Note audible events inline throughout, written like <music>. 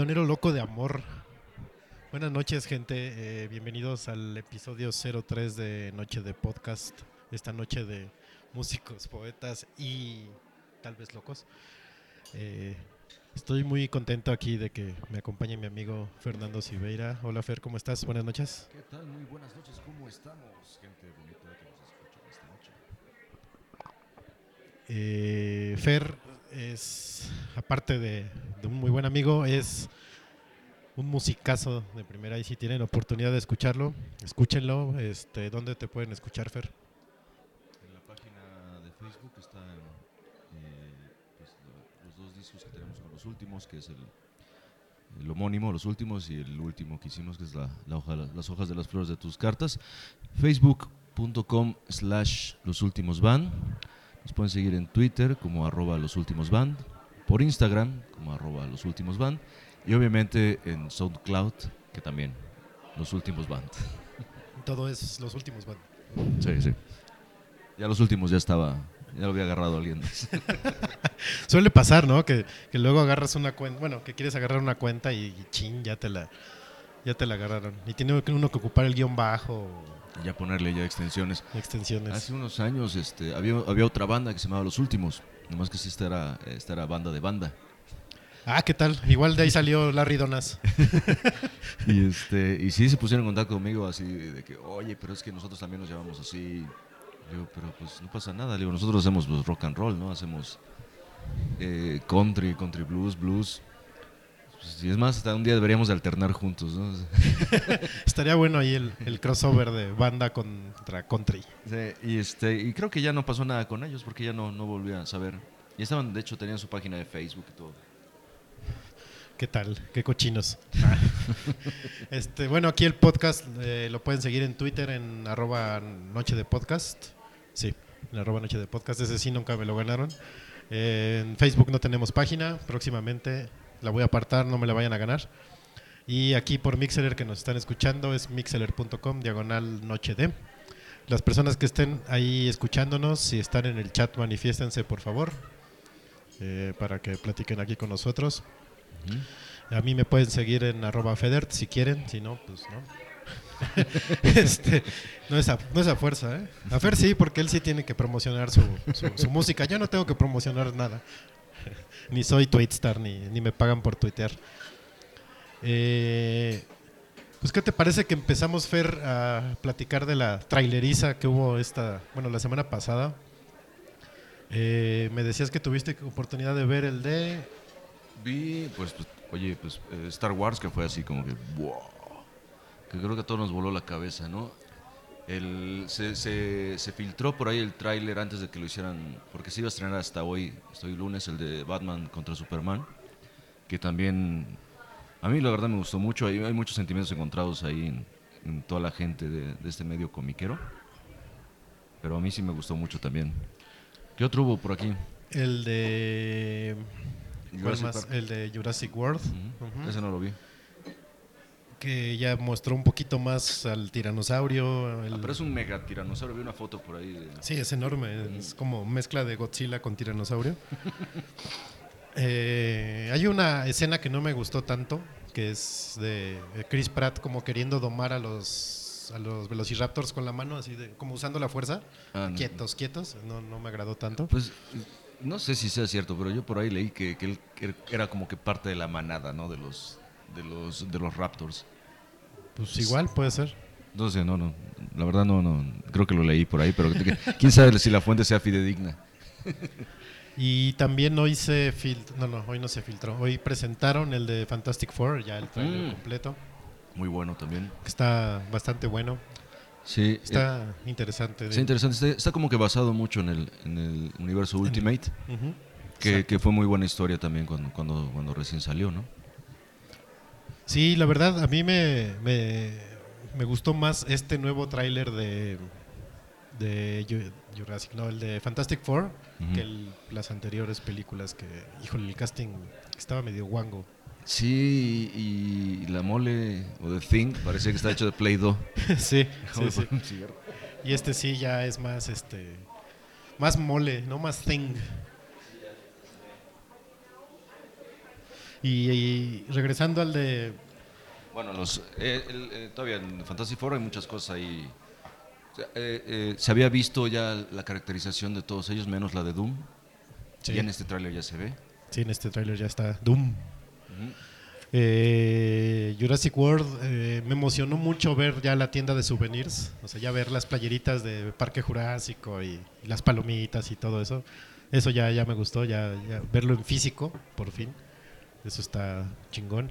El donero loco de amor. Buenas noches, gente. Eh, bienvenidos al episodio 03 de Noche de Podcast. Esta noche de músicos, poetas y tal vez locos. Eh, estoy muy contento aquí de que me acompañe mi amigo Fernando Siveira. Hola Fer, ¿cómo estás? Buenas noches. ¿Qué tal? Muy buenas noches, ¿cómo estamos? Gente bonita que nos escucha esta noche. Eh, Fer es, aparte de, de un muy buen amigo, es un musicazo de primera y si tienen oportunidad de escucharlo, escúchenlo. Este, ¿Dónde te pueden escuchar, Fer? En la página de Facebook están eh, pues, lo- los dos discos que tenemos con los últimos, que es el, homónimo, los últimos, y el último que hicimos, que es la, la hoja, las hojas de las flores de tus cartas. Facebook.com slash los últimos van. Nos pueden seguir en Twitter como arroba los últimos van, por Instagram como arroba los últimos van, y obviamente en SoundCloud, que también los últimos van. <laughs> Todo es los últimos, van. Sí, sí. Ya los últimos ya estaba, ya lo había agarrado alguien. <laughs> Suele pasar, ¿no? Que, que luego agarras una cuenta, bueno, que quieres agarrar una cuenta y, y chin, ya te la, ya te la agarraron. Y tiene uno que ocupar el guion bajo, Y ya ponerle ya extensiones. extensiones. Hace unos años este, había, había otra banda que se llamaba Los Últimos. Nomás que sí, esta era, esta era banda de banda. Ah, ¿qué tal? Igual de ahí salió <laughs> Larry Donas. Y, este, y sí se pusieron en contacto conmigo así de que, oye, pero es que nosotros también nos llamamos así. Le digo, pero pues no pasa nada. Le digo, nosotros hacemos pues, rock and roll, ¿no? Hacemos eh, country, country blues, blues. Pues, y es más, hasta un día deberíamos de alternar juntos, ¿no? <laughs> Estaría bueno ahí el, el crossover de banda contra country. Sí, y, este, y creo que ya no pasó nada con ellos porque ya no, no volví a saber. Y estaban, de hecho, tenían su página de Facebook y todo. ¿Qué tal? Qué cochinos. <laughs> este, bueno, aquí el podcast eh, lo pueden seguir en Twitter en arroba noche de podcast. Sí, en arroba noche de podcast. Ese sí nunca me lo ganaron. Eh, en Facebook no tenemos página. Próximamente la voy a apartar, no me la vayan a ganar. Y aquí por Mixeler que nos están escuchando es mixeler.com diagonal noche de. Las personas que estén ahí escuchándonos, si están en el chat, manifiéstense por favor eh, para que platiquen aquí con nosotros. A mí me pueden seguir en arroba Federt si quieren, si no, pues no. <laughs> este, no, es a, no es a fuerza, ¿eh? A Fer sí, porque él sí tiene que promocionar su, su- su música. Yo no tengo que promocionar nada. Ni soy Twitstar, ni, ni me pagan por tuitear. Eh, pues, ¿qué te parece que empezamos, Fer, a platicar de la traileriza que hubo esta, bueno, la semana pasada? Eh, me decías que tuviste oportunidad de ver el de... Vi, pues, pues, oye, pues eh, Star Wars que fue así como que, wow, que creo que a todos nos voló la cabeza, ¿no? El, se, se, se filtró por ahí el tráiler antes de que lo hicieran, porque se iba a estrenar hasta hoy, estoy lunes, el de Batman contra Superman, que también, a mí la verdad me gustó mucho, hay, hay muchos sentimientos encontrados ahí en, en toda la gente de, de este medio comiquero, pero a mí sí me gustó mucho también. ¿Qué otro hubo por aquí? El de... ¿Cuál Jurassic más? El de Jurassic World. Ese no lo vi. Que ya mostró un poquito más al tiranosaurio. el- Ah, pero es un mega tiranosaurio, vi una foto por ahí. de- Sí, es enorme. Es como mezcla de Godzilla con tiranosaurio. <laughs> Eh, hay una escena que no me gustó tanto, que es de Chris Pratt como queriendo domar a los, a los Velociraptors con la mano, así de, como usando la fuerza. Ah, no. Quietos, quietos. No, no me agradó tanto. Pues no sé si sea cierto, pero yo por ahí leí que, que él era como que parte de la manada, ¿no? De los de los de los Raptors. Pues igual puede ser. No sé, no, no. La verdad no, no. Creo que lo leí por ahí, pero quién sabe si la fuente sea fidedigna. <laughs> Y también hoy se filtró, no, no, hoy no se filtró. Hoy presentaron el de Fantastic Four, ya el trailer Mm. completo. Muy bueno también. Está bastante bueno. Sí, eh, Está interesante. de- está interesante. Está, está como que basado mucho en el, en el universo Ultimate, que, que fue muy buena historia también cuando, cuando, cuando recién salió, ¿no? Sí, la verdad, a mí me, me, me gustó más este nuevo tráiler de, de Ju- Jurassic, no, el de Fantastic Four, que el- las anteriores películas que, híjole, el casting estaba medio guango. Sí, y la mole o The Thing parecía que está hecho de Play-Doh. <laughs> sí. Sí. <laughs> Y este sí ya es más, este, más mole, no más thing. Y, y regresando al de Bueno, los, eh, el- eh, todavía en Fantasy Four hay muchas cosas ahí. O sea, eh, eh, se había visto ya la caracterización de todos ellos, menos la de Doom. Sí. Y en este tráiler ya se ve. Sí, en este tráiler ya está Doom. Eh, Jurassic World eh, me emocionó mucho ver ya la tienda de souvenirs, o sea, ya ver las playeritas de Parque Jurásico y, y las palomitas y todo eso. Eso ya, ya me gustó, ya, ya verlo en físico, por fin. Eso está chingón.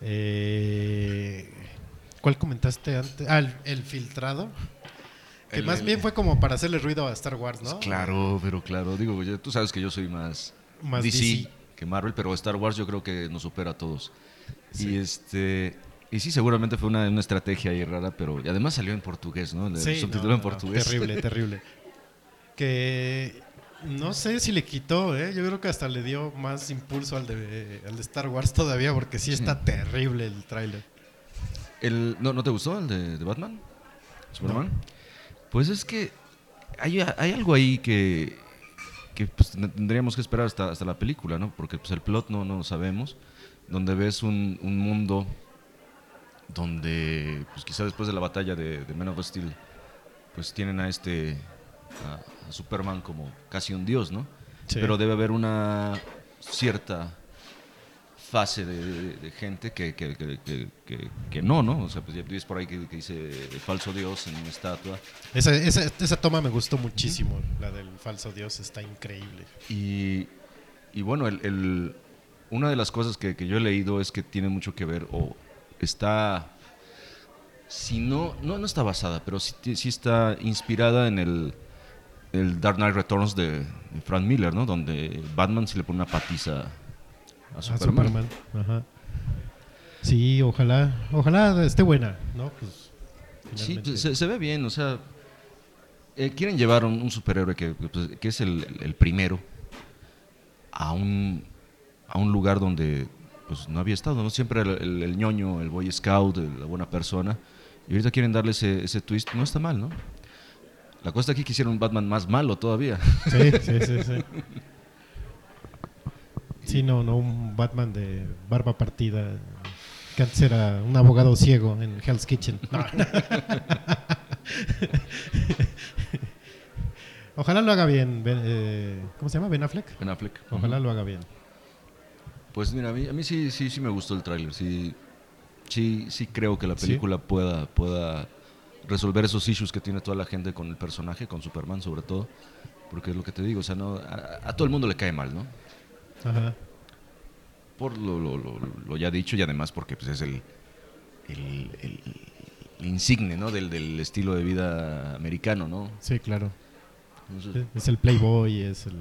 Eh, ¿Cuál comentaste antes? Ah, el, el filtrado. Que El- más el- bien fue como para hacerle ruido a Star Wars, ¿no? Claro, pero claro. Digo, tú sabes que yo soy más, Más DC, DC. que Marvel, pero Star Wars yo creo que nos supera a todos. Sí. Y este. Y sí, seguramente fue una, una estrategia ahí rara, pero y además salió en portugués, ¿no? Le Sí, subtituló no, en no, portugués. Terrible, terrible. <laughs> Que no sé si le quitó, ¿eh? Yo creo que hasta le dio más impulso al de, al de Star Wars todavía, porque sí está terrible el tráiler. El, ¿no, ¿No te gustó el de, de Batman? ¿Superman? Pues es que hay, hay algo ahí que, que pues, ten- tendríamos que esperar hasta, hasta la película, ¿no? Porque pues, el plot no, no lo sabemos. Donde ves un, un mundo donde, pues quizá después de la batalla de, de Man of Steel, pues tienen a este, a, a Superman como casi un dios, ¿no? Sí. Pero debe haber una cierta fase de, de- de gente que, que, que, que- no, ¿no? O sea, pues ya ves por ahí que, dice falso dios en una estatua. Esa, esa, esa toma me gustó muchísimo, la del falso dios, está increíble. Y, y bueno, el, el- una de las cosas que, que yo he leído es que tiene mucho que ver, o está, si no, no, no está basada, pero sí, sí está inspirada en el, el Dark Knight Returns de, Frank Miller, ¿no? Donde Batman se le pone una patiza a A Superman. Superman. Ajá. Sí, ojalá, ojalá esté buena, ¿no? Pues, Sí, finalmente. se, se ve bien, o sea, eh, quieren llevar un, un superhéroe que, pues, que es el, el primero a un, a un lugar donde pues, no había estado, ¿no? Siempre el, el- el ñoño, el boy scout, la buena persona, y ahorita quieren darle ese, ese twist, no está mal, ¿no? La cosa aquí quisieron un Batman más malo todavía. Sí, sí, sí, sí. Sí, no, no, un Batman de barba partida, que antes era un abogado ciego en Hell's Kitchen. No. <laughs> Ojalá lo haga bien, Ben- eh, ¿cómo se llama? Ben Affleck. Ben Affleck. Ojalá lo haga bien. Pues mira, a mí, a mí sí, sí, sí me gustó el tráiler. Sí, sí, sí creo que la ¿Sí? película pueda, pueda resolver esos issues que tiene toda la gente con el personaje, con Superman sobre todo. Porque es lo que te digo, o sea, no, a, a todo el mundo le cae mal, ¿no? Ajá. Por lo, lo- lo- lo ya dicho y además porque pues, es el, el, el- el insigne, ¿no? Del, del estilo de vida americano, ¿no? Sí, claro. Entonces, Es el Playboy, es el...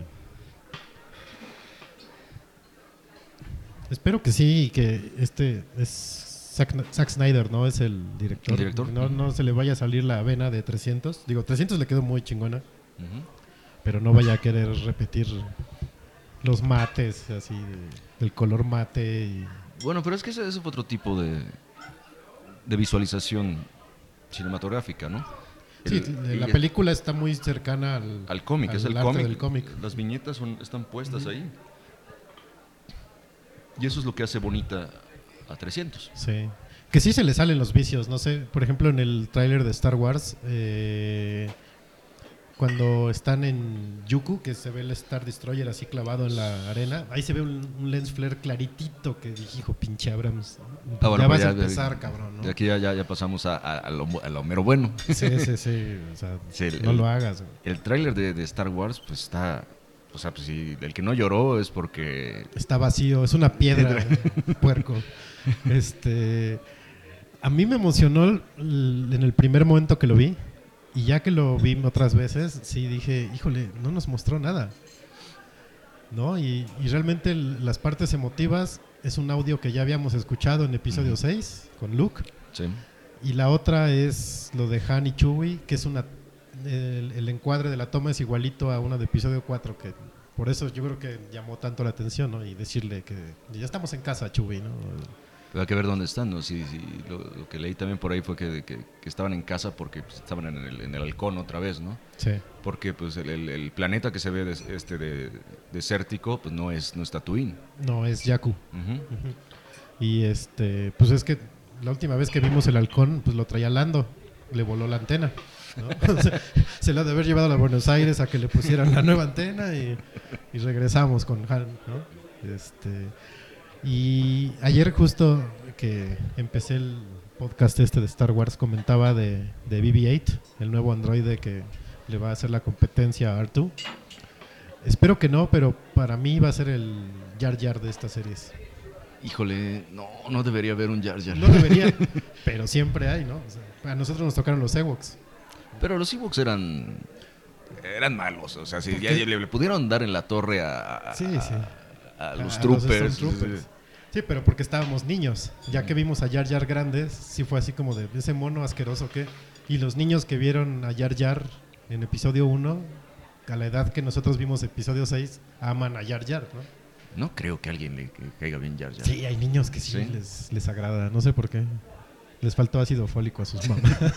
Espero que sí, que este es Zack, Zack Snyder, ¿no? Es el director. El director. No, no se le vaya a salir la vena de 300. Digo, 300 le quedó muy chingona, pero no vaya a querer repetir los mates, así, de- del color mate y... Bueno, pero es que ese, fue otro tipo de, de visualización cinematográfica, ¿no? Sí, El- la película está muy cercana al, Al cómic, es al el arte cómic. del cómic. Las viñetas son, están puestas ahí. Y eso es lo que hace bonita a 300. Sí. Que sí se le salen los vicios, no sé. Por ejemplo, en el tráiler de Star Wars, eh, cuando están en Yuku, que se ve el Star Destroyer así clavado en la arena, ahí se ve un, un lens flare claritito que dije, hijo, pinche Abrams. Ah, bueno, ya pues vas a ya- empezar, cabrón, ¿no? De aquí ya, ya, pasamos a, a, a lo, a lo mero bueno. Sí, sí, sí. O sea, <laughs> Sí, el- no lo hagas. güey. El tráiler de, de Star Wars, pues está... O sea, pues si el que no lloró es porque... Está vacío, es una piedra, <laughs> puerco. Este, a mí me emocionó en el primer momento que lo vi y ya que lo vi otras veces, sí dije, híjole, no nos mostró nada. ¿No? Y, y realmente el- las partes emotivas es un audio que ya habíamos escuchado en episodio Ujú. 6 con Luke Sí. y la otra es lo de Han y Chewie, que es una el, el encuadre de la toma es igualito a una de episodio 4 que por eso yo creo que llamó tanto la atención, ¿no? Y decirle que ya estamos en casa, Chewie, ¿no? Pero hay que ver dónde están, ¿no? Sí, sí, lo, lo que leí también por ahí fue que, que- que estaban en casa porque pues, estaban en el, en el halcón otra vez, ¿no? Sí. Porque pues el, el- el planeta que se ve des- este de, desértico pues no es, no es Tatooine. No, es. Ujú. Ujú. Y este, pues es que la última vez que vimos el halcón, pues lo traía Lando, le voló la antena. ¿No? <laughs> O sea, se la ha de haber llevado a Buenos Aires a que le pusieran la nueva antena y, y regresamos con Han, ¿no? Este, y ayer justo que empecé el podcast este de Star Wars comentaba de, de BB-8, el nuevo androide que le va a hacer la competencia a R2. Espero que no, pero para mí va a ser el Jar Jar de estas series. Híjole, no, no debería haber un Jar Jar. No debería, <laughs> pero siempre hay, ¿no? O sea, a nosotros nos tocaron los Ewoks. Pero los Ewoks eran eran malos, o sea, si ¿Por ya le, le pudieron dar en la torre a, a- Sí, sí. a- a los troopers. Sí, pero porque estábamos niños. Ya que vimos a Jar Jar grandes, sí fue así como de ese mono asqueroso que. Y los niños que vieron a Jar Jar en episodio 1, a la edad que nosotros vimos episodio 6, aman a Jar Jar, ¿no? No creo que a alguien le caiga bien Jar Jar. Sí, hay niños que sí, Sí. Les, les agrada, no sé por qué. Les faltó ácido fólico a sus mamás. <laughs>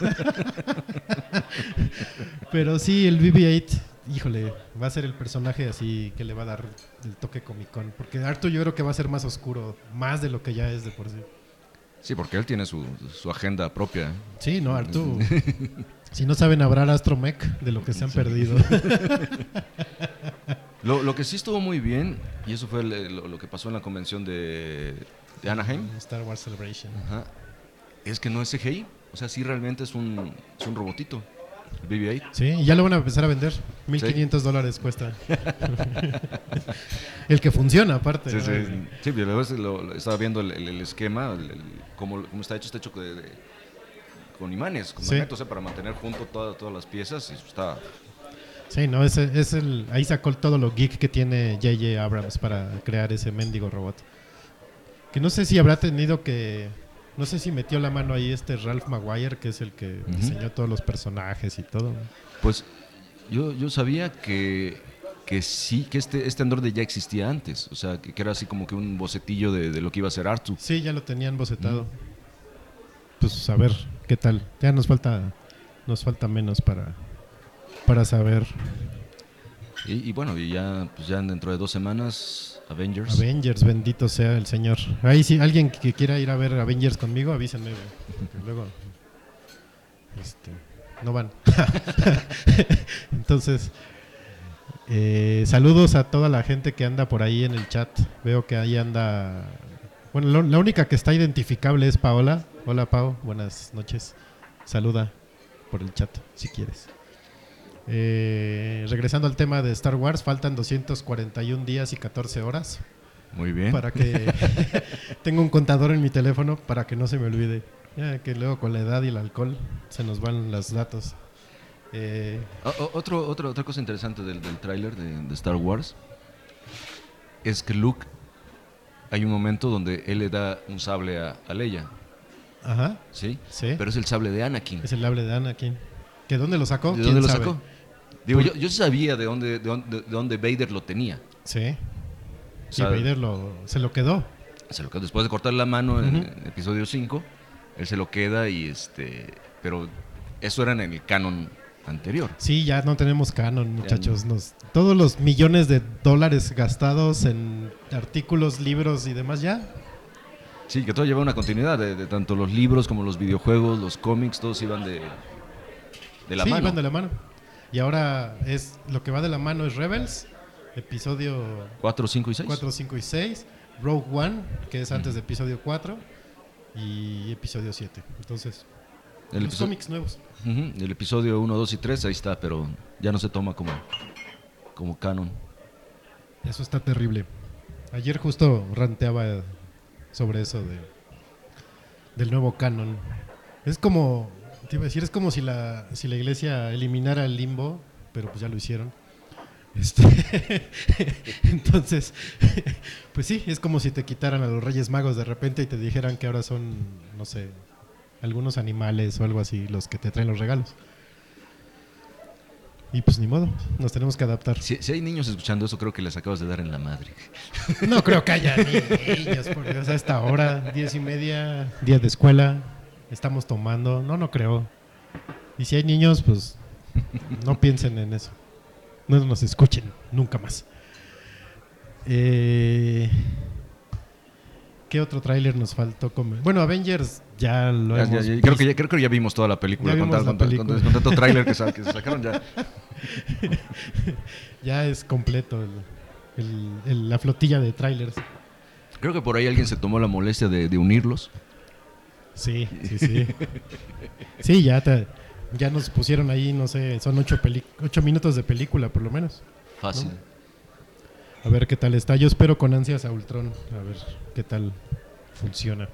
Pero sí, el BB-8, híjole, va a ser el personaje así que le va a dar el toque comicón. Porque Arthur yo creo que va a ser más oscuro, más de lo que ya es de por sí. Sí, porque él tiene su, su agenda propia. Sí, no, Arthur. <laughs> si no saben hablar Astromech, de lo que se han perdido. <laughs> Lo, lo que sí estuvo muy bien, y eso fue el- lo, lo que pasó en la convención de, de Anaheim, Star Wars Celebration. ajá, es que no es CGI. O sea, sí realmente es un, es un robotito. El BB-8. Sí, y ya lo van a empezar a vender. 1500 dólares cuesta. <laughs> el que funciona, aparte. Sí, ¿no? sí, sí, lo- lo- estaba viendo el, el- el esquema, el- cómo, cómo está hecho, está hecho de- de- con imanes, con o sea, para mantener junto todas, todas las piezas. Y está, Sí, no, ese, es el, ahí sacó todo lo geek que tiene J.J. Abrams para crear ese mendigo robot. Que no sé si habrá tenido que... No sé si metió la mano ahí este Ralph Maguire, que es el que Ujú. diseñó todos los personajes y todo. Pues yo, yo sabía que, que sí, que este, este androide ya existía antes. O sea, que, que era así como que un bocetillo de, de lo que iba a ser Artu. Sí, ya lo tenían bocetado. Pues a ver, ¿qué tal? Ya nos falta nos falta menos para, para saber. Y, y bueno, y ya, pues ya dentro de dos semanas, Avengers. Avengers, bendito sea el Señor. Ahí sí, alguien que quiera ir a ver Avengers conmigo, avísenme. luego este, no van. <laughs> Entonces, eh, saludos a toda la gente que anda por ahí en el chat. Veo que ahí anda. Bueno, la única que está identificable es Paola. Hola, Pao. Buenas noches. Saluda por el chat, si quieres. Eh, regresando al tema de Star Wars, faltan 241 días y 14 horas Muy bien. para que <laughs> <laughs> tengo un contador en mi teléfono para que no se me olvide. Ya que luego con la edad y el alcohol se nos van los datos. Eh, O- o- otro, otro- otra cosa interesante del, del tráiler de, de Star Wars es que Luke, hay un momento donde él le da un sable a, a Leia, ajá, ¿sí? sí. Pero es el sable de Anakin. es el hable de Anakin. ¿Que dónde lo sacó? ¿De ¿Quién dónde lo sabe? sacó? Digo, yo, yo sabía de dónde, de, dónde, de dónde Vader lo tenía. Sí. O Vader lo, se lo quedó. se lo quedó después de cortar la mano en, episodio 5, él se lo queda y este... Pero eso era en el canon anterior. Sí, ya no tenemos canon, muchachos. Nos, todos los millones de dólares gastados en artículos, libros y demás ya. Sí, que todo lleva una continuidad, de, de tanto los libros como los videojuegos, los cómics, todos iban de, de la sí, mano. van de la mano. Y ahora es lo que va de la mano es Rebels, episodio 4, 5 y 6. 4, 5 y 6, Rogue One, que es antes de episodio 4, y episodio 7. Entonces, El, los cómics nuevos. Ujú, el episodio 1, 2 y 3, ahí está, pero ya no se toma como, como canon. Eso está terrible. Ayer justo ranteaba sobre eso de, del nuevo canon. Es como, te iba a decir, es como si la, si la iglesia eliminara el limbo, pero pues ya lo hicieron. Este, <laughs> entonces, <laughs> pues sí, es como si te quitaran a los Reyes Magos de repente y te dijeran que ahora son, no sé, algunos animales o algo así los que te traen los regalos. Y pues ni modo, nos tenemos que adaptar. Si, si hay niños escuchando eso, creo que les acabas de dar en la madre. No creo que haya niños, por Dios, a esta hora, diez y media, día de escuela, estamos tomando, no, no creo. Y si hay niños, pues no piensen en eso. No nos escuchen, nunca más. Eh, ¿Qué otro tráiler nos faltó? comer? Bueno, Avengers ya lo Ya- hemos ya- ya- creo, que ya, creo que ya vimos toda la película. Ya con, vimos tal- la con tal- película. con- con tanto tráiler que, sa- que se <laughs> sacaron ya. Ya es completo el- el- el- la flotilla de trailers. Creo que por ahí alguien se tomó la molestia de, de unirlos. Sí, sí, sí. Sí, ya, te- ya nos pusieron ahí, no sé, son ocho, peli- ocho minutos de película por lo menos. Fácil. A ver qué tal está. Yo espero con ansias a Ultron, a ver qué tal funciona.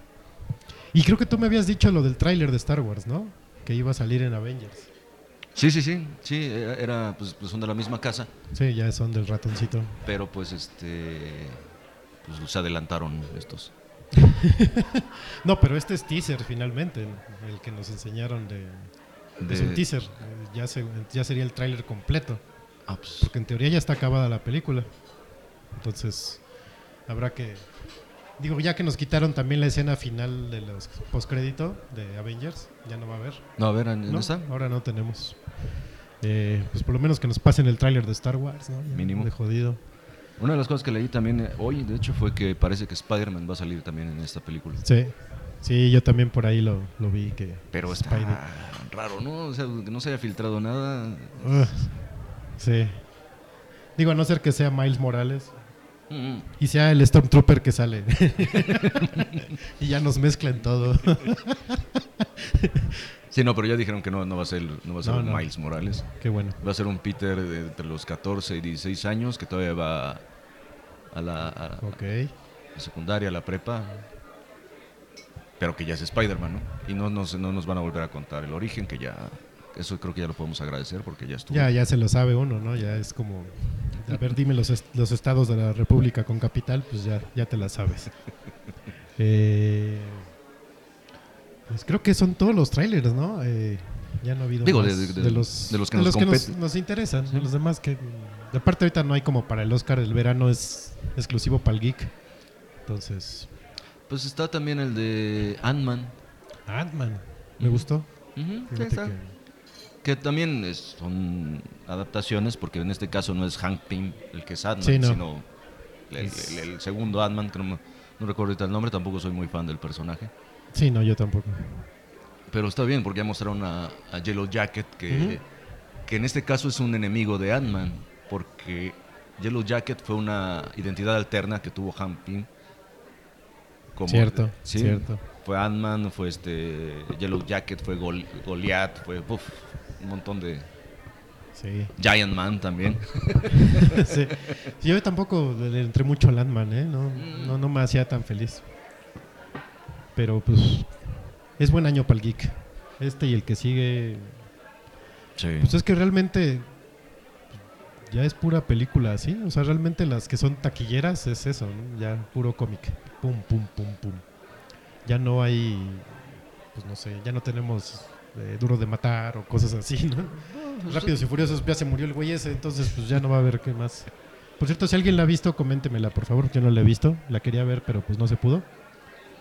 Y creo que tú me habías dicho lo del tráiler de Star Wars, ¿no? Que iba a salir en Avengers. Sí, sí, sí. Sí, era, pues, pues son de la misma casa. Sí, ya son del ratoncito. Pero pues este. Pues se adelantaron estos. <laughs> No, pero este es teaser finalmente, el que nos enseñaron de... Es un teaser, ya, se- ya sería el tráiler completo. Ah, pues, Porque en teoría ya está acabada la película. Entonces, habrá que. Digo, ya que nos quitaron también la escena final de los postcrédito de Avengers, ya no va a haber. no, a ver, ¿en, en ¿no? Ahora no tenemos. Eh, pues por lo menos que nos pasen el tráiler de Star Wars, ¿no? Ya, Mínimo. De jodido. Una de las cosas que leí también eh, hoy, de hecho, fue que parece que Spider-Man va a salir también en esta película. Sí. Sí, yo también por ahí lo, lo vi que. Pero está Spidey. raro, ¿no? O sea, que no se haya filtrado nada. Sí. Digo, a no ser que sea Miles Morales Mm, y sea el Stormtrooper que sale. <laughs> y ya nos mezclan todo. <laughs> Sí, no, pero ya dijeron que no, no va a ser, no va a ser No, un no. Miles Morales. Qué bueno. Va a ser un Peter de entre los 14 y 16 años que todavía va a la, a la secundaria, a la prepa. Pero que ya es Spider-Man, ¿no? Y no nos, no nos van a volver a contar el origen, que ya. Eso creo que ya lo podemos agradecer porque ya estuvo. Ya, ya se lo sabe uno, ¿no? Ya es como, a ver, dime los, est- los estados de la República con capital, pues ya, ya te la sabes. <laughs> Eh, pues creo que son todos los trailers, ¿no? Eh, ya no ha habido Digo, más de- de- los, de los que de nos los que nos, nos interesan, de los demás que... de Aparte ahorita no hay como para el Oscar, el verano es exclusivo para el Geek. Entonces, Pues está también el de Ant-Man. Ant-Man, me gustó. Sí, está. que- Que también es- son adaptaciones, porque en este caso no es Hank Pym el que es Ant-Man, Sí, no. sino el, Es- el- el segundo Ant-Man, que no, me- no recuerdo ahorita el nombre, tampoco soy muy fan del personaje. Sí, no, yo tampoco. Pero está bien, porque ya mostraron a, a Yellow Jacket, que, que en este caso es un enemigo de Ant-Man, porque Yellow Jacket fue una identidad alterna que tuvo. Como- Cierto, sí, cierto. Fue Ant-Man, fue este Yellow Jacket, fue Gol- Goliath, fue uf, un montón de, Sí. Giant Man también. <laughs> sí. Yo tampoco le entré mucho a Landman, ¿eh? No, no, no me hacía tan feliz. Pero pues es buen año para el geek. Este y el que sigue. Sí. Pues es que realmente ya es pura película, ¿sí? O sea, realmente las que son taquilleras es eso, ¿no? Ya puro cómic. Pum, pum, pum, pum. Ya no hay, pues no sé, ya no tenemos eh, Duro de Matar o cosas así, ¿no? Rápidos y Furiosos, ya se murió el güey ese, entonces pues ya no va a haber qué más. Por cierto, si alguien la ha visto, coméntemela, por favor. Yo no la he visto, la quería ver, pero pues no se pudo.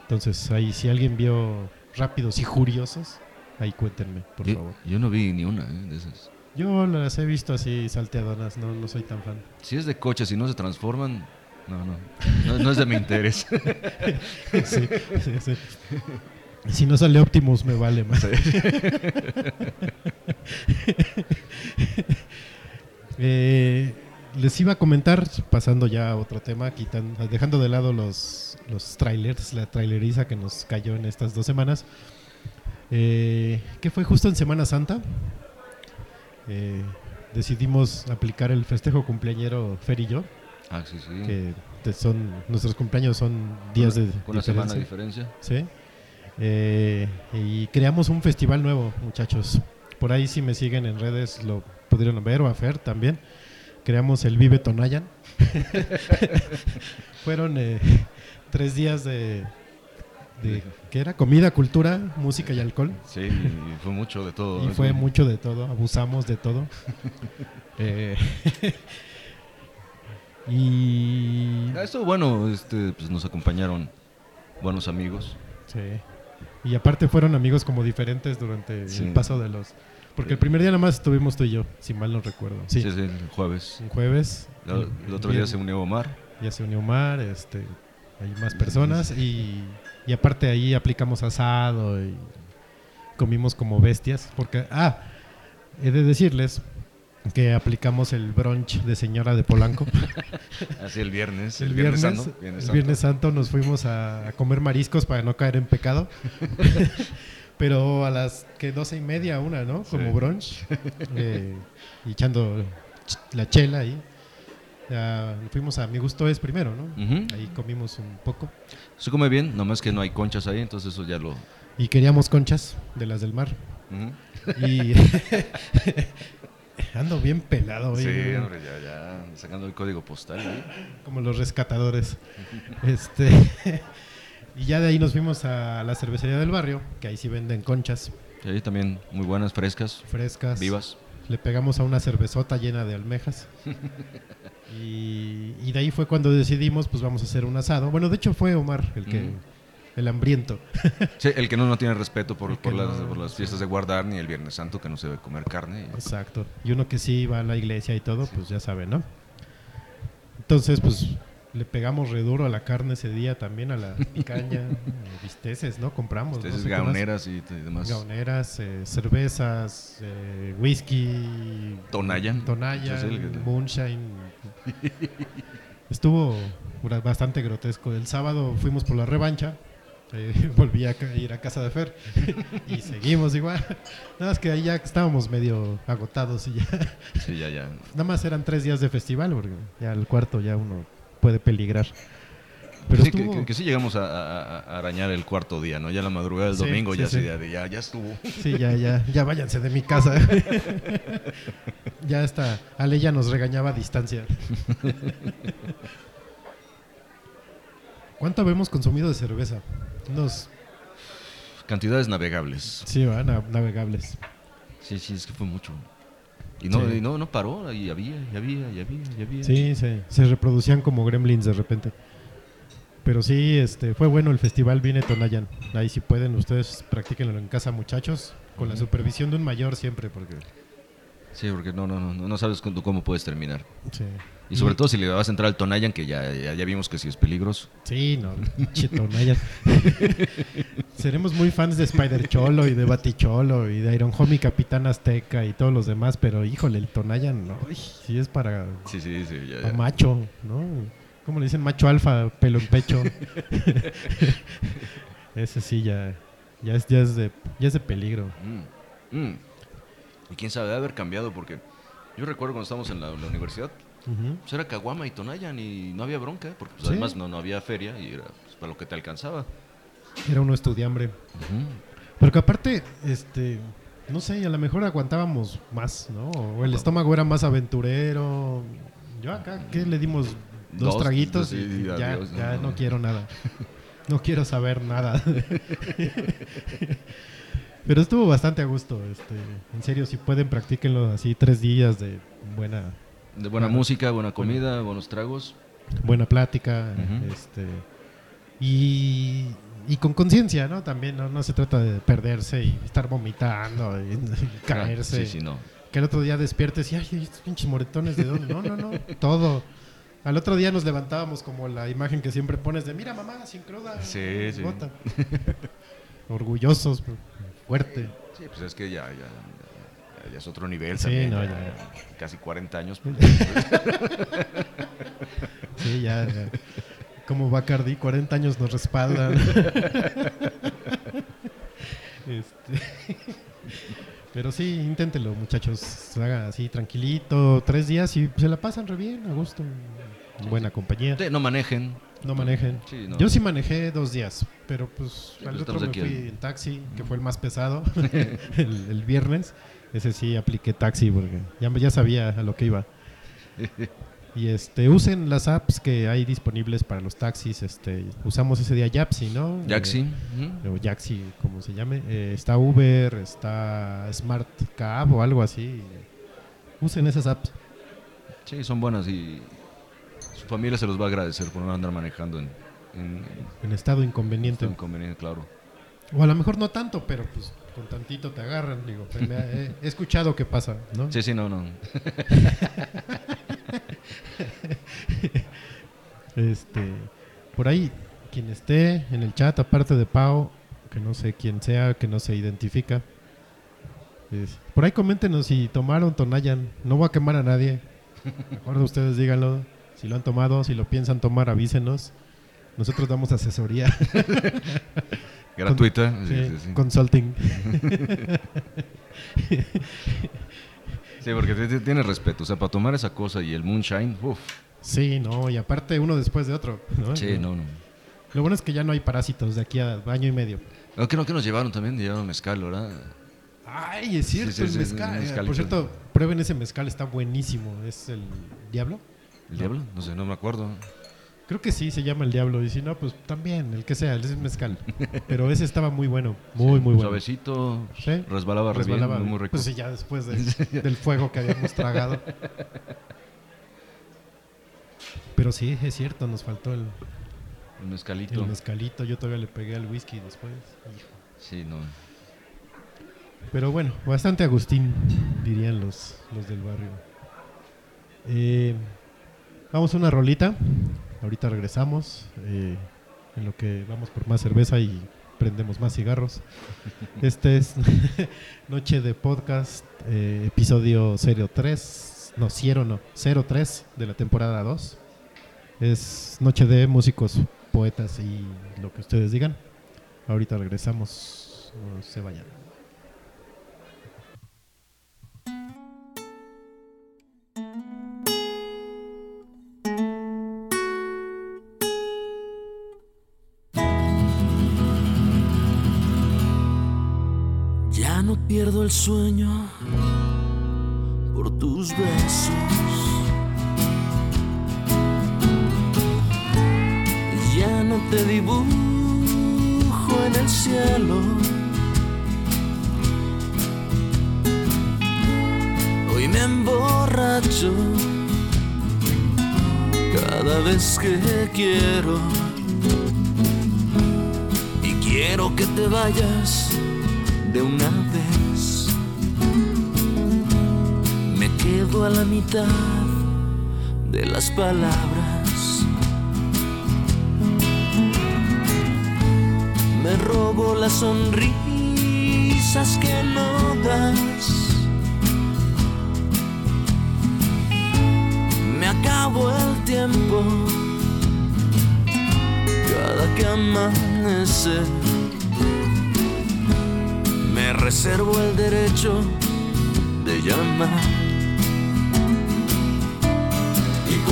Entonces, ahí, si alguien vio Rápidos y Furiosos, ahí cuéntenme, por yo, favor. yo no vi ni una ¿eh? de esas. Yo las he visto así salteadonas, no, no soy tan fan. Si es de coches y no se transforman, no, no. No, no es de mi interés. <laughs> Sí, sí, sí. Si no sale Optimus, me vale más. <laughs> Eh, les iba a comentar, pasando ya a otro tema, quitan, dejando de lado los, los trailers, la traileriza que nos cayó en estas dos semanas, eh, que fue justo en Semana Santa. Eh, decidimos aplicar el festejo cumpleañero Fer y yo, Ah, sí, sí. que son nuestros cumpleaños son días de Con una semana de diferencia. diferencia. Sí. Eh, y creamos un festival nuevo, muchachos. Por ahí si me siguen en redes lo pudieron ver o a Fer también. Creamos el Vive Tonayan. <laughs> Fueron eh, tres días de, de ¿qué era? Comida, cultura, música y alcohol. Sí, y fue mucho de todo. Y fue mucho de todo, abusamos de todo. <laughs> Eh, <laughs> y Estuvo bueno, este, pues nos acompañaron buenos amigos. Sí. Y aparte fueron amigos como diferentes durante Sí. el paso de los... Porque el primer día nada más estuvimos tú y yo, si mal no recuerdo. Sí, Sí, sí, el jueves. un jueves. El, el otro día Bien, se unió Omar. Ya se unió Omar, este, hay más personas y, y aparte ahí aplicamos asado y comimos como bestias. Porque, ah, he de decirles que aplicamos el brunch de señora de Polanco. <laughs> Así el viernes. El viernes, Santo, el Viernes. Santo nos fuimos a, a comer mariscos para no caer en pecado. <laughs> Pero a las que doce y media, una, ¿no? Como Sí. brunch. <laughs> eh, y echando ch- la chela ahí. Ya fuimos a Mi Gusto es primero, ¿no? Ahí comimos un poco. Se come bien, nomás que no hay conchas ahí, entonces eso ya lo... Y queríamos conchas de las del mar. Y <laughs> ando bien pelado hoy. Sí, ¿no? hombre, ya, ya, sacando el código postal. ¿eh? como los rescatadores. <laughs> este y ya de ahí nos fuimos a la cervecería del barrio, que ahí sí venden conchas Y ahí también muy buenas, frescas, frescas. vivas. Le pegamos a una cervezota llena de almejas. <laughs> y, y de ahí fue cuando decidimos, pues vamos a hacer un asado. Bueno, de hecho fue Omar el que Ujú. el hambriento. <laughs> Sí, el que no, no tiene respeto por, por, las, no, por las sí. fiestas de guardar, ni el Viernes Santo, que no se debe comer carne. Exacto. Y uno que sí va a la iglesia y todo, pues ya sabe, ¿no? Entonces, pues le pegamos re duro a la carne ese día también, a la picaña, <laughs> eh, bisteces, ¿no? Compramos. no sé más. gauneras y demás. Gauneras, eh, cervezas, eh, whisky, Tonayan. Tonayan, el moonshine. Estuvo bastante grotesco. El sábado fuimos por la revancha. eh, <laughs> volví a ir a casa de Fer <laughs> y seguimos igual. Nada más que ahí ya estábamos medio agotados y ya. Sí, ya, ya. Nada más eran tres días de festival porque ya el cuarto ya uno puede peligrar. Pero sí, que, estuvo- que- que sí llegamos a, a- a arañar el cuarto día, ¿no? Ya la madrugada del Sí, domingo, sí, ya, sí. ya, ya estuvo. Sí, ya, ya, ya váyanse de mi casa. ya está. Ale ya nos regañaba a distancia. ¿Cuánto habíamos consumido de cerveza? Unos, Cantidades navegables. sí, va, na- navegables. Sí, sí, es que fue mucho. Y no, Sí. y no, no paró, y había, y había, y había, y había. Sí, se, se reproducían como gremlins de repente. Pero sí, este, fue bueno el festival Viene Tonayan. Ahí si pueden, ustedes practíquenlo en casa, muchachos. Con la supervisión de un mayor siempre, porque... Sí, porque no, no, no, no sabes cómo puedes terminar. Sí, Y sobre todo si le vas a entrar al Tonayan, que ya, ya, ya vimos que sí es peligroso. Sí, no, pinche Tonayan. <laughs> Seremos muy fans de Spider Cholo y de Baticholo y de Iron Home y Capitán Azteca y todos los demás, pero híjole, el Tonayan, no, sí es para, Sí, sí, sí, ya, para macho, ¿no? ¿Cómo le dicen? Macho alfa, pelo en pecho. <laughs> Ese sí ya, ya es, ya es de, ya es de peligro. Mm, mm. Y quién sabe, debe haber cambiado porque Yo recuerdo cuando estábamos en la, la universidad, Pues era Caguama y Tonayan y no había bronca, porque pues, Sí. además no, no había feria y era pues, para lo que te alcanzaba. Era uno estudiambre. Pero que aparte, este, no sé, a lo mejor aguantábamos más, ¿no? O el estómago era más aventurero. Yo acá, ¿qué le dimos? Dos, Dos, traguitos y y ya, adiós, ya no. no quiero nada. <laughs> No quiero saber nada. Pero estuvo bastante a gusto. Este, en serio, si pueden, practíquenlo así tres días de buena, De buena música, buena comida, buenos tragos. buena plática. Este, y, y con conciencia, ¿no? También no, no se trata de perderse y estar vomitando y, <laughs> y caerse. Sí, sí, no. Que el otro día despiertes y, ay, estos pinches moretones de dónde. No, no, no, <laughs> todo. Al otro día nos levantábamos como la imagen que siempre pones de, mira mamá, sin cruda. Sí, sí. bota". <laughs> Orgullosos, fuerte. Sí, pues es que ya, ya, ya- ya es otro nivel Sí, también. no, ya- ya. Casi 40 años. pues, <laughs> Sí, ya, ya. Como Bacardi, 40 años nos respaldan. <laughs> Este, Pero sí, inténtelo, muchachos. Haga así tranquilito, tres días y se la pasan re bien, a gusto. en Buena compañía. sí, no manejen. No manejen. Sí, no. Yo sí manejé dos días, pero pues al pues otro me fui en taxi, que fue el más pesado, <laughs> el, el viernes. Ese sí apliqué taxi porque ya, ya sabía a lo que iba. <laughs> Y este, usen las apps que hay disponibles para los taxis. Este, usamos ese día Yapsi, ¿no? Jaxi. Eh, o Jaxi, como se llame. Eh, está Uber, está Smart Cab o algo así. Usen esas apps. Sí, son buenas y su familia se los va a agradecer por no andar manejando en, en, En estado en inconveniente. inconveniente, claro. O a lo mejor no tanto, pero pues con tantito te agarran. Digo, pues, me- he, he escuchado que pasa, ¿no? Sí, sí, no, no. <laughs> Este, por ahí, quien esté en el chat, aparte de Pau, que no sé quién sea, que no se identifica. es- por ahí coméntenos si tomaron Tonayan. No voy a quemar a nadie. Mejor ustedes díganlo. Si lo han tomado, si lo piensan tomar, avísenos. Nosotros damos asesoría. <laughs> Gratuita. sí, Sí, sí, sí. Consulting. Sí, porque tiene respeto. O sea, para tomar esa cosa y el moonshine, uff. Sí, no, y aparte uno después de otro. ¿no? Sí, no, no. Lo bueno es que ya no hay parásitos de aquí a año y medio. No, que no, que nos llevaron también, llevaron mezcal, ¿verdad? Ay, es cierto, Sí, sí, el sí, mezcal. Por cierto, prueben ese mezcal, está buenísimo. ¿Es el Diablo? ¿El diablo? No sé, no me acuerdo. Creo que sí, se llama el Diablo. Y si no, pues también, el que sea, ese es mezcal. Pero ese estaba muy bueno, muy, muy bueno. Suavecito, Sí. resbalaba re Resbalaba. bien, muy rico. Pues sí, ya después de- <laughs> del fuego que habíamos tragado. Pero sí, es cierto, nos faltó el, El mezcalito. el mezcalito. Yo todavía le pegué al whisky después. Hijo. Sí, no. Pero bueno, bastante Agustín, dirían los, los del barrio. Eh, vamos a una rolita. Ahorita regresamos. eh, en lo que vamos por más cerveza y prendemos más cigarros. <laughs> Este es <laughs> Noche de Podcast, eh, episodio 03. No, 0 no, 03 de la temporada 2. Es Noche de músicos, poetas y lo que ustedes digan. Ahorita regresamos. No se vayan. Pierdo el sueño por tus besos. Ya no te dibujo en el cielo. Hoy me emborracho cada vez que quiero. Y quiero que te vayas de una vez. Quedo a la mitad de las palabras. Me robo las sonrisas que no das. Me acabo el tiempo cada que amanece me reservo el derecho de llamar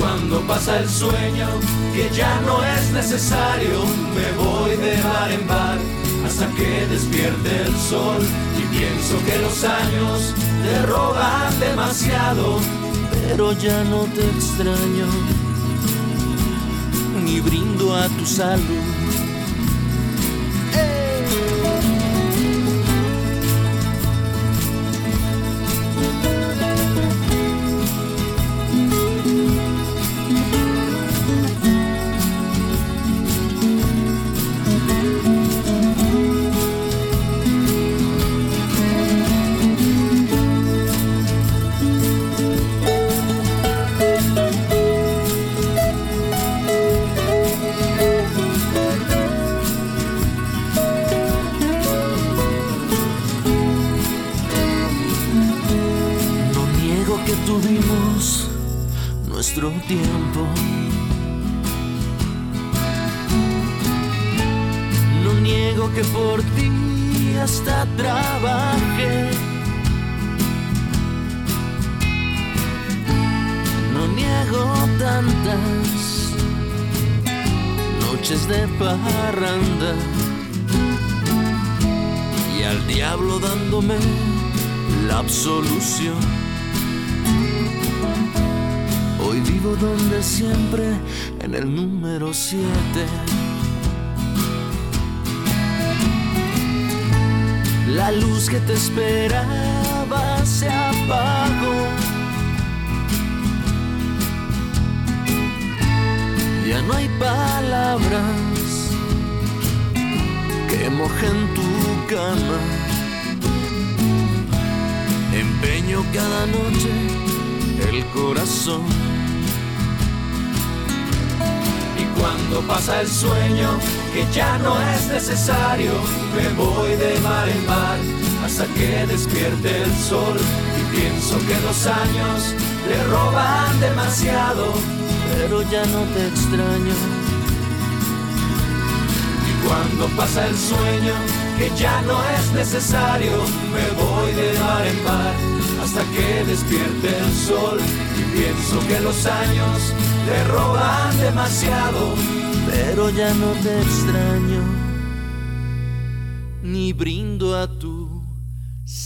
cuando pasa el sueño, que ya no es necesario, me voy de bar en bar hasta que despierte el sol y pienso que los años te roban demasiado, pero ya no te extraño ni brindo a tu salud. Te esperaba se apagó. Ya no hay palabras que mojen tu cama. Empeño cada noche el corazón. Y cuando pasa el sueño, que ya no es necesario, me voy de mar en mar hasta que despierte el sol. Y pienso que los años le roban demasiado, pero ya no te extraño. Y cuando pasa el sueño, que ya no es necesario, me voy de mar en mar hasta que despierte el sol. Y pienso que los años le roban demasiado, pero ya no te extraño,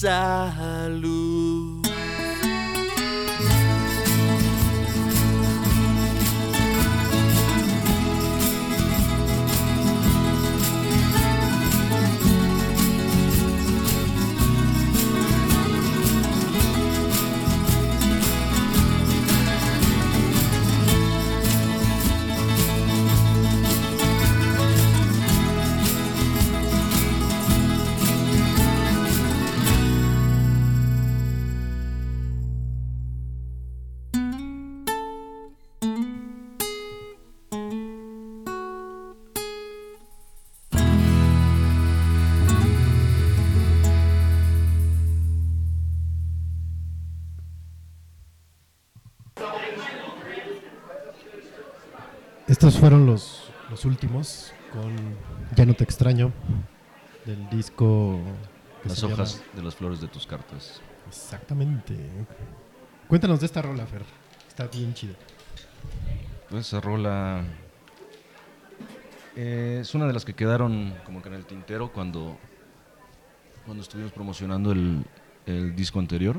salud. Fueron los, los últimos con Ya no te extraño del disco Las hojas llama- de las flores de tus cartas. Exactamente. Cuéntanos de esta rola, Fer. Está bien chida. Pues esa rola eh, es una de las que quedaron como que en el tintero cuando, cuando estuvimos promocionando el, el disco anterior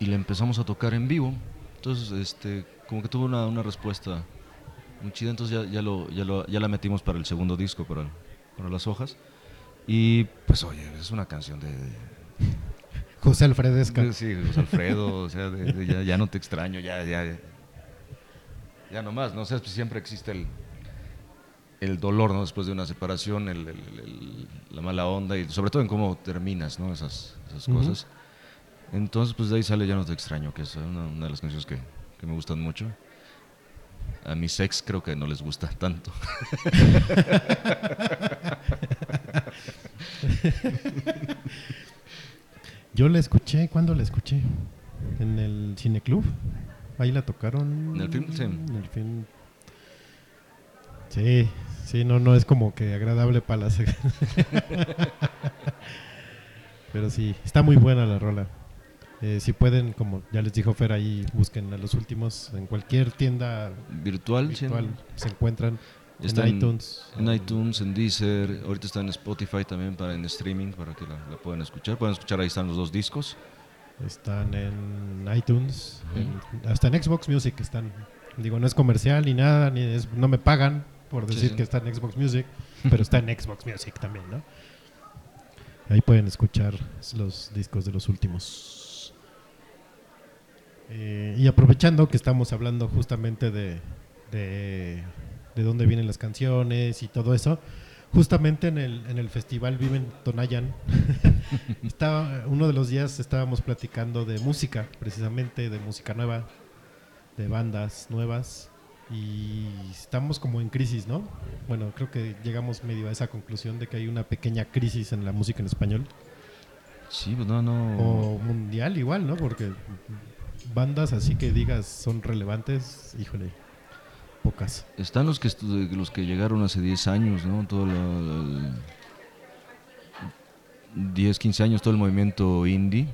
y la empezamos a tocar en vivo. Entonces, este, como que tuvo una, una respuesta muy chida. Entonces ya, ya, lo, ya, lo- ya la metimos para el segundo disco, para, para las hojas. Y pues oye, es una canción de... José Alfredesca. de- sí, José Alfredo, o sea, de- de ya, ya no te extraño, ya, ya, ya nomás, ¿no? O sea, pues siempre existe el, el dolor, ¿no? Después de una separación, el- la mala onda y sobre todo en cómo terminas, ¿no? Esas, esas cosas. Entonces, pues de ahí sale Ya no te extraño, que es una, una de las canciones que, que me gustan mucho. A mis ex creo que no les gusta tanto. Yo la escuché, ¿cuándo la escuché? En el cineclub. Ahí la tocaron. ¿En el film? Sí. En el film. Sí, sí, no, no es como que agradable para las. <laughs> Pero sí, está muy buena la rola. Eh, si pueden, como ya les dijo Fer, ahí busquen a los últimos en cualquier tienda Virtual, sí, virtual. Se encuentran Está en iTunes. En iTunes, en Deezer, ahorita está en Spotify también para en streaming para que la, la puedan escuchar. Pueden escuchar, ahí están los dos discos. Están en iTunes, en- hasta en Xbox Music están. Digo, no es comercial ni nada, ni es- no me pagan por Sí, decir sí. que está en Xbox Music, <laughs> pero está en Xbox Music también, ¿no? Ahí pueden escuchar los discos de los últimos. Eh, y aprovechando que estamos hablando justamente de, de, de dónde vienen las canciones y todo eso, justamente en el, en el festival Viven Tonayan, <laughs> estaba, uno de los días estábamos platicando de música, precisamente de música nueva, de bandas nuevas, y estamos como en crisis, ¿no? Bueno, creo que llegamos medio a esa conclusión de que hay una pequeña crisis en la música en español, Sí, pues no, no. o mundial igual, ¿no? Porque bandas así que digas son relevantes, híjole, pocas. Están los que los que llegaron hace 10 años, ¿no? Todo la- el- 10, 15 años, todo el movimiento indie.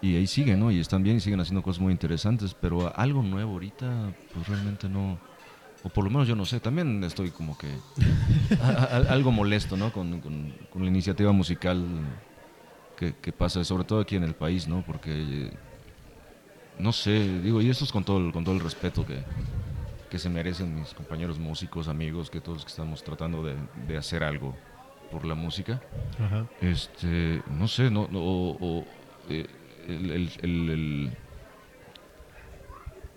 Y ahí siguen, ¿no? Y están bien y siguen haciendo cosas muy interesantes. Pero algo nuevo ahorita, pues realmente no. O por lo menos yo no sé. También estoy como que. a- a- algo molesto, ¿no? Con, con- con la iniciativa musical que, que pasa, sobre todo aquí en el país, ¿no? Porque. No sé, digo, y esto es con todo el, con todo el respeto que, que se merecen mis compañeros músicos, amigos, que todos que estamos tratando de, de hacer algo por la música. Ajá. Este, no sé, no, no, o, o, eh, el, el- el-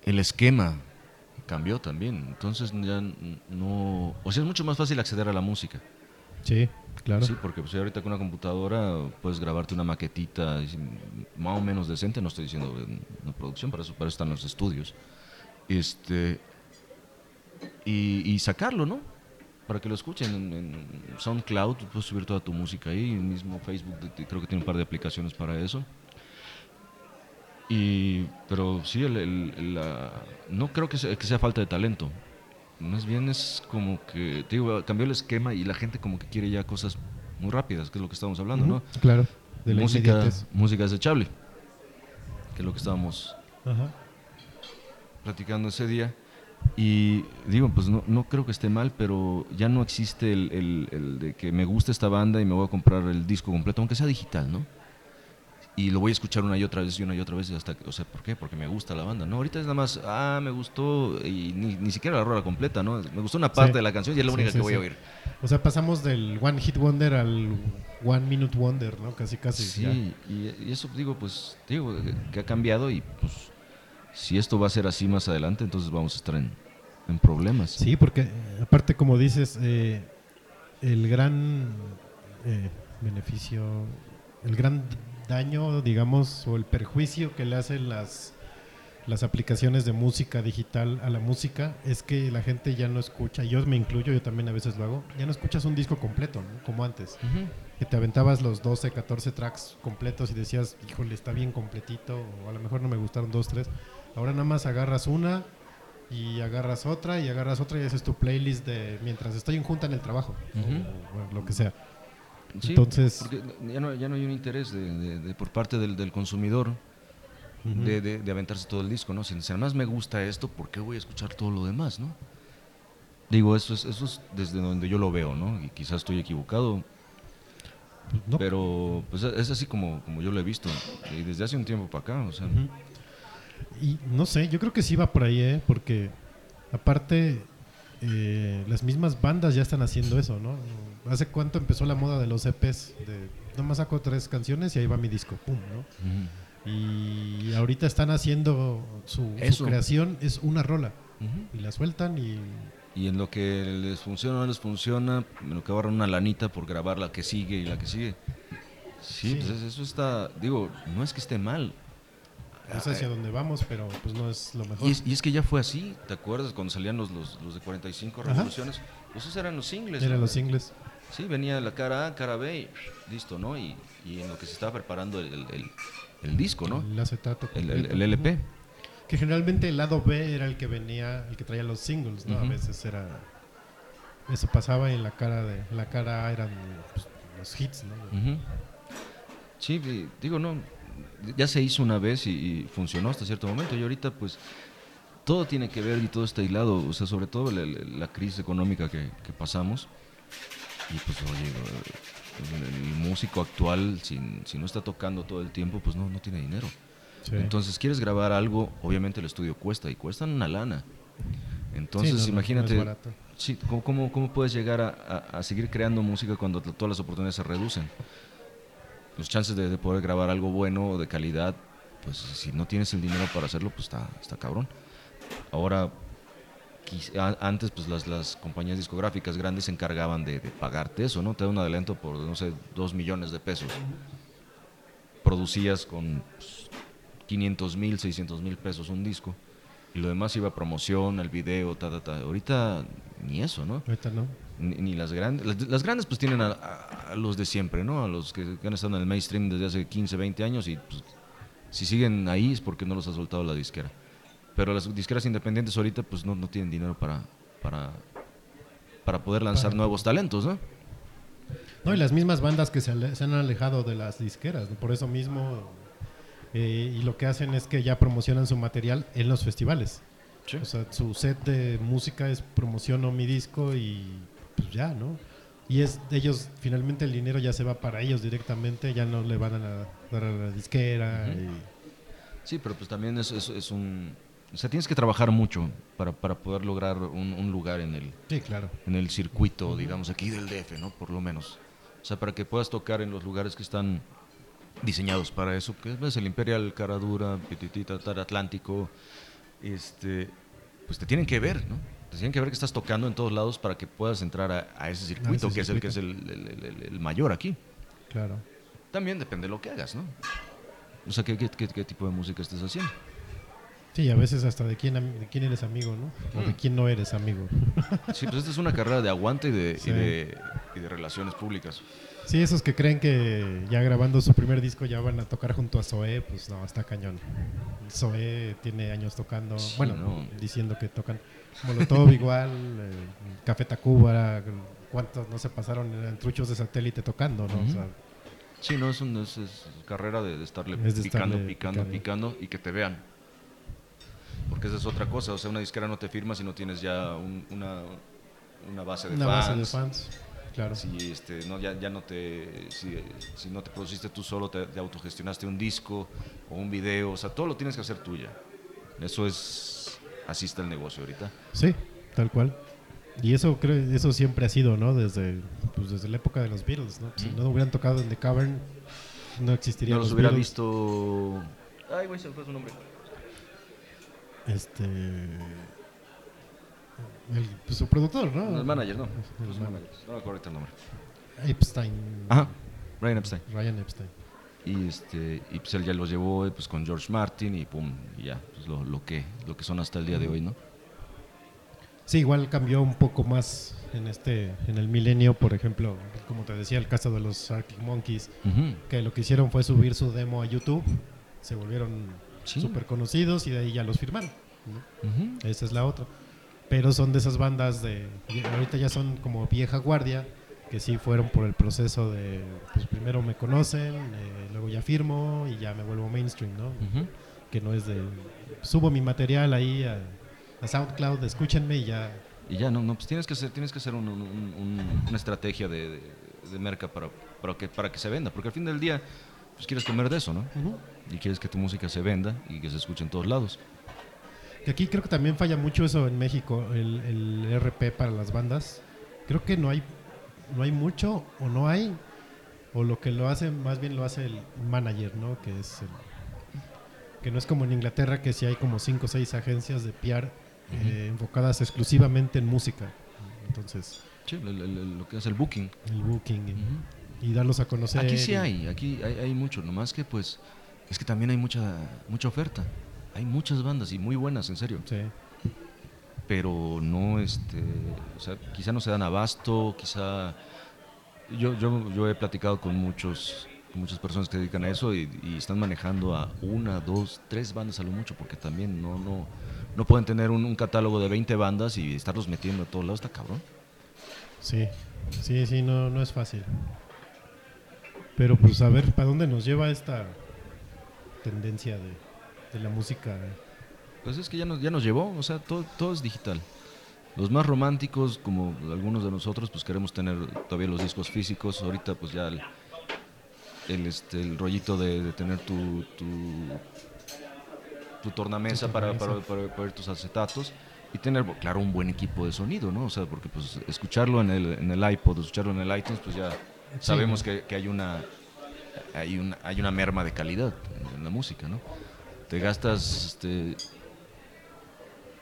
el- esquema cambió también. Entonces ya no, o sea, es mucho más fácil acceder a la música. Sí, claro. Sí, porque pues, ahorita con una computadora puedes grabarte una maquetita más o menos decente, no estoy diciendo en una producción, para eso, para eso están los estudios. Este, y, sacarlo, ¿no? Para que lo escuchen en, SoundCloud, puedes subir toda tu música ahí, el mismo Facebook creo que tiene un par de aplicaciones para eso. Y, pero sí, el- no creo que sea falta de talento. Más bien es como que, te digo, cambió el esquema y la gente como que quiere ya cosas muy rápidas, que es lo que estamos hablando, ¿no? Claro. De la música, inmediatez. música desechable, que es lo que estábamos Ajá. platicando ese día. Y digo, pues no, no creo que esté mal, pero ya no existe el, el- el de que me gusta esta banda y me voy a comprar el disco completo, aunque sea digital, ¿no? Y lo voy a escuchar una y otra vez y una y otra vez hasta que, o sea, ¿por qué? Porque me gusta la banda, ¿no? Ahorita es nada más, ah, me gustó y ni, ni siquiera la rola completa, ¿no? Me gustó una parte Sí. de la canción y es la Sí, única sí, que voy a oír. O sea, pasamos del One Hit Wonder al One Minute Wonder, ¿no? Casi, casi. Sí, ya. y, y eso digo, pues, digo, que ha cambiado y pues, si esto va a ser así más adelante, entonces vamos a estar en, en problemas. Sí, porque aparte, como dices, eh, el gran eh, beneficio, el gran daño, digamos, o el perjuicio que le hacen las, las aplicaciones de música digital a la música es que la gente ya no escucha, yo me incluyo, yo también a veces lo hago, ya no escuchas un disco completo, ¿no? como antes. Que te aventabas los 12, 14 tracks completos y decías, híjole, está bien completito, o a lo mejor no me gustaron dos, tres. Ahora nada más agarras una y agarras otra y agarras otra y haces tu playlist de mientras estoy en junta en el trabajo. Ujú. o, lo que sea. Sí, Entonces- porque ya no, ya no hay un interés de, de- de- por parte del, del consumidor de, de- de aventarse todo el disco, ¿no? Si, si además me gusta esto, ¿por qué voy a escuchar todo lo demás, no? Digo, eso es, eso es desde donde yo lo veo, ¿no? Y quizás estoy equivocado, no. pero pues es así como, como yo lo he visto, y desde hace un tiempo para acá, o sea... Y no sé, yo creo que sí va por ahí, ¿eh? Porque aparte eh, las mismas bandas ya están haciendo eso, ¿no? ¿Hace cuánto empezó la moda de los EPs? De, nomás saco tres canciones y ahí va mi disco, pum, ¿no? Y ahorita están haciendo su, su creación, es una rola. Y la sueltan y... Y en lo que les funciona o no les funciona, en lo que agarran una lanita por grabar la que sigue y la que sigue. Sí, Sí. pues es- eso está, digo, no es que esté mal. Es hacia donde vamos, pero pues no es lo mejor. Y es, y es que ya fue así, ¿te acuerdas cuando salían los, los, los de 45 Ajá. revoluciones? Pues esos eran los singles. Eran ¿no? los singles. Sí, venía la cara A, cara B y listo, ¿no? Y, y en lo que se estaba preparando el, el- el- el disco, ¿no? El acetato. El, LP. Que generalmente el lado B era el que venía, el que traía los singles, ¿no? A veces era... Eso pasaba y en la cara de la cara A eran pues, los hits, ¿no? Sí, digo, no, ya se hizo una vez y, y funcionó hasta cierto momento y ahorita pues todo tiene que ver y todo está aislado, o sea, sobre todo la, la- la crisis económica que, que pasamos. Y pues, oye, el, músico actual, si, si no está tocando todo el tiempo, pues no, no tiene dinero. Sí. Entonces, quieres grabar algo, obviamente el estudio cuesta y cuesta una lana. Entonces, Sí, no, no, no imagínate, barato. sí, ¿cómo, cómo, cómo puedes llegar a, a- a seguir creando música cuando todas las oportunidades se reducen? Los chances de, de poder grabar algo bueno de calidad, pues si no tienes el dinero para hacerlo, pues está, está cabrón. Ahora, antes pues las, las compañías discográficas grandes se encargaban de, de pagarte eso, ¿no? Te da un adelanto por, no sé, dos millones de pesos. Producías con pues, 500 mil, 600 mil pesos un disco. Y lo demás iba a promoción, al video, ta, ta, ta. Ahorita ni eso, ¿no? Ahorita no. Ni, ni las grandes. Las, las grandes pues tienen a, a- a los de siempre, ¿no? A los que, que han estado en el mainstream desde hace 15, 20 años y pues, si siguen ahí es porque no los ha soltado la disquera. Pero las disqueras independientes ahorita pues no, no tienen dinero para, para, para poder lanzar Para- nuevos talentos, ¿no? No, y las mismas bandas que se, ale- se han alejado de las disqueras, ¿no? por eso mismo, eh, y lo que hacen es que ya promocionan su material en los festivales. O sea, su set de música es promociono mi disco y pues ya, ¿no? Y es ellos, finalmente el dinero ya se va para ellos directamente, ya no le van a la- dar a la disquera. Y- Sí, pero pues también es, es, es un... O sea, tienes que trabajar mucho para, para poder lograr un, un lugar en el, sí, claro. en el circuito, digamos, aquí del DF, ¿no? Por lo menos. O sea, para que puedas tocar en los lugares que están diseñados para eso, que es el Imperial, Caradura, Pititita, Tar Atlántico, este, pues te tienen que ver, ¿no? Te tienen que ver que estás tocando en todos lados para que puedas entrar a, a ese circuito, ese que es el que es el, el- el- el- el mayor aquí. Claro. También depende de lo que hagas, ¿no? O sea, ¿qué, qué, qué- qué tipo de música estés haciendo? Sí, a veces hasta de quién, de quién eres amigo, ¿no? O de Mm. quién no eres amigo. Sí, pues esta es una carrera de aguante y de, Sí. y de, y de relaciones públicas. Sí, esos que creen que ya grabando su primer disco ya van a tocar junto a Zoé, pues no, está cañón. Zoé tiene años tocando, Sí, bueno, no. diciendo que tocan Molotov igual, eh, Café Tacuba, cuántos no se pasaron en truchos de satélite tocando, ¿no? O Ujú. sea, Sí, no, es, un- es- es carrera de, de estarle Es de picando, estarle picando, picando. picando y que te vean. Porque esa es otra cosa, o sea, una disquera no te firma si no tienes ya un- una, una base de una fans. base de fans, claro. Si, este, no, ya, ya no te, si, si no te produciste tú solo, te, te autogestionaste un disco o un video, o sea, todo lo tienes que hacer tuya. Eso es, así está el negocio ahorita. Sí, tal cual. Y eso creo, eso siempre ha sido, ¿no? Desde, pues desde la época de los Beatles, ¿no? Si Mm. no hubieran tocado en The Cavern, no existirían No los los hubiera Beatles. visto... Ay, güey, se fue su nombre. Este. el- pues, su productor, ¿no? El manager, no. Los managers. No me acuerdo el nombre. Epstein. Ajá, Brian Epstein. Ryan Epstein. Y, este, y pues él ya los llevó eh, pues, con George Martin y pum, y ya, pues lo, lo, que, lo que son hasta el día de hoy, ¿no? Sí, igual cambió un poco más en este, en el milenio, por ejemplo, como te decía, el caso de los Arctic Monkeys, que lo que hicieron fue subir su demo a YouTube, se volvieron Sí. súper conocidos y de ahí ya los firmaron. Esa es la otra. Pero son de esas bandas de. Ahorita ya son como vieja guardia, que sí fueron por el proceso de. Pues primero me conocen, eh, luego ya firmo y ya me vuelvo mainstream, ¿no? Que no es de. Subo mi material ahí a, a SoundCloud, escúchenme y ya. Y ya, no, no, pues tienes que hacer, tienes que hacer un- un- un- una estrategia de, de, de merca para, para, que, para que se venda, porque al fin del día, pues quieres comer de eso, ¿no? Y quieres que tu música se venda y que se escuche en todos lados. Que aquí creo que también falla mucho eso en México, el, el RP para las bandas. Creo que no hay, no hay mucho o no hay, o lo que lo hace, más bien lo hace el manager, ¿no? Que es el- que no es como en Inglaterra que sí hay como cinco o seis agencias de PR eh, enfocadas exclusivamente en música. Entonces, Sí, el- el- lo que es el booking. el booking y, y darlos a conocer. Aquí sí y- hay, aquí hay, hay mucho, nomás que pues es que también hay mucha, mucha oferta. Hay muchas bandas y muy buenas, en serio. Sí. pero no, este, o sea, quizá no se dan abasto, quizá... Yo, yo, yo he platicado con muchos muchas personas que dedican a eso y, y están manejando a una, dos, tres bandas a lo mucho, porque también no, no, no pueden tener un, un catálogo de 20 bandas y estarlos metiendo a todos lados, está cabrón. Sí, sí, sí, no, no es fácil. Pero pues a ver, ¿para dónde nos lleva esta, tendencia de, de la música. Pues es que ya nos, ya nos llevó, o sea, todo, todo es digital. Los más románticos, como algunos de nosotros, pues queremos tener todavía los discos físicos. Ahorita, pues ya el, el, este, el rollito de, de tener tu, tu, tu tornamesa, Tu para, para, para poner tus acetatos y tener, claro, un buen equipo de sonido, ¿no? O sea, porque pues escucharlo en el, en el iPod, escucharlo en el iTunes, pues ya sabemos que, que hay una hay una hay una merma de calidad en la música, ¿no? Te gastas este,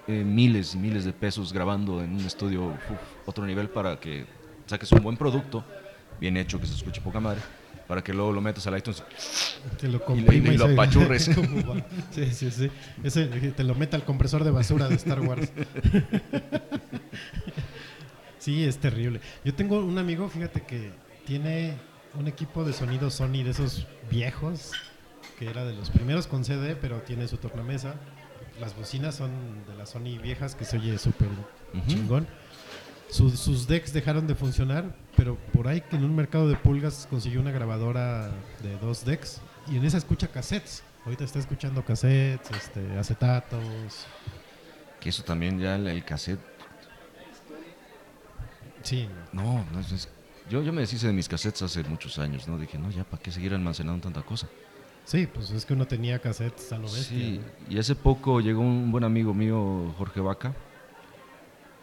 eh, miles y miles de pesos grabando en un estudio uf, otro nivel para que saques un buen producto, bien hecho, que se escuche poca madre, para que luego lo metas al iTunes. Te lo Y le- y lo apachurres. <laughs> Sí, sí, sí. Ese, te lo mete al compresor de basura de Star Wars. <laughs> Sí, es terrible. Yo tengo un amigo, fíjate que tiene un equipo de sonido Sony de esos viejos, que era de los primeros con CD, pero tiene su tornamesa. Las bocinas son de las Sony viejas, que se oye súper chingón. Sus, sus decks dejaron de funcionar, pero por ahí que en un mercado de pulgas consiguió una grabadora de dos decks y en esa escucha cassettes. Ahorita está escuchando cassettes, este, acetatos. Que eso también ya el, el cassette. Sí, No, no es- es- yo, yo me deshice de mis cassettes hace muchos años, ¿no? Dije, no, ya, ¿para qué seguir almacenando tanta cosa? sí, pues es que uno tenía cassettes a lo bestia. Sí, ¿no? y hace poco llegó un buen amigo mío, Jorge Vaca.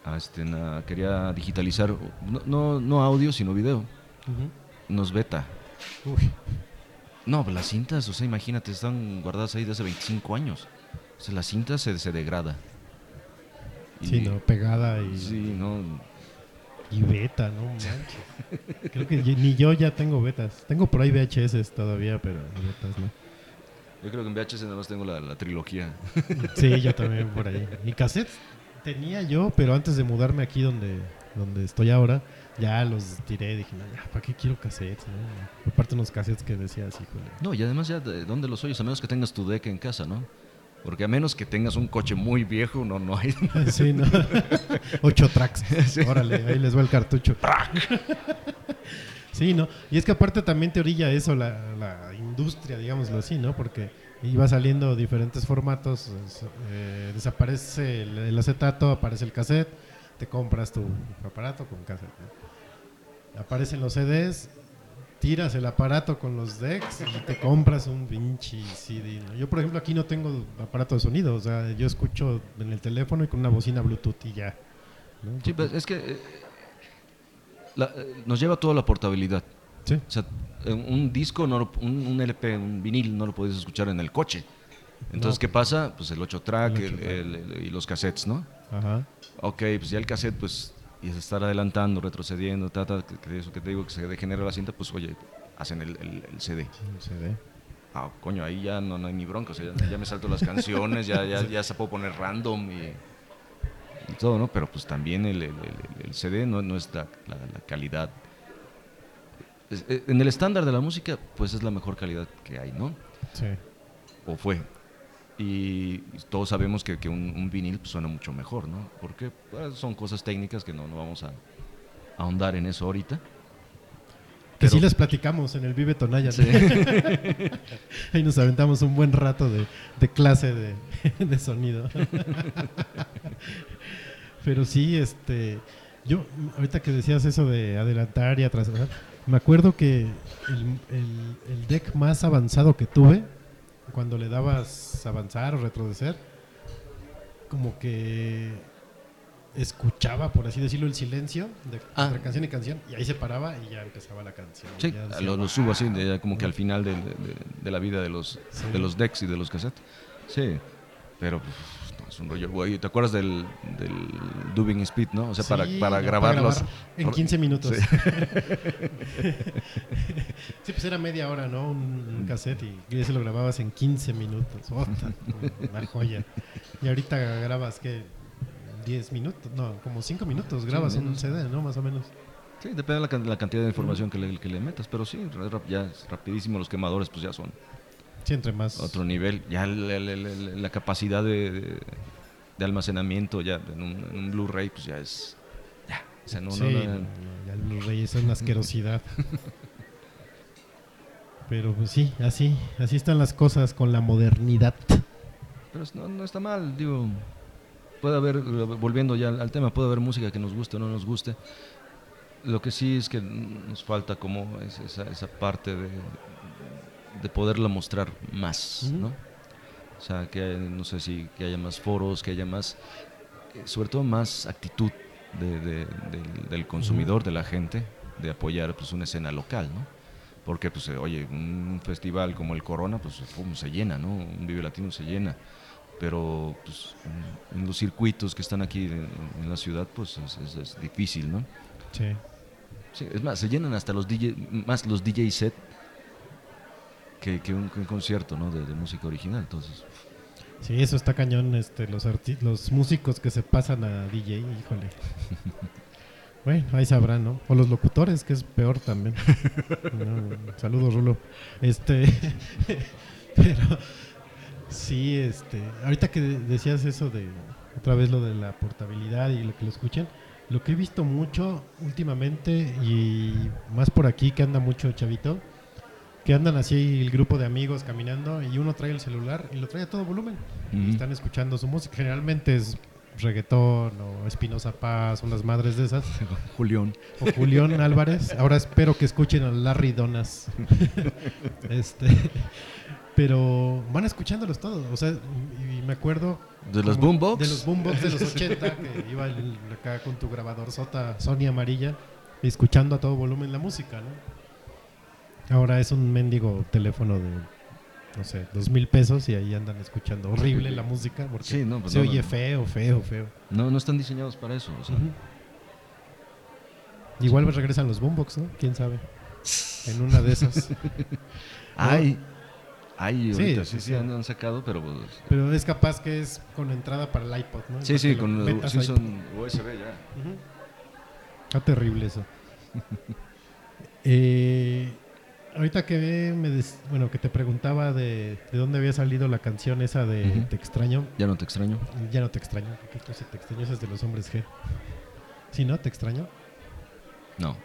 a este, na- quería digitalizar, no, no, no audio, sino video. Nos beta. Uy, No, pues las cintas, o sea, imagínate, están guardadas ahí de hace 25 años. O sea, la cinta se, se degrada. Y- sí, no, pegada y, Sí, no. Y beta, no manches. Creo que ni yo ya tengo betas. Tengo por ahí VHS todavía, pero betas no. Yo creo que en VHS nada más tengo la, la trilogía. Sí, yo también por ahí. Y cassettes tenía yo, pero antes de mudarme aquí donde, donde estoy ahora, ya los tiré. Dije, no, ya, ¿para qué quiero cassettes? no? Aparte unos cassettes que decías, híjole. No, y además ya, ¿de dónde los oyes? A menos que tengas tu deck en casa, ¿no? Porque a menos que tengas un coche muy viejo, no, no hay. <laughs> Sí, ¿no? <laughs> Ocho tracks. Órale, ahí les va el cartucho. <laughs> Sí, ¿no? Y es que aparte también te orilla eso, la, la industria, digámoslo así, ¿no? Porque iba saliendo diferentes formatos, eh, desaparece el, el acetato, aparece el cassette, te compras tu aparato con cassette, ¿no? Aparecen los CDs, tiras el aparato con los decks y te compras un pinche CD, ¿no? Yo, por ejemplo, aquí no tengo aparato de sonido, o sea, yo escucho en el teléfono y con una bocina Bluetooth y ya. ¿no? Sí, pues es que eh, la- eh, nos lleva toda la portabilidad. Sí. O sea, un disco, no lo- un, un LP, un vinil, no lo puedes escuchar en el coche. Entonces, No. ¿qué pasa? Pues el 8 track El el- ocho track. el- el- y los cassettes, ¿no? Ajá. Ok, pues ya el cassette, pues, y es estar adelantando, retrocediendo, ta, ta, que, que eso que te digo, que se degenera la cinta, pues, oye, hacen el, el- el CD. Un CD. Ah, coño, ahí ya no, no hay ni bronca, o sea, ya, ya me salto las canciones, ya, ya, ya se puedo poner random y, y todo, ¿no? Pero pues también el, el- el- el CD no, no es la, la- la calidad. Es- eh, en el estándar de la música, pues es la mejor calidad que hay, ¿no? Sí. O fue. Y todos sabemos que, que un, un vinil pues, suena mucho mejor, ¿no? Porque pues, son cosas técnicas que no, no vamos a, a ahondar en eso ahorita. Que Pero- sí les platicamos en el Vive Tonaya. ¿no? <laughs> Ahí nos aventamos un buen rato de, de clase de, <laughs> de sonido. <laughs> Pero sí, este, yo, ahorita que decías eso de adelantar y atrasar, me acuerdo que el, el- el deck más avanzado que tuve, cuando le dabas avanzar o retroceder, como que escuchaba, por así decirlo, el silencio de, Ah. entre canción y canción, y ahí se paraba y ya empezaba la canción. Sí, Ya decía, lo, lo subo así, de- como que al final de, de- de la vida de los, Sí. de los decks y de los cassettes. Sí, pero pues, no, es un rollo. güey. ¿Te acuerdas del, del dubbing speed, no? O sea, para, Sí, para ya, grabarlos. grabar en 15 minutos. Sí. <laughs> Sí. pues era media hora, ¿no? Un, un cassette y ese lo grababas en 15 minutos. Ota, <laughs> una joya. Y ahorita grabas, ¿qué? 10 minutos, no, como 5 minutos grabas un menos. CD, ¿no? Más o menos. Sí, depende de la, la cantidad de información que le, que le metas, pero sí, ya es rapidísimo. Los quemadores, pues ya son Sí, entre más. otro nivel. Ya la capacidad de, de- de almacenamiento ya en un, Blu-ray, pues ya es. Ya. O sea, no, sí, no, no- no, no, ya el Blu-ray es una asquerosidad. <laughs> Pero pues sí, así, así están las cosas con la modernidad. Pero no, no está mal, digo. Puede haber, volviendo ya al, tema, puede haber música que nos guste o no nos guste. Lo que sí es que nos falta como es- esa, esa parte de, de poderla mostrar más. ¿no? O sea, que no sé si que haya más foros, que haya más, eh, sobre todo más actitud de- de- del, del consumidor, de la gente, de apoyar pues una escena local, ¿no? Porque, pues, eh, oye, un festival como el Corona, pues, pum, se llena, ¿no? Un Vive Latino se llena. Pero, pues, en, en los circuitos que están aquí en, en la ciudad, pues, es, es- es difícil, ¿no? Sí. Sí, es más, se llenan hasta los DJ, más los DJ set que, que un, que un concierto, ¿no? De, de música original, entonces... Sí, eso está cañón, este, los arti- los músicos que se pasan a DJ, híjole. <laughs> Bueno, ahí sabrán, ¿no? O los locutores, que es peor también. <laughs> No, saludos, Rulo. Este, <laughs> pero sí, este, ahorita que decías eso de otra vez lo de la portabilidad y lo que lo escuchen, lo que he visto mucho últimamente y más por aquí que anda mucho chavito, que andan así el grupo de amigos caminando y uno trae el celular y lo trae a todo volumen y están escuchando su música. Generalmente es reggaetón o Espinosa Paz o las madres de esas. Julián. <laughs> O Julián Álvarez. Ahora espero que escuchen a Larry Donas. <laughs> este, pero van escuchándolos todos. O sea, y, y me acuerdo. ¿De los boombox? De los boombox de los <laughs> 80, que iba el- acá con tu grabador sota Sony amarilla, escuchando a todo volumen la música, ¿no? Ahora es un mendigo teléfono de, no sé, dos mil pesos y ahí andan escuchando horrible la música porque Sí, no, pues se no, oye no. feo, feo, feo. No, no están diseñados para eso. o sea. Igual regresan los boombox, ¿no? ¿Quién sabe? En una de esas. <laughs> Hay, Sí, ahorita sí, sí, sí. han, sacado, pero pues, Pero es capaz que es con entrada para el iPod, ¿no? sí, sí, con metas sí son USB ya. Ujú. Está terrible eso. <laughs> Eh, ahorita que me des- bueno que te preguntaba de, de dónde había salido la canción esa de. Te extraño, Ya no te extraño. ya no te extraño, sí te extraño, esa es de los hombres G. ¿Sí, no? ¿Te extraño? No.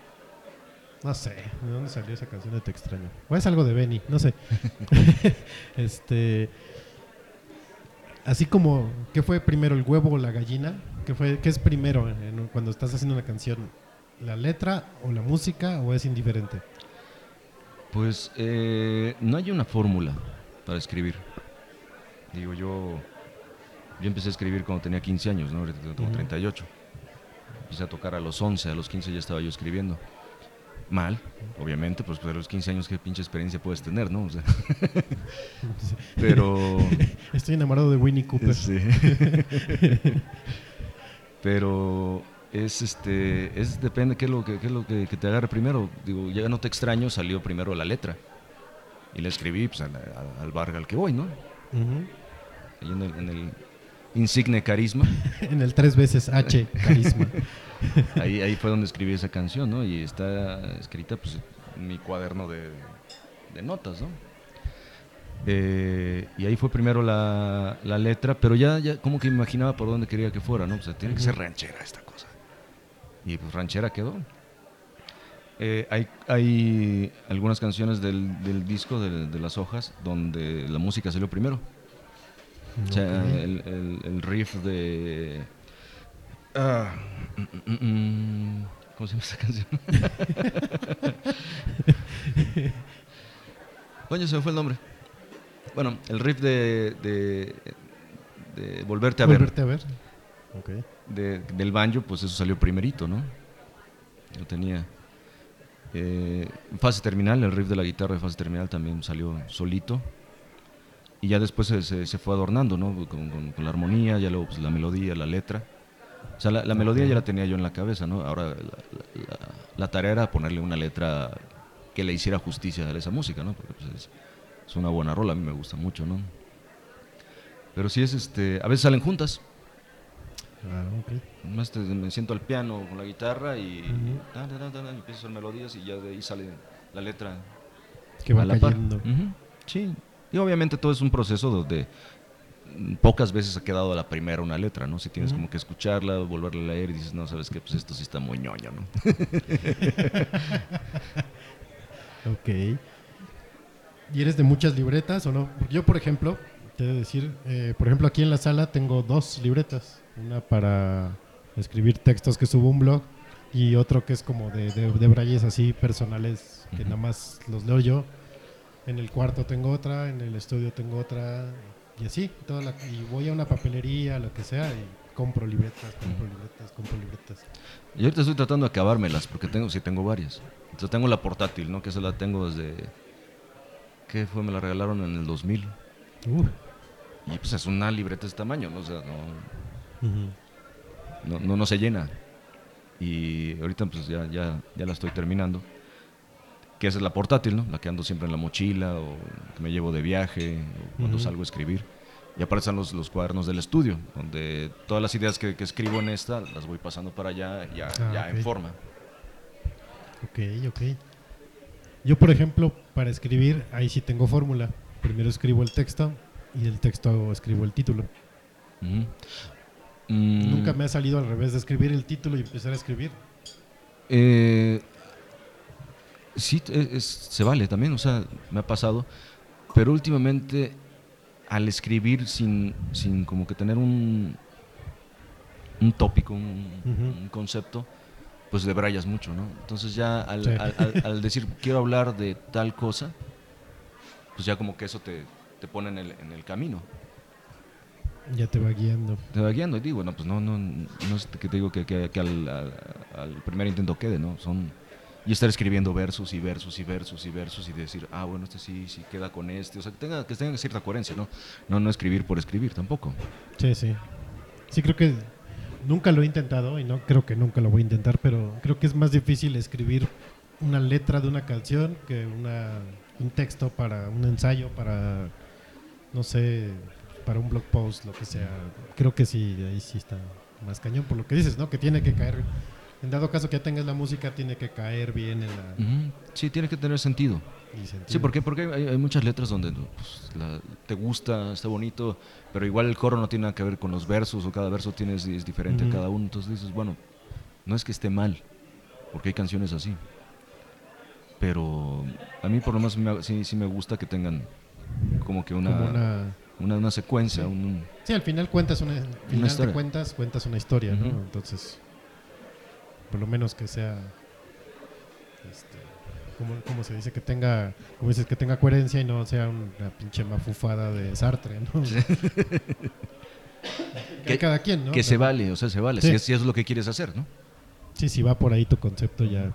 No sé, ¿de dónde salió esa canción de Te extraño? O es algo de Benny, no sé. <laughs> <laughs> este. Así como, ¿qué fue primero, el huevo o la gallina? ¿Qué, fue, qué es primero en- cuando estás haciendo una canción? ¿La letra o la música o es indiferente? Pues eh, no hay una fórmula para escribir. Digo, yo, yo empecé a escribir cuando tenía 15 años, ¿no? Ahorita tengo Ujú. 38. Empecé a tocar a los 11, a los 15 ya estaba yo escribiendo. Mal, obviamente, pues, pues a los 15 años qué pinche experiencia puedes tener, ¿no? O sea, <laughs> pero... <laughs> Estoy enamorado de Winnie Cooper. Sí. <laughs> Pero es este es depende qué es lo que qué es lo que, que te agarre primero. Digo, ya no te extraño, salió primero la letra. Y la escribí pues, al, al- al bar al que voy, ¿no? Ahí en el, en el insigne carisma. <laughs> En el tres veces H, carisma. <laughs> Ahí, ahí fue donde escribí esa canción, ¿no? Y está escrita pues en mi cuaderno de, de notas, ¿no? Eh, y ahí fue primero la, la letra, pero ya, ya como que imaginaba por dónde quería que fuera, ¿no? O sea, tiene que ser ranchera esta. Y pues ranchera quedó. Eh, hay, hay algunas canciones del, del disco de, de Las Hojas donde la música salió primero. O sea, el, el- el riff de... ah, mm, mm, mm, ¿Cómo se llama esa canción? <laughs> Coño, se me fue el nombre. Bueno, el riff de, de, de Volverte a Ver, Volverte a ver. Ok. de- del banjo, pues eso salió primerito, ¿no? Yo tenía... eh, fase terminal, el riff de la guitarra de fase terminal también salió solito. Y ya después se, se- se fue adornando, ¿no? Con, con- con la armonía, ya luego pues, la melodía, la letra. O sea, la, la melodía ya la tenía yo en la cabeza, ¿no? Ahora la, la- la- la tarea era ponerle una letra que le hiciera justicia a esa música, ¿no? Porque pues, es, es una buena rola, a mí me gusta mucho, ¿no? Pero sí es, este, a veces salen juntas. Más te- me siento al piano con la guitarra y, empiezo a hacer melodías y ya de ahí sale la letra Que va a la par. Sí, y obviamente todo es un proceso donde pocas veces ha quedado a la primera una letra, ¿no? Si tienes como que escucharla, volverla a leer y dices, no, sabes qué, pues esto sí está muy ñoño, ¿no? <laughs> Ok. ¿Y eres de muchas libretas o no? Porque yo, por ejemplo, te he de decir, eh, por ejemplo, aquí en la sala tengo dos libretas. Una para escribir textos que subo un blog y otro que es como de, de, de brayes así personales que nada más los leo yo. En el cuarto tengo otra, en el estudio tengo otra y así. Toda la- y voy a una papelería, lo que sea, y compro libretas, compro libretas, compro libretas. Y ahorita estoy tratando de acabármelas porque tengo, sí tengo varias. Entonces tengo la portátil, ¿no? Que esa la tengo desde... ¿Qué fue? Me la regalaron en el 2000. Uh, Y pues es una libreta de este tamaño, ¿no? O sea, no, no, no, no se llena. Y ahorita pues ya, ya, ya la estoy terminando. Que esa es la portátil, ¿no? La que ando siempre en la mochila o que me llevo de viaje o cuando salgo a escribir. Y aparte están los, los cuadernos del estudio, donde todas las ideas que, que escribo en esta las voy pasando para allá ya, Ah, ya en forma. Ok, ok. Yo, por ejemplo, para escribir, ahí sí tengo fórmula. Primero escribo el texto y del texto escribo el título. Mm, Nunca me ha salido al revés de escribir el título y empezar a escribir. Eh, sí, e- es- se vale también, o sea, me ha pasado. Pero últimamente, al escribir sin, sin como que tener un, un tópico, un, concepto, pues debrayas mucho, ¿no? Entonces ya al, Sí. al- al- al decir quiero hablar de tal cosa, pues ya como que eso te, te pone en el, en el camino. Ya te va guiando. Te va guiando y digo, no, pues no, no, no es que te digo que, que- que al, al- al primer intento quede, ¿no? Son, y estar escribiendo versos y versos y versos y versos y decir, ah, bueno, este sí, sí queda con este, o sea, que tenga, que tenga cierta coherencia, ¿no? No, no escribir por escribir tampoco. Sí, sí. Sí, creo que nunca lo he intentado y no creo que nunca lo voy a intentar, pero creo que es más difícil escribir una letra de una canción que una, un texto para un ensayo, para, no sé, para un blog post, lo que sea. Creo que sí, ahí sí está más cañón, por lo que dices, ¿no? Que tiene que caer, en dado caso que ya tengas la música, tiene que caer bien en la... Sí, tiene que tener sentido. Sí, ¿por qué? Porque hay, hay muchas letras donde pues, la- te gusta, está bonito, pero igual el coro no tiene nada que ver con los versos o cada verso tiene, es, es diferente a cada uno. Entonces dices, bueno, no es que esté mal, porque hay canciones así. Pero a mí por lo menos me- sí, sí me gusta que tengan como que una, Como una- una, una secuencia, Sí. un- un- Sí, al final cuentas una, al final de historia. cuentas cuentas una historia, ¿no? Entonces, por lo menos que sea, este, ¿cómo, cómo se dice? Que tenga, como dices, que tenga coherencia y no sea una pinche mafufada de Sartre, ¿no? <laughs> Que Que- cada quien, ¿no? que se vale, o sea, se vale, Sí. si, es, si es lo que quieres hacer, ¿no? Sí, si va por ahí tu concepto ya,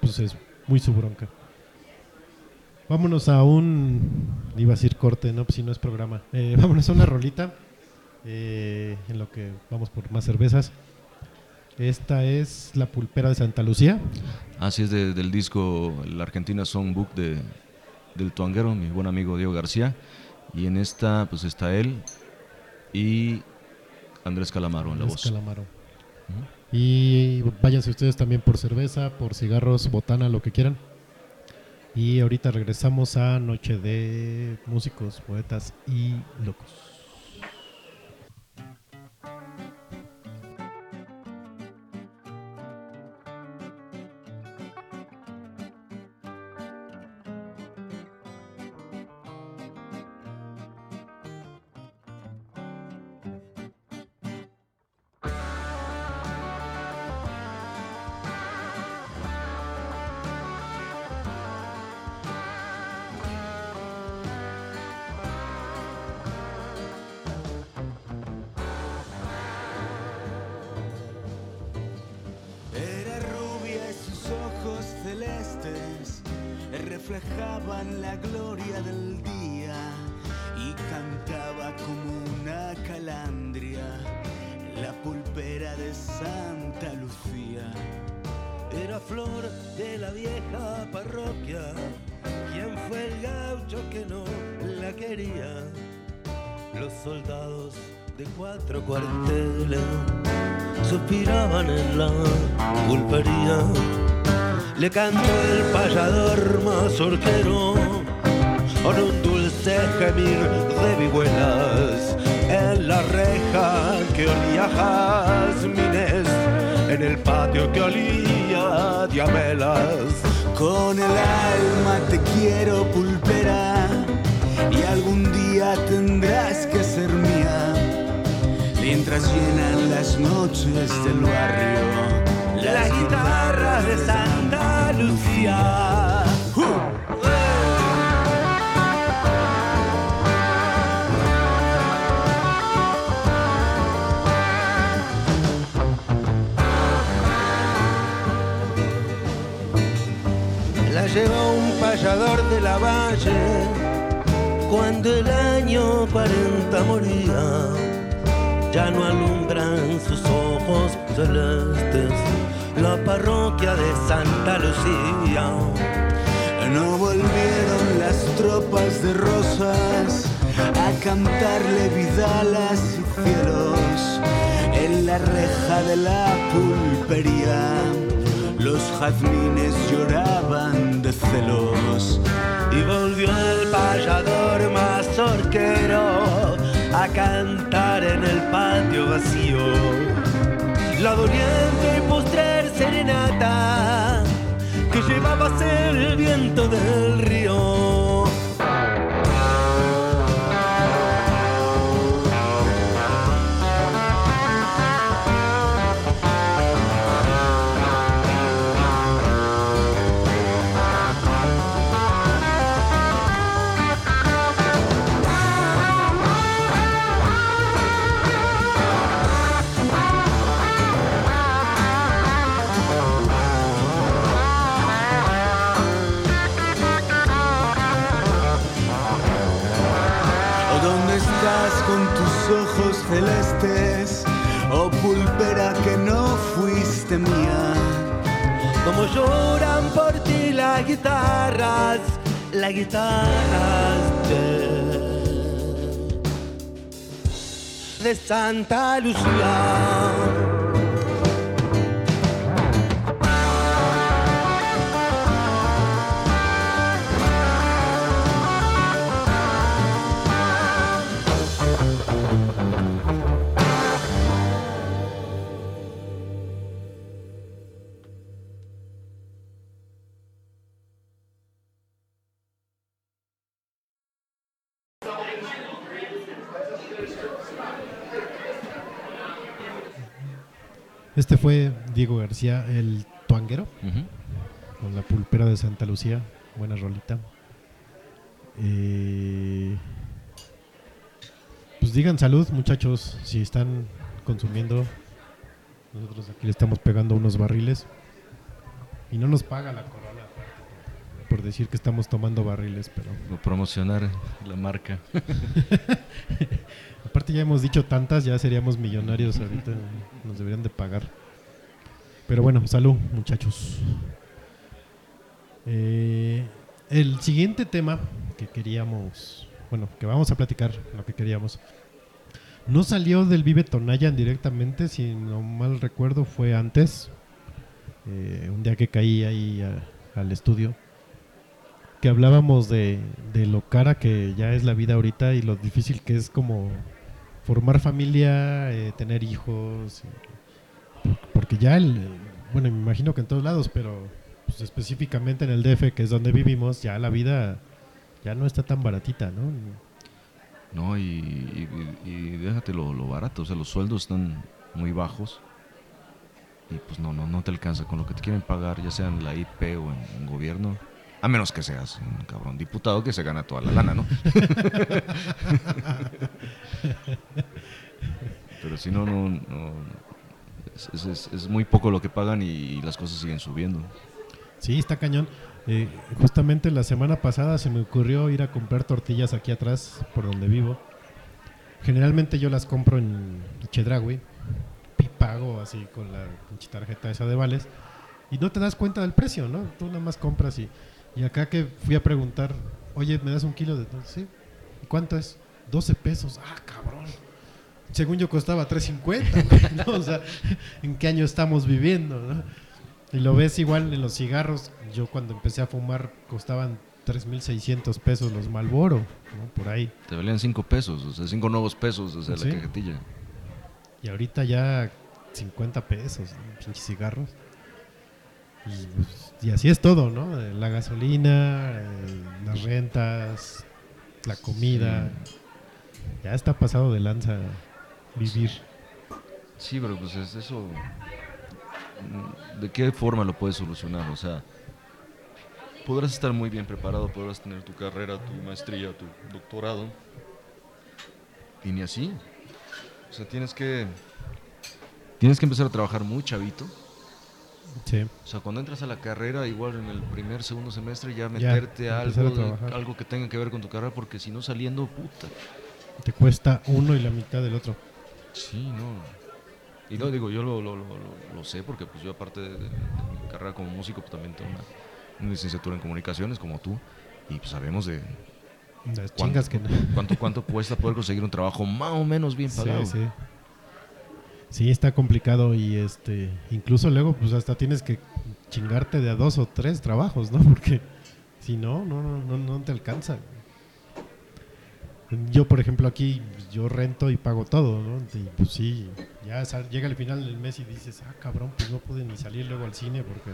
pues es muy su bronca. Vámonos a un, iba a decir corte, no, pues si no es programa. Eh, <laughs> vámonos a una rolita, eh, en lo que vamos por más cervezas. Esta es La Pulpera de Santa Lucía. Así es de- del disco El Argentina Songbook de, del Tuanguero, mi buen amigo Diego García. Y en esta pues está él y Andrés Calamaro en la Andrés voz. Calamaro. Y váyanse ustedes también por cerveza, por cigarros, botana, lo que quieran. Y ahorita regresamos a Noche de Músicos, Poetas y Locos. canto. De la pulpería. Los jazmines lloraban de celos Y volvió el payador mazorquero a cantar en el patio vacío. La doliente y postrer serenata que llevaba a ser el viento del río. Celestes? Oh pulpera que no fuiste mía. Como lloran por ti las guitarras, las guitarras de, de Santa Lucía. Fue Diego García, el tuanguero, con la pulpera de Santa Lucía. Buena rolita. Eh, pues digan salud, muchachos, si están consumiendo. Nosotros aquí le estamos pegando unos barriles. Y no nos paga la corona por decir que estamos tomando barriles, pero O promocionar la marca. <laughs> aparte ya hemos dicho tantas, ya seríamos millonarios ahorita, nos deberían de pagar. Pero bueno, salud, muchachos. Eh, el siguiente tema que queríamos, bueno, que vamos a platicar, lo que queríamos, no salió del Vive Tonayan directamente, si no mal recuerdo, fue antes, eh, un día que caí ahí al estudio, que hablábamos de, de lo cara que ya es la vida ahorita y lo difícil que es como formar familia, eh, tener hijos, porque ya el, bueno, me imagino que en todos lados, pero pues, específicamente en el DF, que es donde vivimos, ya la vida ya no está tan baratita, ¿no? No, y, y, y déjate lo, lo barato, o sea, los sueldos están muy bajos y pues no, no, no te alcanza con lo que te quieren pagar, ya sea en la IP o en, en gobierno, a menos que seas un cabrón diputado que se gana toda la lana, ¿no? <laughs> Pero si no, no, no es, es- es- muy poco lo que pagan y las cosas siguen subiendo. Sí, está cañón. Eh, justamente la semana pasada se me ocurrió ir a comprar tortillas aquí atrás, por donde vivo. Generalmente yo las compro en Chedraui y pago así con la tarjeta esa de vales y no te das cuenta del precio, ¿no? Tú nada más compras y, y acá que fui a preguntar, oye, ¿me das un kilo de Sí. ¿Y cuánto es? 12 pesos. Ah, cabrón. Según yo costaba 3.50, güey, ¿no? O sea, ¿en qué año estamos viviendo, no? Y lo ves igual en los cigarros. Yo cuando empecé a fumar costaban 3.600 pesos los Malboro, ¿no? Por ahí. Te valían 5 pesos, o sea, 5 nuevos pesos, o sea, Sí. la cajetilla. Y ahorita ya 50 pesos, pinches cigarros. Y, pues, y así es todo, ¿no? La gasolina, eh, las rentas, la comida. Ya está pasado de lanza vivir. Sí, pero pues es eso. ¿De qué forma lo puedes solucionar? O sea, podrás estar muy bien preparado, podrás tener tu carrera, tu maestría, tu doctorado. Y ni así. O sea, tienes que. Tienes que empezar a trabajar muy chavito. Sí. O sea, cuando entras a la carrera, igual en el primer, segundo semestre, ya meterte a a algo, de- trabajar. algo que tenga que ver con tu carrera, porque si no saliendo, puta. Te cuesta uno y la mitad del otro. Sí, no. Y no digo, yo lo, lo, lo, sé porque pues yo aparte de, de mi carrera como músico, pues también tengo una, una licenciatura en comunicaciones como tú. Y pues sabemos de Las cuánto, chingas que no. <laughs> cuánto, cuánto cuesta poder conseguir un trabajo más o menos bien pagado. Sí, sí. Sí, está complicado y este, incluso luego pues hasta tienes que chingarte de a dos o tres trabajos, ¿no? <laughs> Porque si no, no, no, no, no te alcanza. Yo, por ejemplo, aquí yo rento y pago todo, ¿no? Y pues sí, ya llega el final del mes y dices, ah, cabrón, pues no pude ni salir luego al cine porque...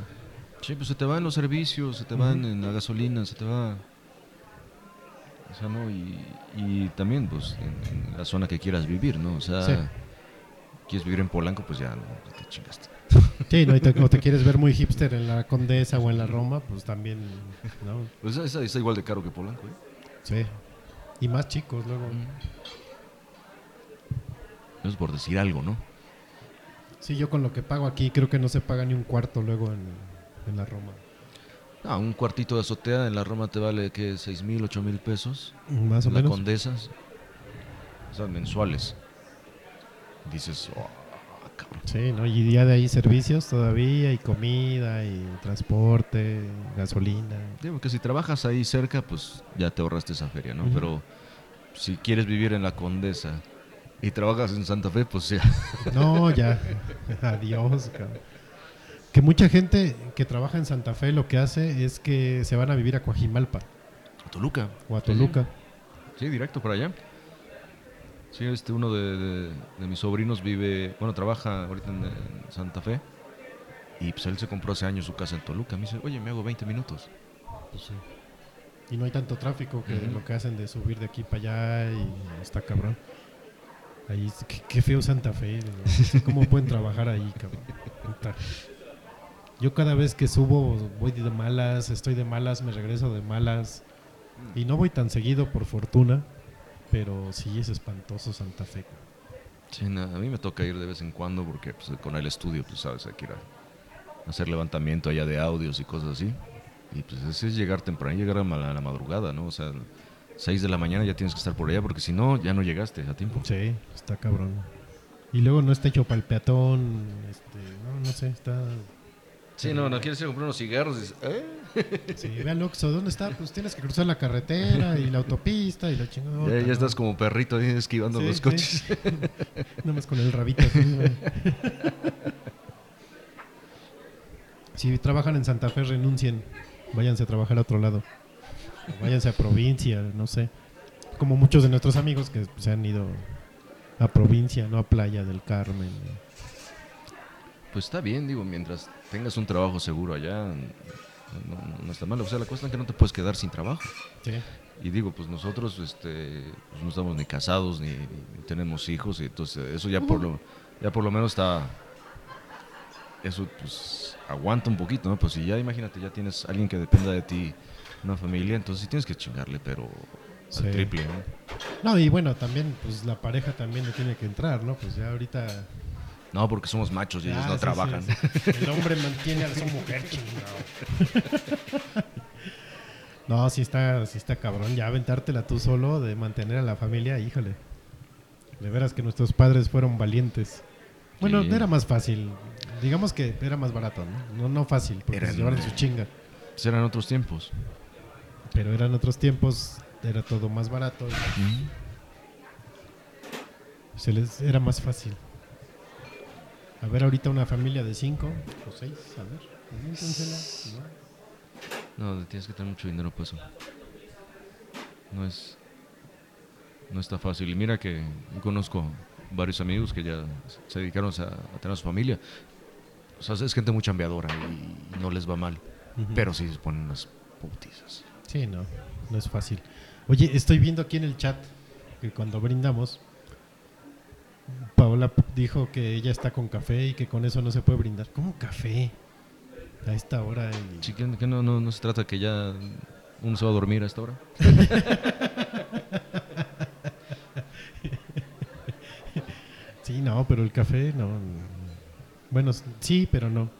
Sí, pues se te van los servicios, se te van en la gasolina, se te va... O sea, ¿no? Y, y también, pues, en, en la zona que quieras vivir, ¿no? O sea, Sí. quieres vivir en Polanco, pues ya, no, te chingaste. <laughs> Sí, ¿no? Y te- o te quieres ver muy hipster en la Condesa o en la Roma, pues también, ¿no? Pues esa está igual de caro que Polanco, ¿eh? Sí. Y más chicos luego. Eso es por decir algo, ¿no? Sí, yo con lo que pago aquí creo que no se paga ni un cuarto luego en, en la Roma. Ah, un cuartito de azotea en la Roma te vale, ¿qué? ¿6 mil, 8 mil pesos? Más o la menos. Condesa, o sea, mensuales. Dices, oh, cabrón. Sí, ¿no? Y día de ahí servicios todavía, y comida, y transporte, gasolina. Digo que si trabajas ahí cerca, pues ya te ahorraste esa feria, ¿no? Pero si quieres vivir en la Condesa y trabajas en Santa Fe, pues ya. No, ya. <laughs> Adiós, cabrón. Que mucha gente que trabaja en Santa Fe lo que hace es que se van a vivir a Coajimalpa Toluca. o a Sí, sí. Toluca. Sí, directo para allá. Sí, este uno de, de- de mis sobrinos vive, bueno, trabaja ahorita en, en Santa Fe. Y pues él se compró hace años su casa en Toluca. Me dice, oye, me hago 20 minutos. Pues sí. Y no hay tanto tráfico que lo que hacen de subir de aquí para allá y está cabrón. Ahí, qué, qué feo Santa Fe. <laughs> ¿Cómo pueden trabajar ahí, cabrón? Puta. Yo cada vez que subo voy de malas, estoy de malas, me regreso de malas. Y no voy tan seguido por fortuna, pero sí es espantoso Santa Fe. Sí, na- a mí me toca ir de vez en cuando porque pues, con el estudio, pues sabes, hay que ir a hacer levantamiento allá de audios y cosas así. Y pues ese es llegar temprano, llegar a la madrugada, ¿no? O sea, 6 de la mañana ya tienes que estar por allá porque si no, ya no llegaste a tiempo. Sí, está cabrón. Y luego no está hecho para el peatón, este, no, no sé, está... Sí, no, no quieres ir a comprar unos cigarros. Dices, ¿eh? Sí, ve al Oxxo, ¿dónde está? Pues tienes que cruzar la carretera y la autopista y la chingada. Ya, ya estás como perrito ahí esquivando Sí, los sí. coches. <laughs> Nada más con el rabito. así, si trabajan en Santa Fe, renuncien. Váyanse a trabajar a otro lado. O váyanse a provincia, no sé. Como muchos de nuestros amigos que se han ido a provincia, no a Playa del Carmen. Pues está bien, digo, mientras tengas un trabajo seguro allá, no, no- no está mal. O sea, la cosa es que no te puedes quedar sin trabajo. Sí. Y digo, pues nosotros este, pues no estamos ni casados ni, ni tenemos hijos, y entonces eso ya por lo, ya por lo menos está, eso pues aguanta un poquito, ¿no? Pues si ya imagínate, ya tienes alguien que dependa de ti, una familia, entonces sí tienes que chingarle, pero Sí. triple, ¿no? No, y bueno, también, pues la pareja también le tiene que entrar, ¿no? Pues ya ahorita. No, porque somos machos y ellos Ah, no sí, trabajan. sí, sí. <laughs> El hombre mantiene a su mujer chingado. <laughs> No, sí está, sí está cabrón. Ya aventártela tú solo de mantener a la familia, híjole. De veras que nuestros padres fueron valientes. Bueno, Sí. era más fácil. Digamos que era más barato, ¿no? No, no fácil, porque Eran- se llevaron su chinga. Pues eran otros tiempos. Pero eran otros tiempos, era todo más barato. y Se les era más fácil. A ver, ahorita una familia de cinco o seis, a ver. ¿no? No, tienes que tener mucho dinero eso. No es. No está fácil. Y mira que conozco varios amigos que ya se dedicaron a, a tener a su familia. O sea, es gente muy chambeadora y no les va mal. Pero sí se ponen unas putizas. Sí, no, no es fácil. Oye, estoy viendo aquí en el chat que cuando brindamos, Paola dijo que ella está con café y que con eso no se puede brindar. ¿Cómo café? A esta hora. y- Sí, que, que no, no, no se trata que ya uno se va a dormir a esta hora. <laughs> Sí, no, pero el café no. Bueno, sí, pero no.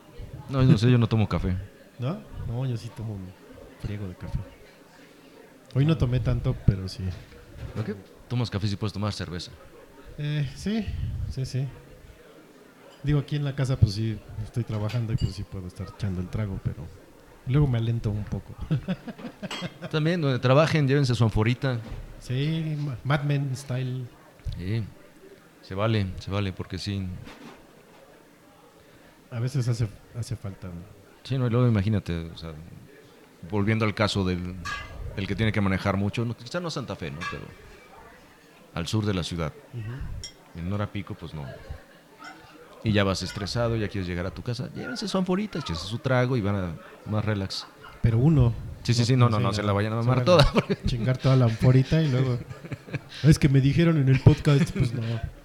No, no sé, yo no tomo café. ¿No? No, yo sí tomo un friego de café. Hoy no tomé tanto, pero sí. ¿Por qué? Tomas café si puedes tomar cerveza. Eh, sí, sí, sí. Digo, aquí en la casa pues sí estoy trabajando y pues sí puedo estar echando el trago, pero luego me alento un poco. <laughs> También, donde trabajen, llévense su anforita. sí, ma- Mad Men style. Sí, se vale, se vale, porque sí. A veces hace, hace falta. Sí, no, y luego imagínate, o sea, volviendo al caso del, del que tiene que manejar mucho, no, quizá no Santa Fe, ¿no? Pero al sur de la ciudad. En hora pico, pues no. Y ya vas estresado, ya quieres llegar a tu casa, llévense su anforita, échense su trago y van a más relax. Pero uno. Sí, sí, sí, no, no, no, se la vayan a mamar van toda. <laughs> Chingar toda la amforita y luego. <laughs> Es que me dijeron en el podcast, pues no.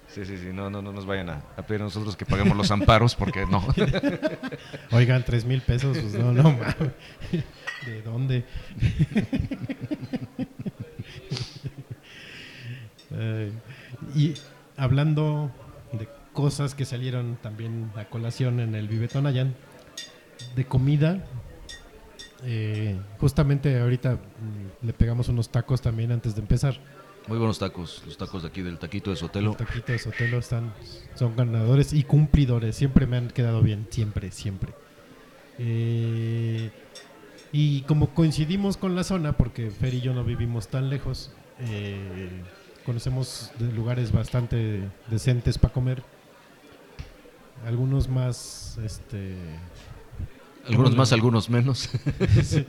Sí, sí, sí, no, no, no nos vayan a, a pedir a nosotros que paguemos los amparos, porque no. <laughs> Oigan, tres mil pesos, pues no, no mames. ¿De dónde? Ay, y hablando de cosas que salieron también a colación en el Vivetón Allan, de comida, eh, justamente ahorita mm, le pegamos unos tacos también antes de empezar. Muy buenos tacos, los tacos de aquí del taquito de Sotelo. Los taquitos de Sotelo están, son ganadores y cumplidores. Siempre me han quedado bien, siempre, siempre. Eh, y como coincidimos con la zona, porque Fer y yo no vivimos tan lejos, eh, conocemos de lugares bastante decentes para comer. Algunos más, este, Algunos ¿Cómo más, le- algunos menos. <laughs> Sí.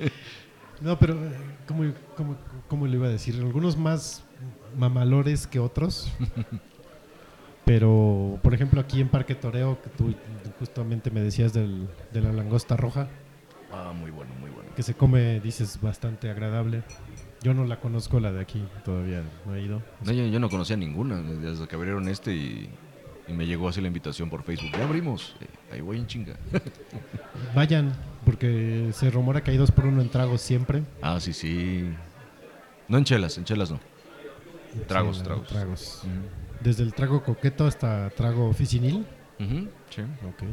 No, pero eh, ¿cómo, cómo, cómo le iba a decir? Algunos más mamalores que otros. <laughs> Pero, por ejemplo, aquí en Parque Toreo, que tú justamente me decías del, de la langosta roja, Ah, muy bueno, muy bueno. que se come, dices, bastante agradable. Yo no la conozco, la de aquí, todavía no he ido. No, yo, yo no conocía ninguna desde que abrieron este y, y me llegó así la invitación por Facebook. Ya abrimos. Eh, ahí voy en chinga. <laughs> Vayan, porque se rumora que hay dos por uno en tragos siempre. ah, sí, sí. No en chelas, en chelas no. Tragos, Sí, tragos. Desde el trago coqueto hasta trago oficinil. Sí. Ok.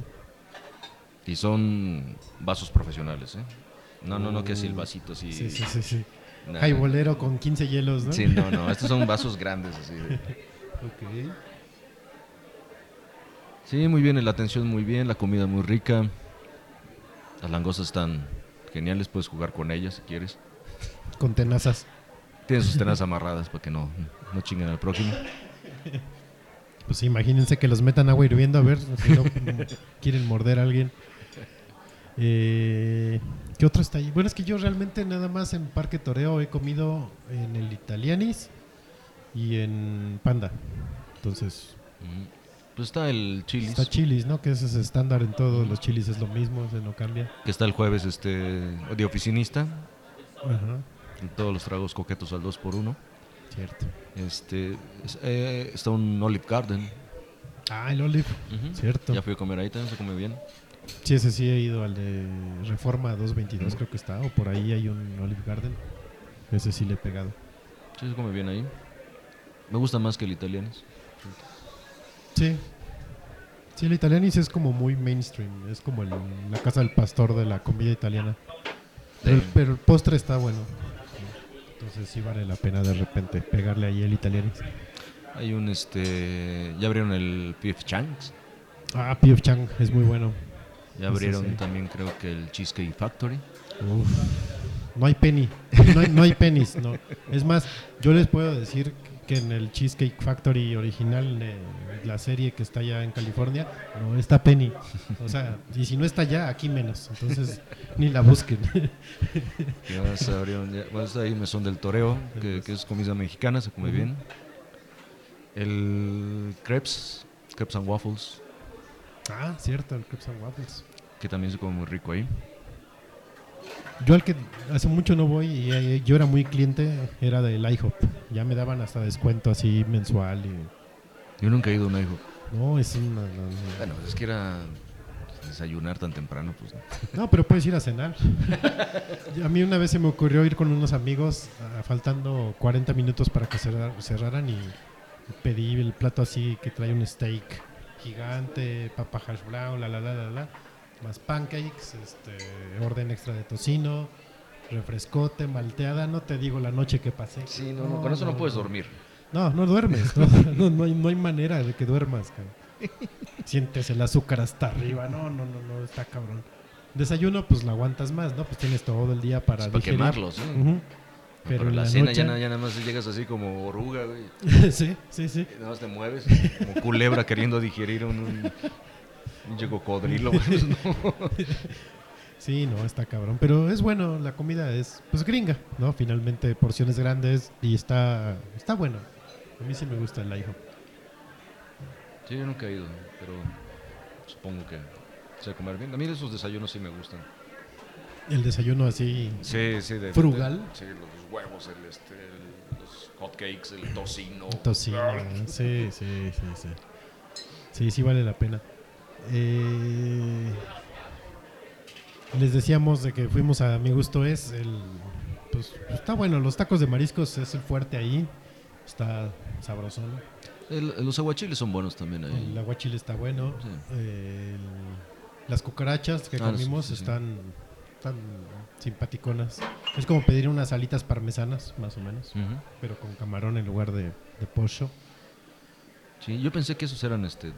Y son vasos profesionales, ¿eh? No, no, no, que así el vasito así. Sí, sí, sí. sí. Nah. Hay bolero con 15 hielos, ¿no? Sí, no, no. Estos son vasos grandes así. de- <laughs> Ok. Sí, muy bien, la atención muy bien, la comida muy rica. Las langostas están geniales, puedes jugar con ellas si quieres. Con tenazas. Tienen sus tenas <laughs> amarradas para que no, no chinguen al prójimo. Pues imagínense que los metan agua hirviendo a ver si no <laughs> quieren morder a alguien. Eh, ¿Qué otro está ahí? Bueno, es que yo realmente nada más en Parque Toreo he comido en el Italianis y en Panda. Entonces, Ujú. Pues está el chilis, está chilis, ¿no? Que ese es estándar en todos los chilis, es lo mismo, ese no cambia. que está el jueves este de oficinista. Ajá, Todos los tragos coquetos al 2 por 1 cierto. Este, es- eh, está un Olive Garden. Ah, el Olive, cierto. Ya fui a comer ahí, también se come bien. Sí, ese sí he ido al de Reforma 222, creo que está, o por ahí hay un Olive Garden. Ese sí le he pegado. Sí, se come bien ahí. Me gusta más que el italiano. Sí. Sí, el Italianis es como muy mainstream, es como el- la casa del pastor de la comida italiana. Pero, el- Sí. pero el postre está bueno. Entonces sí vale la pena de repente pegarle ahí el Italianis. Hay un este. Ya abrieron el P.F. Chang's. Ah, P.F. Chang es muy bueno. Ya abrieron sí. también, creo que el Cheesecake Factory. Uf. No hay penny. No hay, no hay pennies. No. Es más, yo les puedo decir que en el Cheesecake Factory original de la serie que está allá en California, no está penny. O sea, y si no está allá, aquí menos. Entonces, ni la busquen. Ya se abrieron. Ya, bueno, está ahí Mesón del Toreo, que, que es comida mexicana, se come bien. El Crepes, Crepes and Waffles. Ah, cierto, el Crepes and Waffles. Que también se come muy rico ahí. Yo al que hace mucho no voy y eh, yo era muy cliente, era del IHOP. Ya me daban hasta descuento así mensual y... Yo nunca he ido a un IHOP. No, es una... no, no. Bueno, es que era desayunar tan temprano, pues no. <laughs> No, pero puedes ir a cenar. a mí una vez se me ocurrió ir con unos amigos, faltando 40 minutos para que cerrar- cerraran y pedí el plato así que trae un steak gigante, papa hash brown, la la la la la, más pancakes, este, orden extra de tocino, refrescote, malteada, no te digo la noche que pasé. Sí, no, no, con eso no puedes dormir. No, no duermes, <laughs> no, hay, no hay manera de que duermas, cabrón. Sientes el azúcar hasta arriba, no, no, no, no, está cabrón. Desayuno, pues lo aguantas más, ¿no? Pues tienes todo el día para para quemarlos, ¿eh? Ujú. Pero, Pero en la, la, cena noche... ya, na- ya nada más llegas así como oruga, güey. <laughs> sí, sí, sí. Y nada más te mueves como culebra queriendo digerir un, un pinche cocodrilo. No. <laughs> Sí, no, está cabrón. Pero es bueno, la comida es, pues gringa, ¿no? Finalmente porciones grandes y está, está bueno. A mí sí me gusta el IHOP. Sí, yo nunca he ido, pero supongo que sé comer bien. A mí esos desayunos sí me gustan. El desayuno así, Sí, sí. De, ¿Frugal? de- sí, los huevos, el, este, el- los hotcakes, el tocino. tocino. <laughs> Sí, sí, sí, sí. Sí, sí vale la pena. Eh, les decíamos de que fuimos a mi gusto es el pues está bueno, los tacos de mariscos es el fuerte ahí. Está sabrosón. El- los aguachiles son buenos también ahí. El aguachile está bueno. Sí. Las cucarachas que Ah, comimos sí, sí, sí. están tan simpaticonas. Es como pedir unas alitas parmesanas, más o menos, pero con camarón en lugar de, de pollo. Sí, yo pensé que esos eran, este,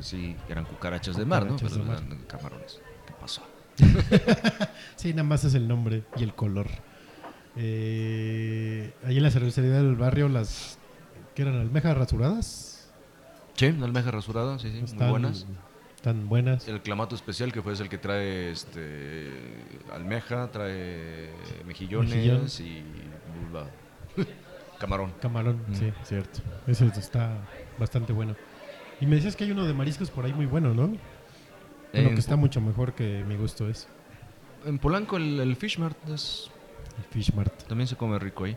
sí, eran cucarachas de mar, ¿no? Pero de mar. eran camarones. ¿Qué pasó? <laughs> Sí, nada más es el nombre y el color. Eh, ahí en la cervecería del barrio, las que eran almejas rasuradas. Sí, una almeja rasurada, sí, sí, muy Están, buenas. Están buenas. El clamato especial, que fue el que trae este, almeja, trae mejillones Mejillón. y <laughs> camarón. Camarón, Mm. sí, cierto. Ese está bastante bueno. Y me decías que hay uno de mariscos por ahí muy bueno, ¿no? Bueno, en, que está mucho mejor que mi gusto es. en Polanco el, el Fish Mart es- El Fish Mart. también se come rico ahí.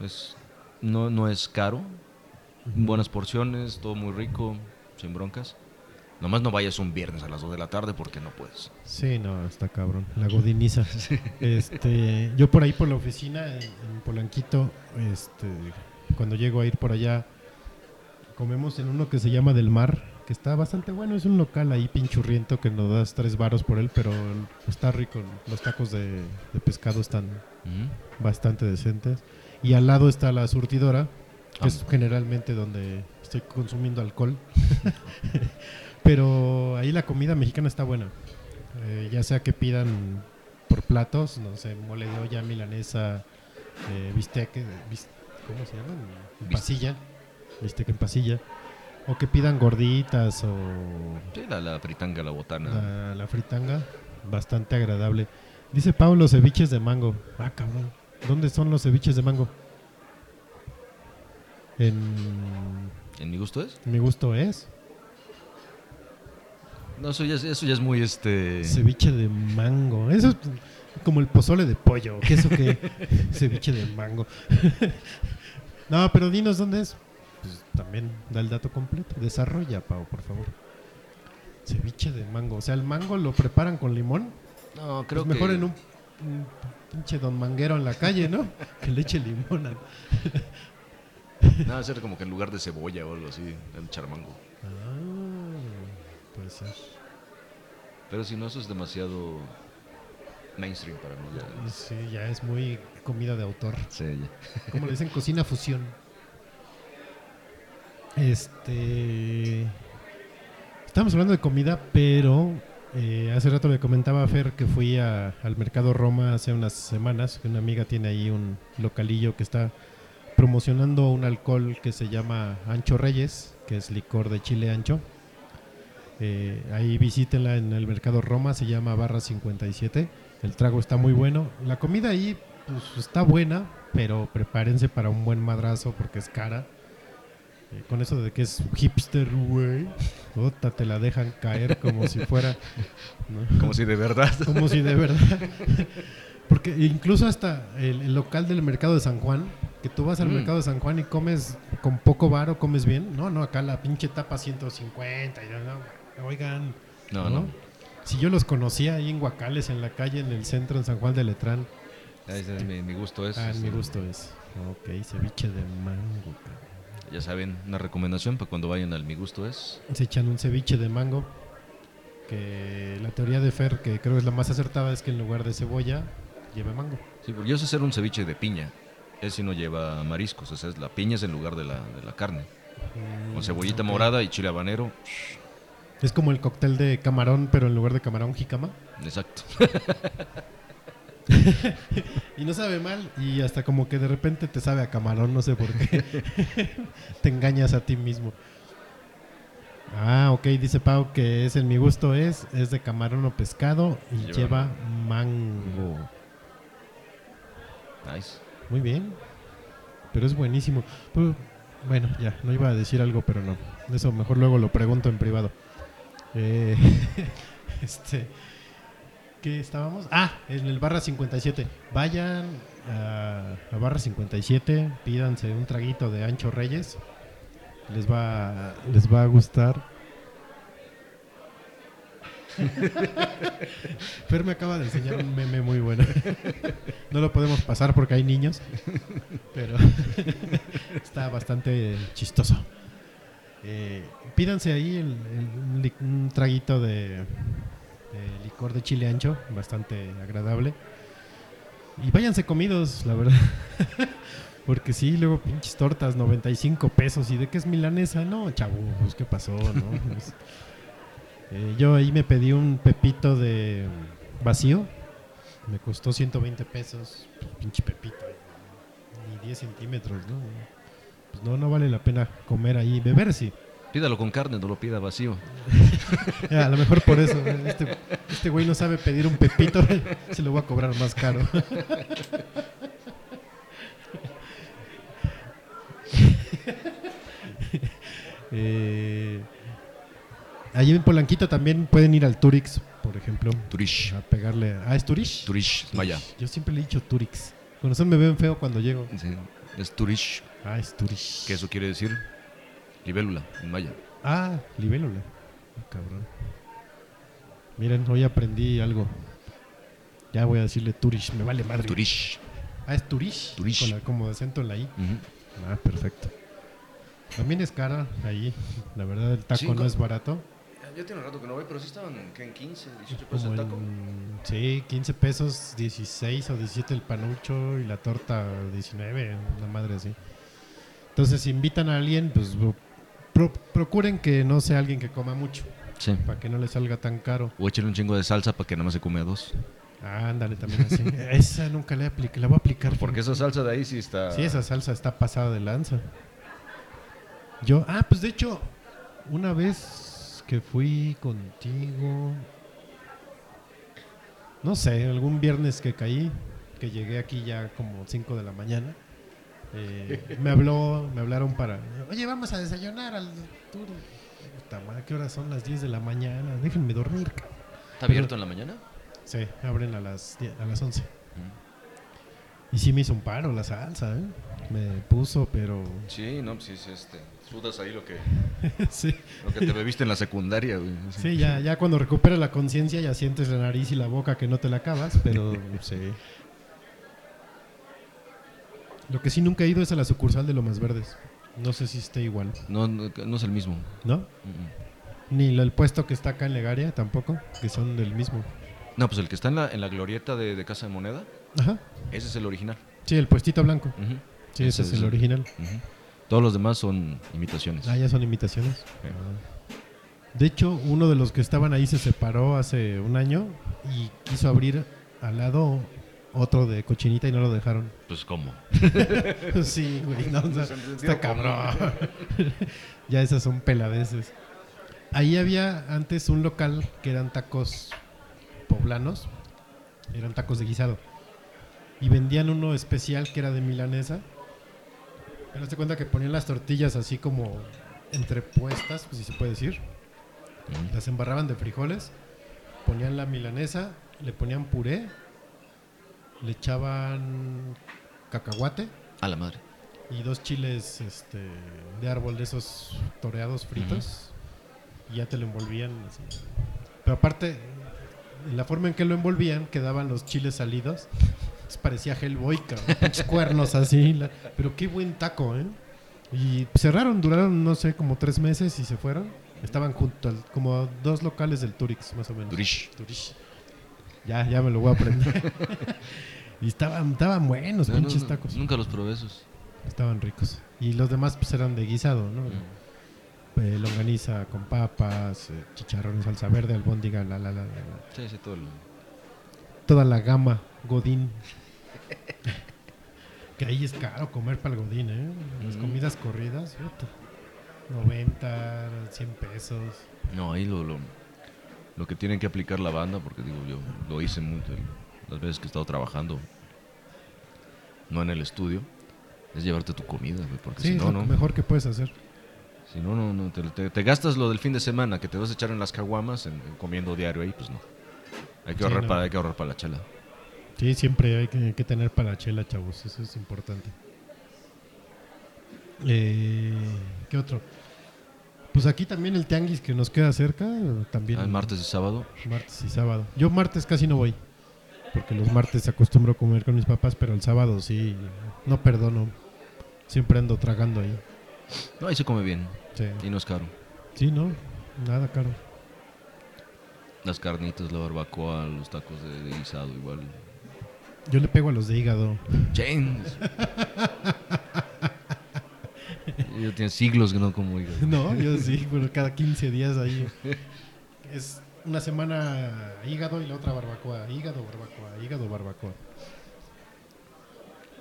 Es, no, no es caro, buenas porciones, todo muy rico, sin broncas. Nomás no vayas un viernes a las 2 de la tarde porque no puedes. Sí, no, está cabrón. La godiniza. <laughs> Este, yo por ahí por la oficina en, en Polanquito, este, cuando llego a ir por allá, comemos en uno que se llama Del Mar, que está bastante bueno. Es un local ahí pinchurriento que nos das tres varos por él, pero está rico. Los tacos de, de pescado están Ujú. bastante decentes. Y al lado está la surtidora, que Ah. es generalmente donde estoy consumiendo alcohol. <laughs> Pero ahí la comida mexicana está buena. Eh, ya sea que pidan por platos, no sé, mole de olla, milanesa, eh, bistec, eh, bis- ¿cómo se llama? En Bist- pasilla, bistec en pasilla. O que pidan gorditas o Sí, la, la fritanga, la botana. la, la fritanga, bastante agradable. Dice Pablo, ceviches de mango. Ah, cabrón. ¿Dónde son los ceviches de mango? En ¿En mi gusto es? mi gusto es No, eso ya es, eso ya es muy este. ceviche de mango. Eso es como el pozole de pollo. ¿Qué eso qué? <laughs> ceviche de mango. <laughs> no, pero dinos dónde es. Pues también da el dato completo. Desarrolla, Pau, por favor. Ceviche de mango. O sea, el mango lo preparan con limón. No, creo Pues mejor que. en un, un pinche don manguero en la calle, ¿no? <laughs> que le eche limón. al- Nada, ser como que en lugar de cebolla o algo así, el charmango. Ah, puede ser. Pero si no, eso es demasiado mainstream para mí. ya. Sí, ya es muy comida de autor. Sí, ya. Como le dicen, cocina fusión. Este. Estamos hablando de comida, pero eh, hace rato le comentaba a Fer que fui al Mercado Roma hace unas semanas. Que una amiga tiene ahí un localillo que está promocionando un alcohol que se llama Ancho Reyes, que es licor de chile ancho. Eh, ahí visítenla en el Mercado Roma, se llama Barra 57. El trago está muy bueno. La comida ahí pues, está buena, pero prepárense para un buen madrazo porque es cara. Eh, con eso de que es hipster, güey. Puta, te la dejan caer como si fuera. ¿no? Como si de verdad. Como si de verdad. Porque incluso hasta el, el local del mercado de San Juan, que tú vas al Mm. mercado de San Juan y comes con poco varo, comes bien. No, no, acá la pinche tapa 150. Y no, oigan. No, no. Si yo los conocía ahí en Guacales, en la calle, en el centro, en San Juan de Letrán. Ese es mi, mi gusto es. Ah, mi gusto es. Ok, ceviche de mango. cabrón. Ya saben, una recomendación para cuando vayan al mi gusto es. Se echan un ceviche de mango. Que la teoría de Fer, que creo es la más acertada, es que en lugar de cebolla lleva mango. Sí, porque yo sé hacer un ceviche de piña. Ese no lleva mariscos, o sea, es la piña es en lugar de la, de la carne. Con cebollita Mm, morada y chile habanero. Es como el cóctel de camarón, pero en lugar de camarón, jicama. Exacto. <laughs> <laughs> Y no sabe mal, y hasta como que de repente te sabe a camarón, no sé por qué. <laughs> te engañas a ti mismo. Ah, ok, dice Pau que es en mi gusto es, es de camarón o pescado y Lleva lleva mango. Nice. Muy bien. Pero es buenísimo. Bueno, ya, no iba a decir algo, pero no. Eso mejor luego lo pregunto en privado. Eh, <laughs> este. ¿Qué estábamos? Ah, en el barra 57. Vayan a, a barra 57, pídanse un traguito de Ancho Reyes. Les va, les va a gustar. <laughs> Fer me acaba de enseñar un meme muy bueno. <laughs> No lo podemos pasar porque hay niños, pero <laughs> está bastante chistoso. Eh, pídanse ahí el- un traguito de, de chile ancho, bastante agradable. Y váyanse comidos, la verdad. <laughs> Porque sí, luego pinches tortas, 95 pesos. ¿Y de qué es milanesa? No, chavo, pues qué pasó, ¿no? <laughs> Pues, eh, yo ahí me pedí un pepito de vacío. Me costó 120 pesos. Pues, pinche pepito. Ni 10 centímetros, ¿no? Pues no, no vale la pena comer ahí. Beber sí. Pídalo con carne, no lo pida vacío. <laughs> Ya, a lo mejor por eso. ¿eh? Este, este güey no sabe pedir un pepito. <laughs> Se lo voy a cobrar más caro. <laughs> eh, ahí en Polanquito también pueden ir al Turix, por ejemplo. Turish. A pegarle. Ah, ¿es Turix? Turish, es maya. Yo siempre le he dicho Turix. Con eso me ven feo cuando llego. Sí, es Turish, Ah, es Turix. que eso quiere decir libélula en maya. Ah, libélula. Ah, cabrón. Miren, hoy aprendí algo. Ya voy a decirle Turish, me vale madre. Turish. Ah, es Turish. Turish. Con la, como acento en la I. Ah, perfecto. También es cara ahí. La verdad, el taco no es barato. Ya tiene un rato que no voy, pero sí estaban en 15, 18 Como en, sí, 15 pesos, 16 o 17 el panucho y la torta 19, una madre así. Entonces, si invitan a alguien, pues pro- procuren que no sea alguien que coma mucho, Sí. para que no le salga tan caro. O échale un chingo de salsa para que nada más se come a dos. Ah, ándale, también así. <laughs> esa nunca la apliqué, la voy a aplicar. Porque esa salsa de ahí sí está. Sí, esa salsa está pasada de lanza. Yo, ah, pues de hecho, una vez que fui contigo, no sé, algún viernes que caí, que llegué aquí ya como 5 de la mañana, eh, me habló, me hablaron para, oye, vamos a desayunar al tour. Puta madre, ¿qué horas son las 10 de la mañana? Déjenme dormir. cabrón. ¿Está abierto en la mañana? Sí, abren a las, 10 a las 11. Y sí me hizo un paro la salsa, ¿eh? Me puso, pero... Sí, no, pues sí, sí, este. Sudas ahí lo que, <laughs> sí, lo que te bebiste en la secundaria, güey. sí ya, ya cuando recuperas la conciencia ya sientes la nariz y la boca que no te la acabas, pero <laughs> sí. Lo que sí nunca he ido es a la sucursal de Lomas Verdes. No sé si esté igual, No, no, no es el mismo. ¿no? Ni el puesto que está acá en Legaria tampoco, que son del mismo. No, pues el que está en la, en la glorieta de, de Casa de Moneda, Ajá. ese es el original. Sí, el puestito blanco. Sí, ese es el original. Todos los demás son imitaciones. Ah, ya son imitaciones. Ah. De hecho, uno de los que estaban ahí se separó hace un año y quiso abrir al lado otro de cochinita y no lo dejaron. Pues cómo. <laughs> sí, güey, no, o sea, en está cabrón. <laughs> ya esas son peladeces. Ahí había antes un local que eran tacos poblanos, eran tacos de guisado. Y vendían uno especial que era de milanesa. Pero te cuenta que ponían las tortillas así como entrepuestas, pues si se puede decir. Las embarraban de frijoles, ponían la milanesa, le ponían puré, le echaban cacahuate A la madre. y dos chiles este, de árbol de esos toreados fritos y ya te lo envolvían así. Pero aparte, en la forma en que lo envolvían quedaban los chiles salidos. Entonces parecía Hellboy, cabrón, <laughs> pinches cuernos así. la- pero qué buen taco, ¿eh? Y cerraron, duraron, no sé, como tres meses y se fueron. Estaban junto al, como a dos locales del Turix, más o menos. Durish. Turish. Ya, ya me lo voy a aprender. <laughs> y estaban, estaban buenos, No, no, pinches no, tacos. Nunca los probé esos. Estaban ricos. Y los demás pues eran de guisado, ¿no? Eh, longaniza con papas, eh, chicharrones, salsa verde, albóndiga, la, la, la, la, la. Sí, sí, todo el... Toda la gama, godín. <laughs> que ahí es caro comer para el godín, ¿eh? Las Mm. comidas corridas, puta. 90, 100 pesos. No, ahí lo, lo, lo que tienen que aplicar la banda, porque digo, yo lo hice mucho, las veces que he estado trabajando, no en el estudio, es llevarte tu comida, güey, porque Sí, si es no, lo no, mejor que puedes hacer. si no, no, no, te, te- te gastas lo del fin de semana que te vas a echar en las caguamas, en, en comiendo diario ahí, pues no. Hay que, Sí, ahorrar, no. para, hay que ahorrar para la chela. Sí, siempre hay que, que tener para la chela, chavos. Eso es importante. Eh, ¿Qué otro? Pues aquí también el tianguis que nos queda cerca. También Ah, el martes y sábado. martes y sábado. Yo martes casi no voy. Porque los martes acostumbro a comer con mis papás, pero el sábado sí. No perdono. Siempre ando tragando ahí. No, ahí se come bien Sí, y no es caro. Sí, no. Nada caro. Las carnitas, la barbacoa, los tacos de, de guisado, igual. Yo le pego a los de hígado. James. <laughs> <laughs> Yo tiene siglos que no como hígado. <laughs> No, yo sí, pero cada 15 días ahí. Es una semana hígado y la otra barbacoa. Hígado, barbacoa, hígado, barbacoa.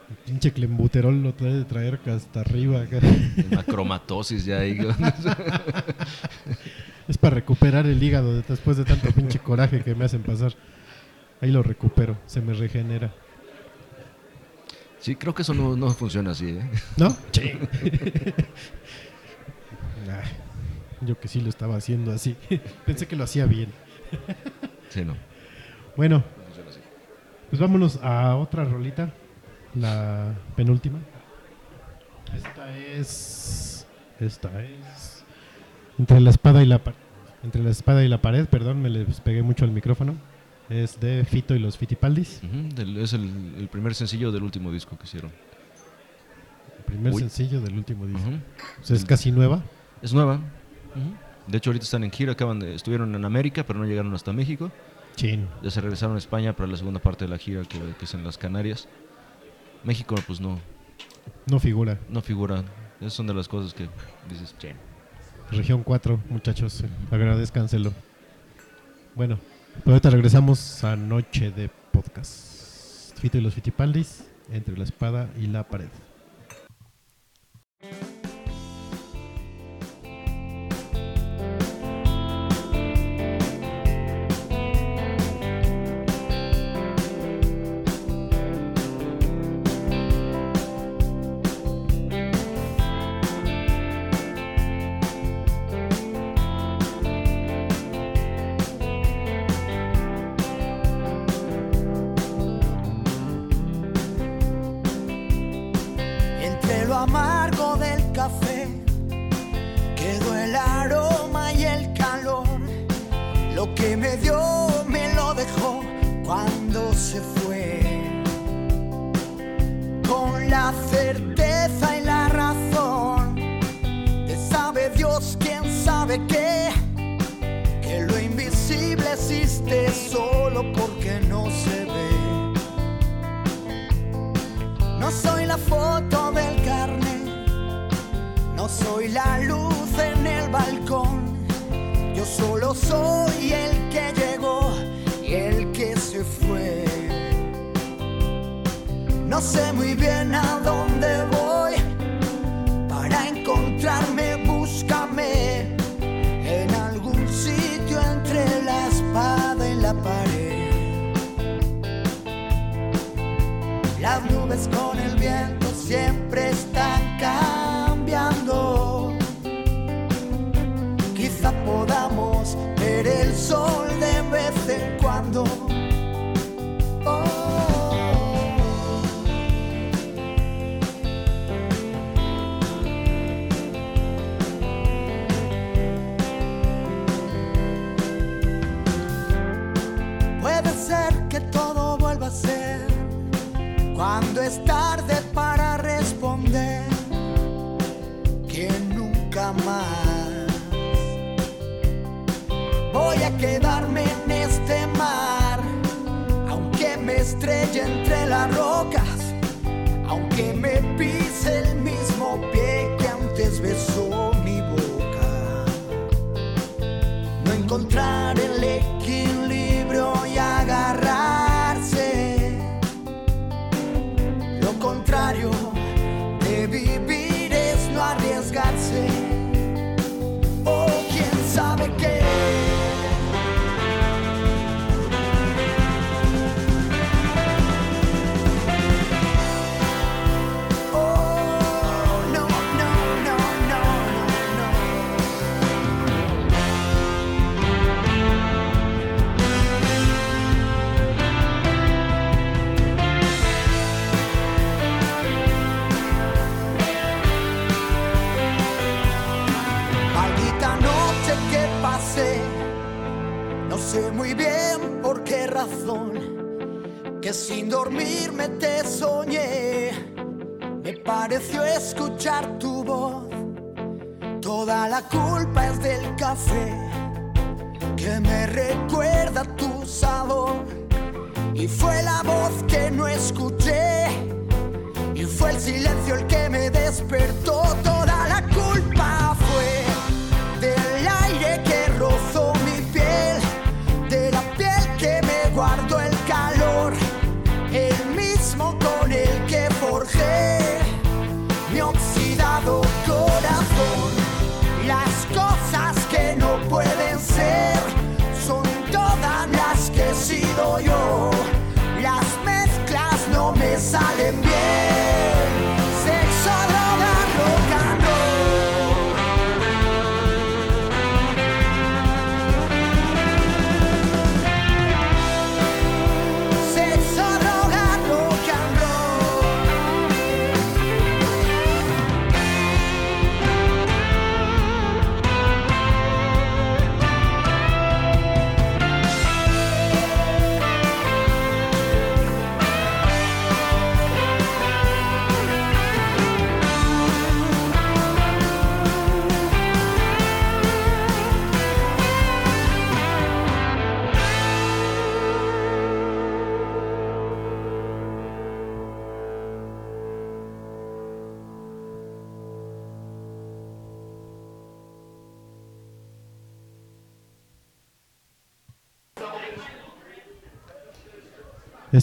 El pinche clembuterol lo trae de traer hasta arriba. <laughs> Una cromatosis ya ahí. Es para recuperar el hígado de- después de tanto pinche coraje que me hacen pasar. Ahí lo recupero, se me regenera. Sí, creo que eso no, no funciona así, ¿eh? ¿No? <laughs> Sí. <laughs> Yo que sí lo estaba haciendo así. <laughs> Pensé que lo hacía bien. Sí, no. Bueno, pues vámonos a otra rolita. La penúltima. Esta es. Esta es. Entre la espada y la pa- Entre la espada y la pared, perdón, me les pegué mucho al micrófono. Es de Fito y los Fitipaldis. Es el, el primer sencillo del último disco que hicieron. El primer Uy. sencillo del último disco. Ujú. O sea, es casi nueva. Es nueva. De hecho, ahorita están en gira, acaban de, estuvieron en América, pero no llegaron hasta México. Chin. Ya se regresaron a España para la segunda parte de la gira, que, que es en las Canarias. México, pues no, No figura. no figura. Esas son de las cosas que dices. Región 4, muchachos. Agradezcanselo. Bueno, pues ahorita regresamos a Noche de Podcast. Fito y los Fitipaldis, entre la espada y la pared.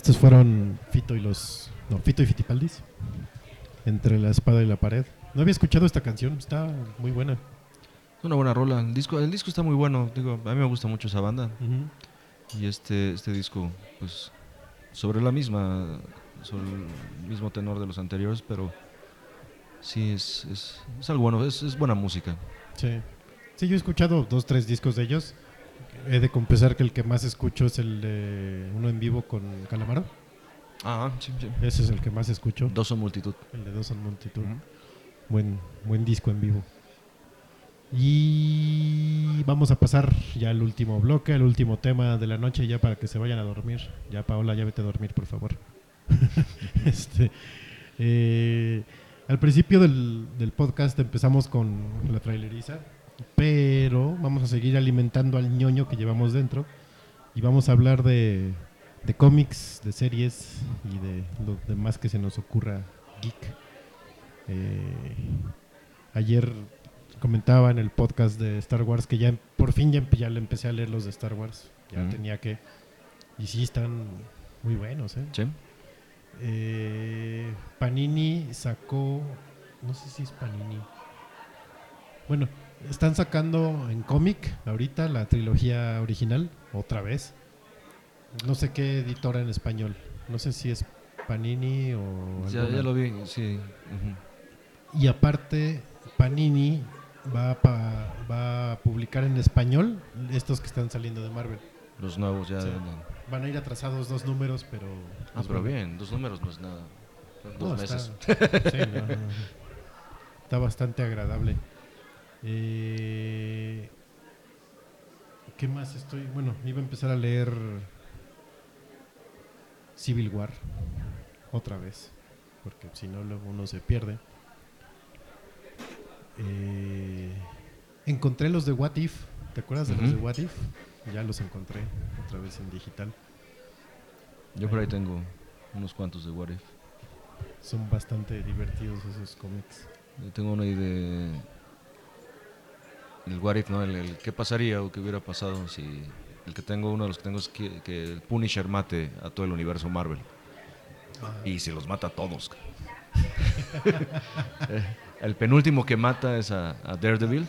Estos fueron Fito y los. No, Fito y Fitipaldis. Entre la espada y la pared. No había escuchado esta canción, está muy buena. Es una buena rola. El disco, el disco está muy bueno. Digo, a mí me gusta mucho esa banda. Y este, este disco, pues, sobre la misma, sobre el mismo tenor de los anteriores, pero sí, es, es, es algo bueno, es, es buena música. Sí. Sí, yo he escuchado dos, tres discos de ellos. He de confesar que el que más escucho es el de uno en vivo con Calamaro. Ah, sí, sí. Ese es el que más escucho. Dos son multitud. El de Dos en Multitud. Buen, buen disco en vivo. Y vamos a pasar ya al último bloque, al último tema de la noche, ya para que se vayan a dormir. Ya, Paola, ya vete a dormir, por favor. <laughs> este, eh, al principio del, del podcast empezamos con la traileriza, pero vamos a seguir alimentando al ñoño que llevamos dentro y vamos a hablar de, de cómics, de series y de lo demás que se nos ocurra geek. Eh, ayer comentaba en el podcast de Star Wars que ya por fin ya, le empecé a leer los de Star Wars. Ya Mm. tenía que. Y sí están muy buenos, ¿eh? Sí. Eh, Panini sacó. No sé si es Panini. Bueno, están sacando en cómic ahorita la trilogía original, otra vez. No sé qué editora en español. No sé si es Panini o. Ya, ya lo vi, sí. Y aparte, Panini va a, pa- va a publicar en español estos que están saliendo de Marvel. Los nuevos ya. Sí. no. Van a ir atrasados dos números, pero. Ah, pero bien, dos números no es nada. No, Dos está- meses. <laughs> sí, no, no, no. Está bastante agradable. Eh, ¿Qué más estoy? Bueno, iba a empezar a leer Civil War. otra vez, porque si no luego uno se pierde. Eh, encontré los de What If, ¿te acuerdas de los de What If? Ya los encontré otra vez en digital. Yo por ahí tengo unos cuantos de What If. Son bastante divertidos esos cómics. Yo tengo uno ahí de. El What If, ¿no? El, el qué pasaría o qué hubiera pasado si. El que tengo, uno de los que tengo es que, que el Punisher mate a todo el universo Marvel. Y se los mata a todos. <laughs> Eh, el penúltimo que mata es a, a Daredevil.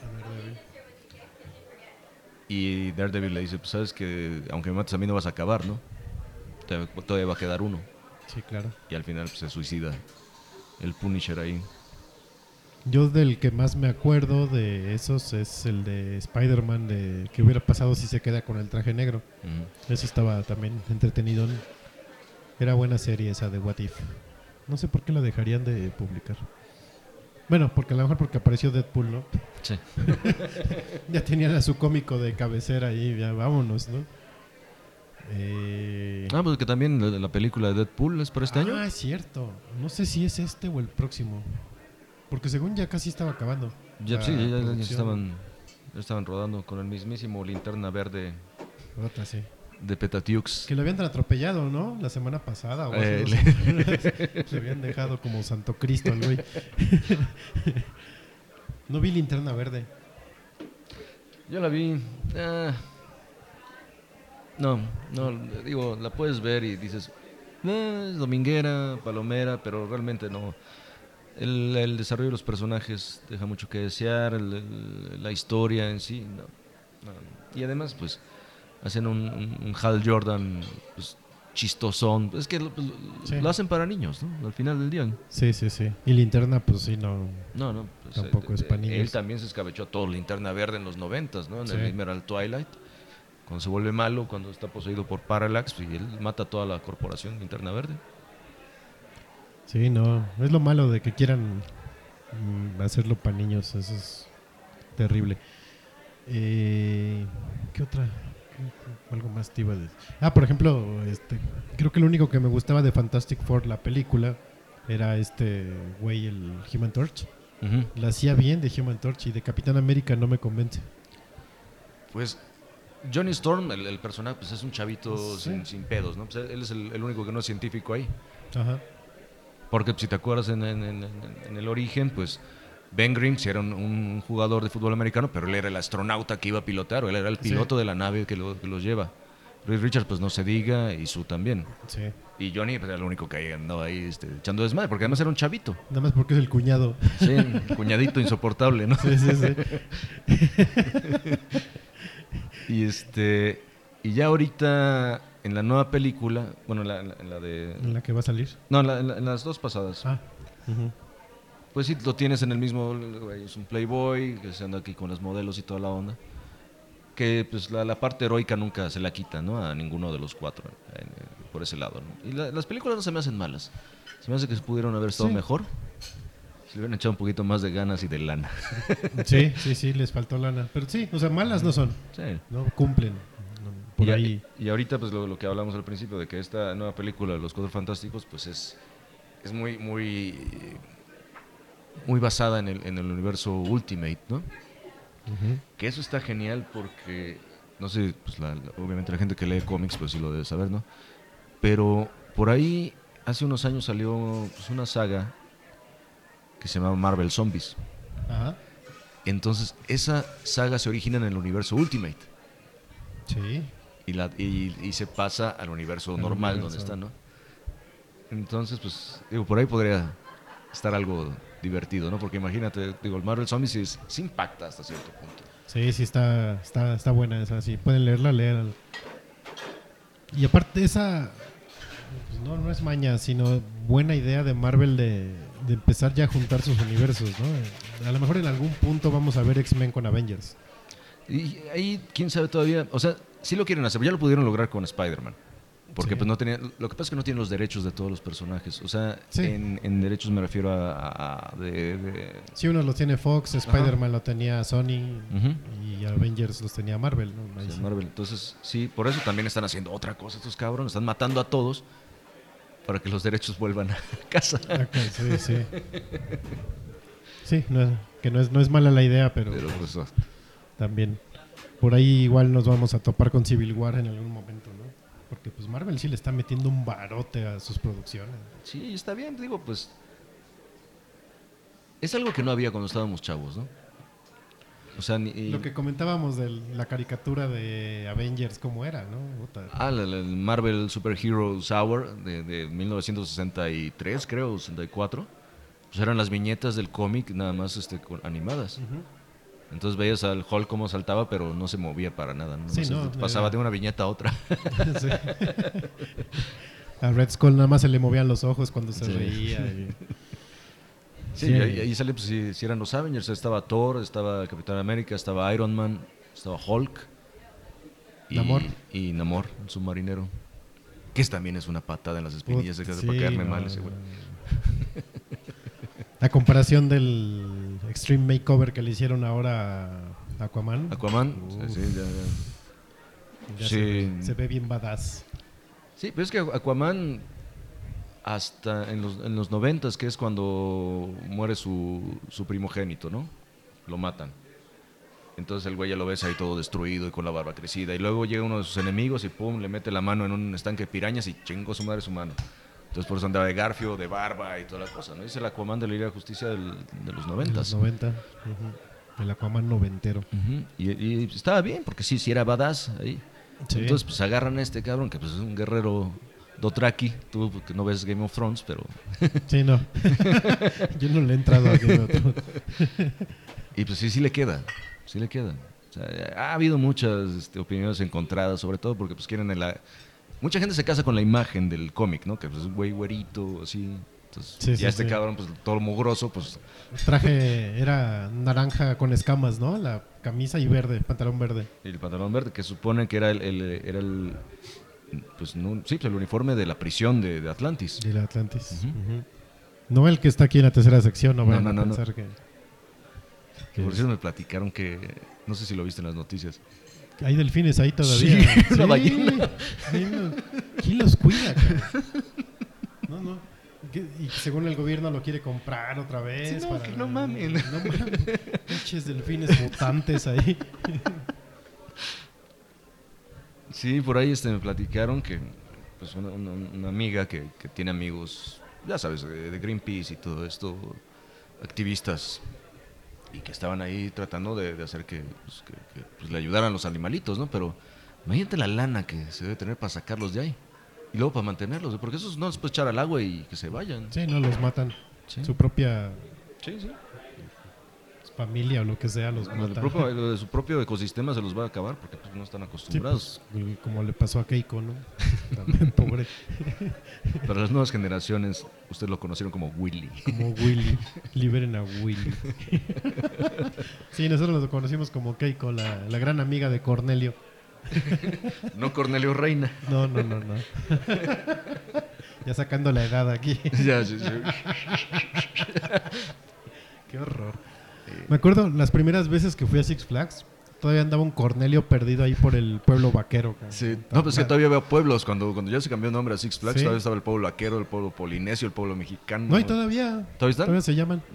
Y Daredevil le dice: Pues sabes que aunque me mates a mí no vas a acabar, ¿no? Todavía va a quedar uno. Sí, claro. Y al final pues, se suicida el Punisher ahí. Yo del que más me acuerdo de esos es el de Spider-Man, de qué hubiera pasado si se queda con el traje negro. Ujú. Ese estaba también entretenido. Era buena serie esa de What If. No sé por qué la dejarían de publicar. Bueno, porque a lo mejor porque apareció Deadpool, ¿no? Sí. <laughs> Ya tenían a su cómico de cabecera ahí, ya vámonos, ¿no? Eh, Ah, pues que también la, la película de Deadpool es para este año. Ah, es cierto. No sé si es este o el próximo. Porque según ya casi estaba acabando. Ya, sí, ya- ya, ya producción. estaban, ya estaban rodando con el mismísimo linterna verde Otra, sí. de Petatiux. Que lo habían atropellado, ¿no? La semana pasada. O hace Eh, le-. <laughs> Le habían dejado como Santo Cristo al güey. <laughs> no vi linterna verde. Yo la vi. ah, no, no, digo, la puedes ver y dices, "Eh, es dominguera, palomera, pero realmente no. El, el desarrollo de los personajes deja mucho que desear, el- el- la historia en sí, no, no. Y además, pues, hacen un, un- un Hal Jordan pues, chistosón. Es que lo, lo- Sí. lo hacen para niños, ¿no? Al final del día. Sí, sí, sí. Y linterna, pues sí, no. No, no. pues, Tampoco eh, es eh, niños. Él también se escabechó todo linterna verde en los noventas, ¿no? En Sí. el Emerald Twilight. Cuando se vuelve malo, cuando está poseído por Parallax, y él mata a toda la corporación linterna verde. Sí, no. Es lo malo de que quieran mm, hacerlo para niños. Eso es terrible. Eh, ¿Qué otra? ¿Qué- Algo más te iba a decir. Ah, por ejemplo, este, creo que lo único que me gustaba de Fantastic Four, la película, era este güey, el Human Torch. La hacía bien de Human Torch y de Capitán América no me convence. Pues Johnny Storm, el, el personaje, pues es un chavito Sí. sin, sin pedos, ¿no? Pues él es el, el único que no es científico ahí. Ajá. Porque si te acuerdas en, en- en- en el origen, pues Ben Grimm era un, un jugador de fútbol americano, pero él era el astronauta que iba a pilotar, o él era el Sí. piloto de la nave que, lo, que los lleva. Reed Richards, pues no se diga, y Sue también. Sí. Y Johnny pues, era el único que andaba ahí este, echando desmadre, porque además era un chavito. Nada más porque es el cuñado. Sí, un cuñadito insoportable, ¿no? Sí, sí, sí. <laughs> Y este y ya ahorita en la nueva película, bueno, en la, en la- de En la que va a salir. no, en, la- en la- en las dos pasadas. Ah. Pues sí, lo tienes en el mismo, es un playboy, que se anda aquí con los modelos y toda la onda. Que pues la, la parte heroica nunca se la quita, ¿no? A ninguno de los cuatro, eh, por ese lado. ¿no? Y la- las películas no se me hacen malas. Se me hace que pudieron haber estado Sí. mejor. Si le hubieran echado un poquito más de ganas y de lana. Sí, sí, sí, les faltó lana. Pero sí, o sea, malas no son. Sí. No cumplen. Por y, ahí. y ahorita, pues lo, lo que hablamos al principio, de que esta nueva película de Los Cuatro Fantásticos, pues es, es muy, muy, muy basada en el, en el universo Ultimate, ¿no? Que eso está genial porque, no sé, pues la- la- obviamente la gente que lee cómics, pues sí lo debe saber, ¿no? Pero por ahí, hace unos años salió pues, una saga que se llama Marvel Zombies. Ajá. Entonces, esa saga se origina en el universo Ultimate. Sí. Y, la, y, y se pasa al universo Al normal universo. donde está, ¿no? Entonces, pues, digo, por ahí podría estar algo divertido, ¿no? Porque imagínate, digo, el Marvel Zombies sí, sí impacta hasta cierto punto. Sí, sí, está, está, está buena esa. Sí, pueden leerla, leer. Y aparte, esa. pues no, no es maña, sino buena idea de Marvel de, de empezar ya a juntar sus universos, ¿no? A lo mejor en algún punto vamos a ver X-Men con Avengers. Y ahí, quién sabe todavía, o sea, sí lo quieren hacer, ya lo pudieron lograr con Spider-Man. Porque Sí. pues no tenían, lo que pasa es que no tienen los derechos de todos los personajes. O sea, Sí. en, en derechos me refiero a, a- de, de- Si uno los tiene Fox, Spider-Man lo tenía Sony Ujú. y Avengers los tenía Marvel, sí. Marvel. Entonces, sí, por eso también están haciendo otra cosa estos cabrones, están matando a todos para que los derechos vuelvan a <laughs> casa. Sí, sí. Sí, no que no es, no es mala la idea, pero, Pero pues, también por ahí igual nos vamos a topar con Civil War en algún momento, ¿no? Porque pues Marvel sí le está metiendo un barote a sus producciones. sí, está bien, digo, pues. Es algo que no había cuando estábamos chavos, ¿no? O sea, ni. Lo que comentábamos de la caricatura de Avengers, ¿cómo era, no? Puta. Ah, el Marvel Super Heroes Hour de, de 1963, creo, 64. Pues eran las viñetas del cómic nada más este, con- animadas. Entonces veías al Hulk como saltaba, pero no se movía para nada. ¿no? Sí, Nomás no, pasaba era- de una viñeta a otra. <laughs> Sí. A Red Skull nada más se le movían los ojos cuando se Sí. reía. y- <laughs> Sí, y ahí, ahí sale, pues, si, si eran los Avengers, estaba Thor, estaba Capitán América, estaba Iron Man, estaba Hulk. Y, Namor. Y Namor, un submarinero. Que también es una patada en las espinillas, de que Sí, para caerme no, mal ese güey. <laughs> A comparación del Extreme Makeover que le hicieron ahora a Aquaman. Aquaman, Uf. sí, ya, ya. ya sí. Se, ve, se ve bien badass. Sí, pero es que Aquaman hasta en los, en los 90 que es cuando muere su, su primogénito, ¿no? Lo matan. Entonces el güey ya lo ves ahí todo destruido y con la barba crecida. Y luego llega uno de sus enemigos y pum, le mete la mano en un estanque de pirañas y chingó su madre su mano. Entonces por eso andaba de garfio, de barba y toda la cosa, ¿no? Es el Aquaman de la Liga de Justicia del- de los En 90. los 90. ujú. El Aquaman noventero. y, y estaba bien, porque sí, sí era badass ahí. Sí. Entonces, pues agarran a este cabrón, que pues es un guerrero Dotraki. Tú que no ves Game of Thrones, pero. <laughs> Sí, no. <laughs> Yo no le he entrado a Game of Thrones. <laughs> Y pues sí, sí le queda. Sí le queda. O sea, ha habido muchas este, opiniones encontradas, sobre todo porque pues quieren. La... Mucha gente se casa con la imagen del cómic, ¿no? Que pues, es un güey güerito, así. Entonces, Sí, ya sí, este sí. cabrón, pues todo mugroso, pues. El traje era naranja con escamas, ¿no? La camisa y verde, pantalón verde. Y el pantalón verde, que supone que era el. el- era el pues no, sí, pues, el uniforme de la prisión de, de Atlantis. Del Atlantis. No el que está aquí en la tercera sección, no No, a no. pensar que, Que por cierto me platicaron que. No sé si lo viste en las noticias. Hay delfines ahí todavía. Sí, <laughs> una ballena. Sí, no. ¿Quién los cuida? No, no. Y según el gobierno lo quiere comprar otra vez. Sí, no, que no mamen. No mamen. Pinches delfines mutantes ahí. Sí, por ahí este, me platicaron que pues una, una- una amiga que, que tiene amigos, ya sabes, de, de Greenpeace y todo esto, activistas, y que estaban ahí tratando de, de hacer que, pues, que- que, pues, le ayudaran los animalitos, ¿no? Pero imagínate la lana que se debe tener para sacarlos de ahí. Y luego para mantenerlos, porque esos no los puedes echar al agua y que se vayan. Sí, no los matan. Sí. Su propia Sí, sí. Familia o lo que sea los mata. propio- <laughs> lo de su propio ecosistema se los va a acabar porque pues, no están Sí, acostumbrados. pues, como le pasó a Keiko, ¿no? <laughs> También pobre. <laughs> Para las nuevas generaciones, ustedes lo conocieron como Willy. Como Willy. Liberen a Willy. Sí, nosotros lo conocimos como Keiko, la, la gran amiga de Cornelio. No Cornelio Reina. No, no, no, no. Ya sacando la edad aquí. Ya, sí, sí. Qué horror. Me acuerdo las primeras veces que fui a Six Flags, todavía andaba un Cornelio perdido ahí por el pueblo vaquero. Sí. No, pues que todavía veo pueblos. Cuando, cuando ya se cambió el nombre a Six Flags, Sí. todavía estaba el pueblo vaquero, el pueblo polinesio, el pueblo mexicano. No, y todavía. ¿Todavía están? Todavía se llaman. <laughs>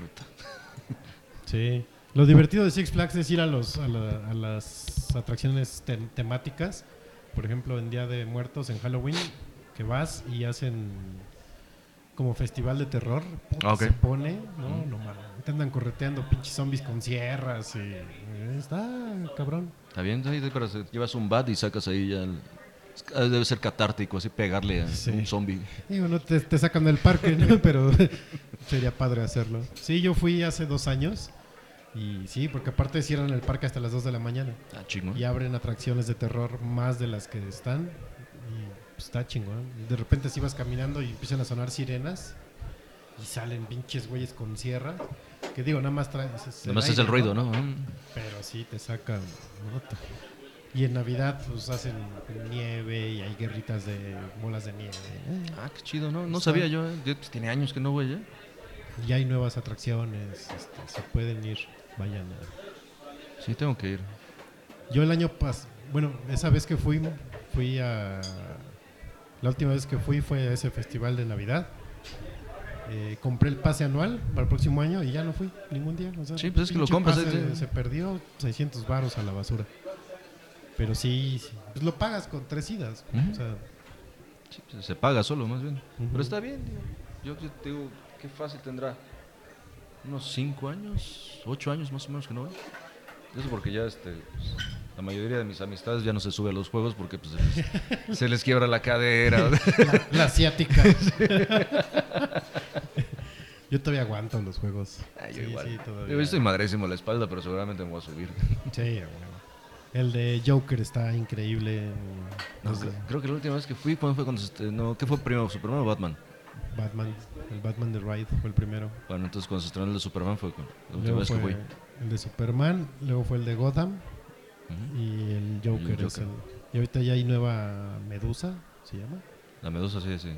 Sí. Lo divertido de Six Flags es ir a, los, a, la- a las atracciones tem- temáticas. Por ejemplo, en Día de Muertos, en Halloween, que vas y hacen como festival de terror. Puta, Ah. Se pone, no, no mames. Te andan correteando pinches zombies con sierras y. eh, Está cabrón. Está bien, pero se- llevas un bat y sacas ahí ya el- ah, Debe ser catártico, así pegarle a Sí. un zombie. Digo, no te, te sacan del parque, ¿no? <laughs> pero <laughs> sería padre hacerlo. Sí, yo fui hace dos años y sí, porque aparte cierran el parque hasta las 2 de la mañana Ah, chingo. y abren atracciones de terror más de las que están y pues, está chingón. De repente si vas caminando y empiezan a sonar sirenas y salen pinches güeyes con sierra. Digo, nada más traes. es Además es aire, el ruido, ¿no? Mm. Pero sí te sacan. nota. Y en Navidad pues hacen nieve y hay guerritas de bolas de nieve. Ah, qué chido, ¿no? No Está- sabía yo. eh. Yo- Tiene años que no voy ya. Y hay nuevas atracciones, este, se pueden ir, vayan. a- Sí, tengo que ir. Yo el año pasado, bueno, esa vez que fui, fui a La última vez que fui fue a ese festival de Navidad. Eh, compré el pase anual para el próximo año y ya no fui ningún día. o sea, Sí, pues es que lo compras, pase Se perdió 600 varos a la basura. Pero sí, sí, pues lo pagas con tres idas. O sea, Sí, pues, se paga solo, más bien. Pero está bien, digo. Yo, yo te digo, qué fácil tendrá. Unos 5 años, 8 años más o menos que no voy. Eso porque ya este, pues, la mayoría de mis amistades ya no se sube a los juegos porque pues, se, les, <laughs> se les quiebra la cadera. la, la asiática. <laughs> Yo todavía aguanto los juegos. Ay, yo Sí, igual. sí. Yo estoy madrísimo la espalda, pero seguramente me voy a subir. Sí. El de Joker está increíble. No, creo que la última vez que fui, ¿cuándo fue cuando se estrenó? ¿Qué fue primero, Superman o Batman? Batman, el Batman de Ride fue el primero. Bueno, entonces cuando se estrenó el de Superman fue con- la última vez que fue fui. el de Superman, luego fue el de Gotham y el Joker. el es el- y ahorita ya hay nueva Medusa, se llama. La medusa, sí, sí.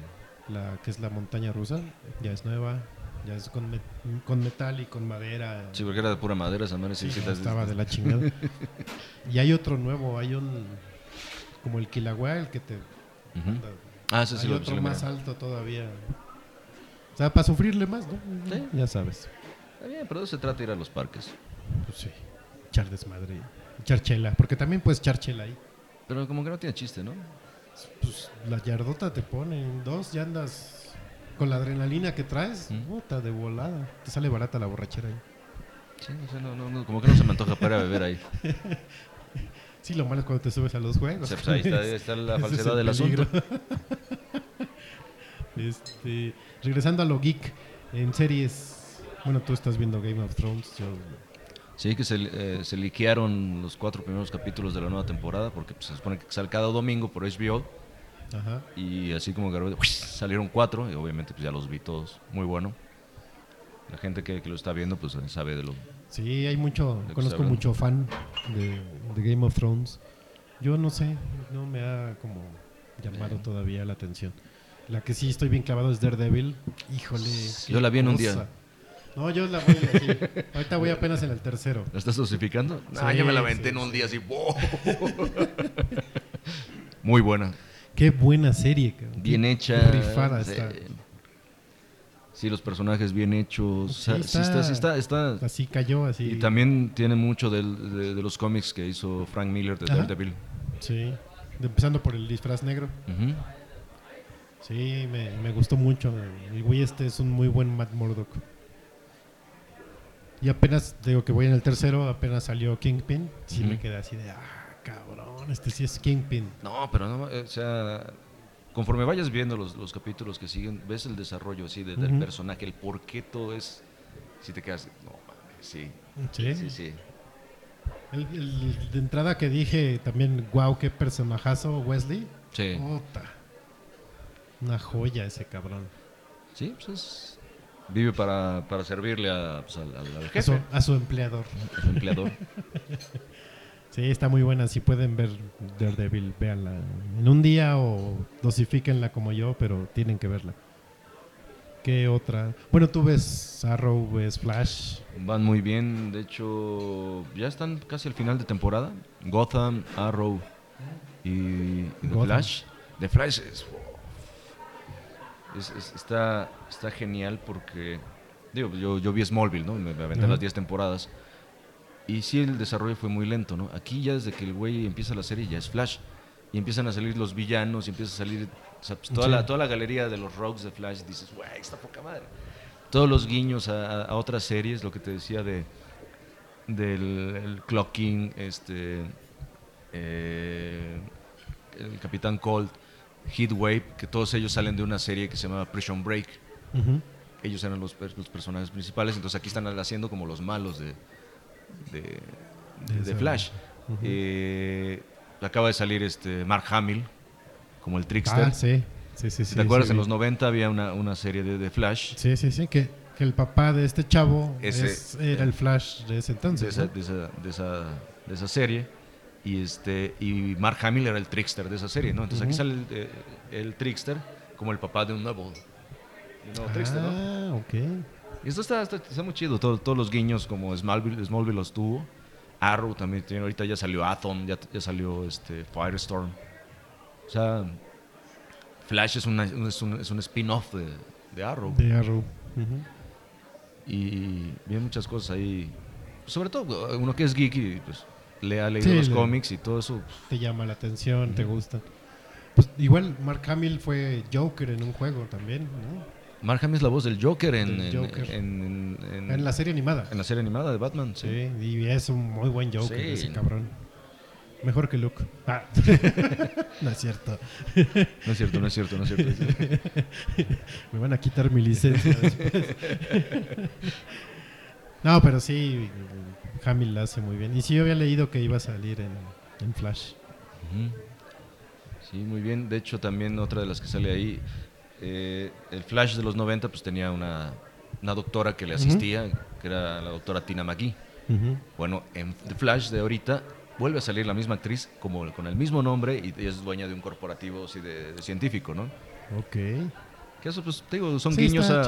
La que es la montaña rusa, ya es nueva. Ya es con, met- con metal y con madera. Sí, porque era de pura madera, esa madre sí, Sí, estaba de la chingada. <laughs> y hay otro nuevo, hay un como el Kilauea, el que te Ujú. Ah, sí, sí, hay lo- sí otro lo más alto todavía. O sea, para sufrirle más, ¿no? Sí. Ya sabes. Está bien, pero de eso se trata de ir a los parques. Pues sí. Echar desmadre. Echar chela. Porque también puedes echar chela ahí. Pero como que no tiene chiste, ¿no? Pues la yardota te ponen dos, ya andas con la adrenalina que traes. Mm. Puta, de volada. Te sale barata la borrachera ahí. Sí, no no, no, no, como que no se me antoja para beber ahí. <laughs> Sí, lo malo es cuando te subes a los juegos. Sea, pues ahí está, ahí está la <laughs> es falsedad el del asunto. <laughs> este, regresando a lo geek, en series. Bueno, tú estás viendo Game of Thrones. Yo, Sí, que se, eh, se liquearon los cuatro primeros capítulos de la nueva temporada, porque pues, se supone que sale cada domingo por HBO. ajá. Y así como ¡uish! salieron cuatro, y obviamente pues ya los vi todos. Muy bueno. La gente que, que lo está viendo, pues sabe de lo. Sí, hay mucho, conozco mucho fan de, de Game of Thrones. Yo no sé, no me ha como llamado todavía la atención. La que sí estoy bien clavado es Daredevil. Híjole. Yo la vi en un día. No, yo la voy a decir. Ahorita voy apenas en el tercero. ¿La estás dosificando? No, Sí, yo me la sí, aventé en un día así. ¡wow! <laughs> Muy buena. Qué buena serie, cabrón. Bien hecha. Rifada sí. está. Sí, los personajes bien hechos. o sea, Sí, sí está, sí está, está- Así cayó, así. Y también tiene mucho del- de, de los cómics que hizo Frank Miller de Ajá. Daredevil. Sí. Empezando por el disfraz negro. Ujú. Sí, me, me gustó mucho. El güey este es un muy buen Matt Murdock. Y apenas, digo que voy en el tercero, apenas salió Kingpin. Sí Ujú. me quedé así de, ah, cabrón, este sí es Kingpin. No, pero no, o sea, conforme vayas viendo los, los capítulos que siguen, ves el desarrollo así de- del personaje, el por qué todo es. Si te quedas, no sí, Sí. sí, sí. El, el de entrada que dije también, wow, qué personajazo, Wesley. Sí, Puta. Una joya ese cabrón. sí, pues es- vive para, para servirle a, pues, al, al- al A su, jefe, a su empleador. a su empleador. <laughs> Sí, está muy buena. Si pueden ver Daredevil, véanla en un día o dosifíquenla como yo, pero tienen que verla. ¿Qué otra? Bueno, tú ves Arrow, ves Flash. Van muy bien, de hecho, ya están casi al final de temporada. Gotham, Arrow y, y The Gotham. Flash. The Flash es, es- es- está, está genial porque, digo, yo, yo vi Smallville, ¿no? Me, me aventé las 10 temporadas. Y sí, el desarrollo fue muy lento, ¿no? Aquí ya desde que el güey empieza la serie ya es Flash. Y empiezan a salir los villanos, y empieza a salir o sea, pues, toda, Sí. la, toda la galería de los rogues de Flash. Dices, güey, está poca madre. Todos los guiños a, otras series, lo que te decía de del el Clocking, este, eh, el Capitán Cold, Heatwave, que todos ellos salen de una serie que se llama Prison Break. Ellos eran los, los personajes principales, entonces aquí están haciendo como los malos de, de, de- de Flash. Ujú. Eh, acaba de salir este Mark Hamill como el Trickster. Ah, sí. Sí, sí, sí. Te acuerdas, sí, en los 90 había una, una serie de, de Flash Sí, sí, sí. Que, que el papá de este chavo Ese- es- era el Flash de ese de entonces. esa, ¿no? de, esa, de, esa, de esa serie. Y, este, y Mark Hamill era el trickster de esa serie, ¿no? Entonces aquí Ujú. sale el, eh, el trickster como el papá de un nuevo, de un nuevo trickster, ¿no? Ah, ok. Y esto está, está, está muy chido, todo- todos los guiños como Smallville, Smallville los tuvo. Arrow también tiene, ahorita ya salió Atom, ya, ya salió este, Firestorm. O sea, Flash es, una- es un, es un spin-off de, de Arrow. De Arrow. Ujú. Y vienen muchas cosas ahí. Sobre todo uno que es geek y pues, le ha leído Sí, los le- cómics y todo eso. pues, Te llama la atención, te gusta. Pues igual Mark Hamill fue Joker en un juego también, ¿no? Mark Hamill es la voz del Joker en, Del Joker. en- en- En la serie animada. en la serie animada de Batman. Sí. Sí, y es un muy buen Joker Sí. ese cabrón. Mejor que Luke. Ah. <laughs> no es cierto. No es cierto, no es cierto, no es cierto. <laughs> Me van a quitar mi licencia después. <laughs> no, pero sí, Hamill la hace muy bien. Y sí, yo había leído que iba a salir en, en Flash. Sí, muy bien. De hecho, también otra de las que sale ahí, eh, el Flash de los 90, pues tenía una, una doctora que le asistía, que era la doctora Tina McGee. Bueno, en The Flash de ahorita vuelve a salir la misma actriz como con el mismo nombre y es dueña de un corporativo así de, de científico, ¿no? Ok. Que eso, pues, te digo, son Sí, guiños a,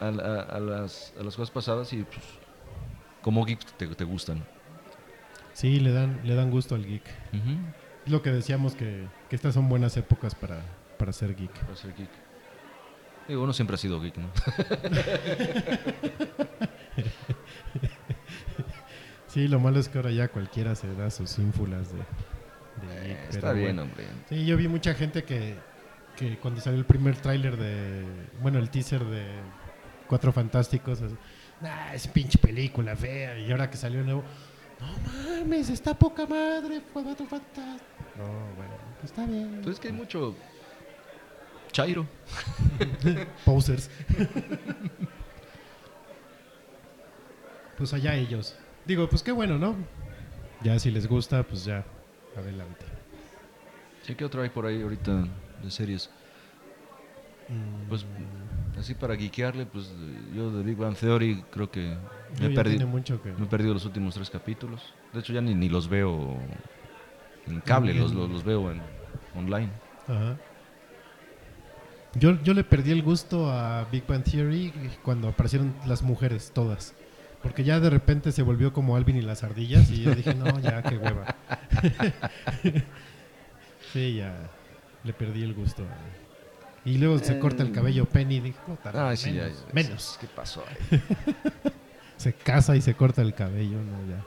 a, la- a las, a las cosas pasadas y pues como geek te, te gustan. Sí, le dan, le dan gusto al geek. Es lo que decíamos que, que estas son buenas épocas para, para ser geek. Para ser geek. Digo, uno siempre ha sido geek, ¿no? <laughs> Sí, lo malo es que ahora ya cualquiera se da sus ínfulas de, de geek. Eh, pero está bien, bueno. hombre. Sí, yo vi mucha gente que, que cuando salió el primer tráiler de... Bueno, el teaser de Cuatro Fantásticos... Nah, es pinche película fea. Y ahora que salió el nuevo... No mames, está poca madre. Fue Cuatro Fantásticos. No, bueno, pues está bien. Pues es que hay mucho chairo. <laughs> Posers. pues allá ellos. Digo, pues qué bueno, ¿no? Ya si les gusta, pues ya, adelante. Sí, ¿qué otro hay por ahí ahorita de series? Pues así para geekearle, pues yo de Big Bang Theory creo que me he, perdido, tiene mucho que... me he perdido los últimos tres capítulos. De hecho ya ni, ni los veo en cable, los, los veo en online. Ajá. Yo, yo le perdí el gusto a Big Bang Theory cuando aparecieron las mujeres todas. Porque ya de repente se volvió como Alvin y las ardillas y yo dije, no, ya, qué hueva. <laughs> sí, ya le perdí el gusto. Y luego se corta el cabello Penny y dije, puta, Ah, sí, ya, menos, ya, menos. ¿Qué pasó ahí? <laughs> Se casa y se corta el cabello, no, ya.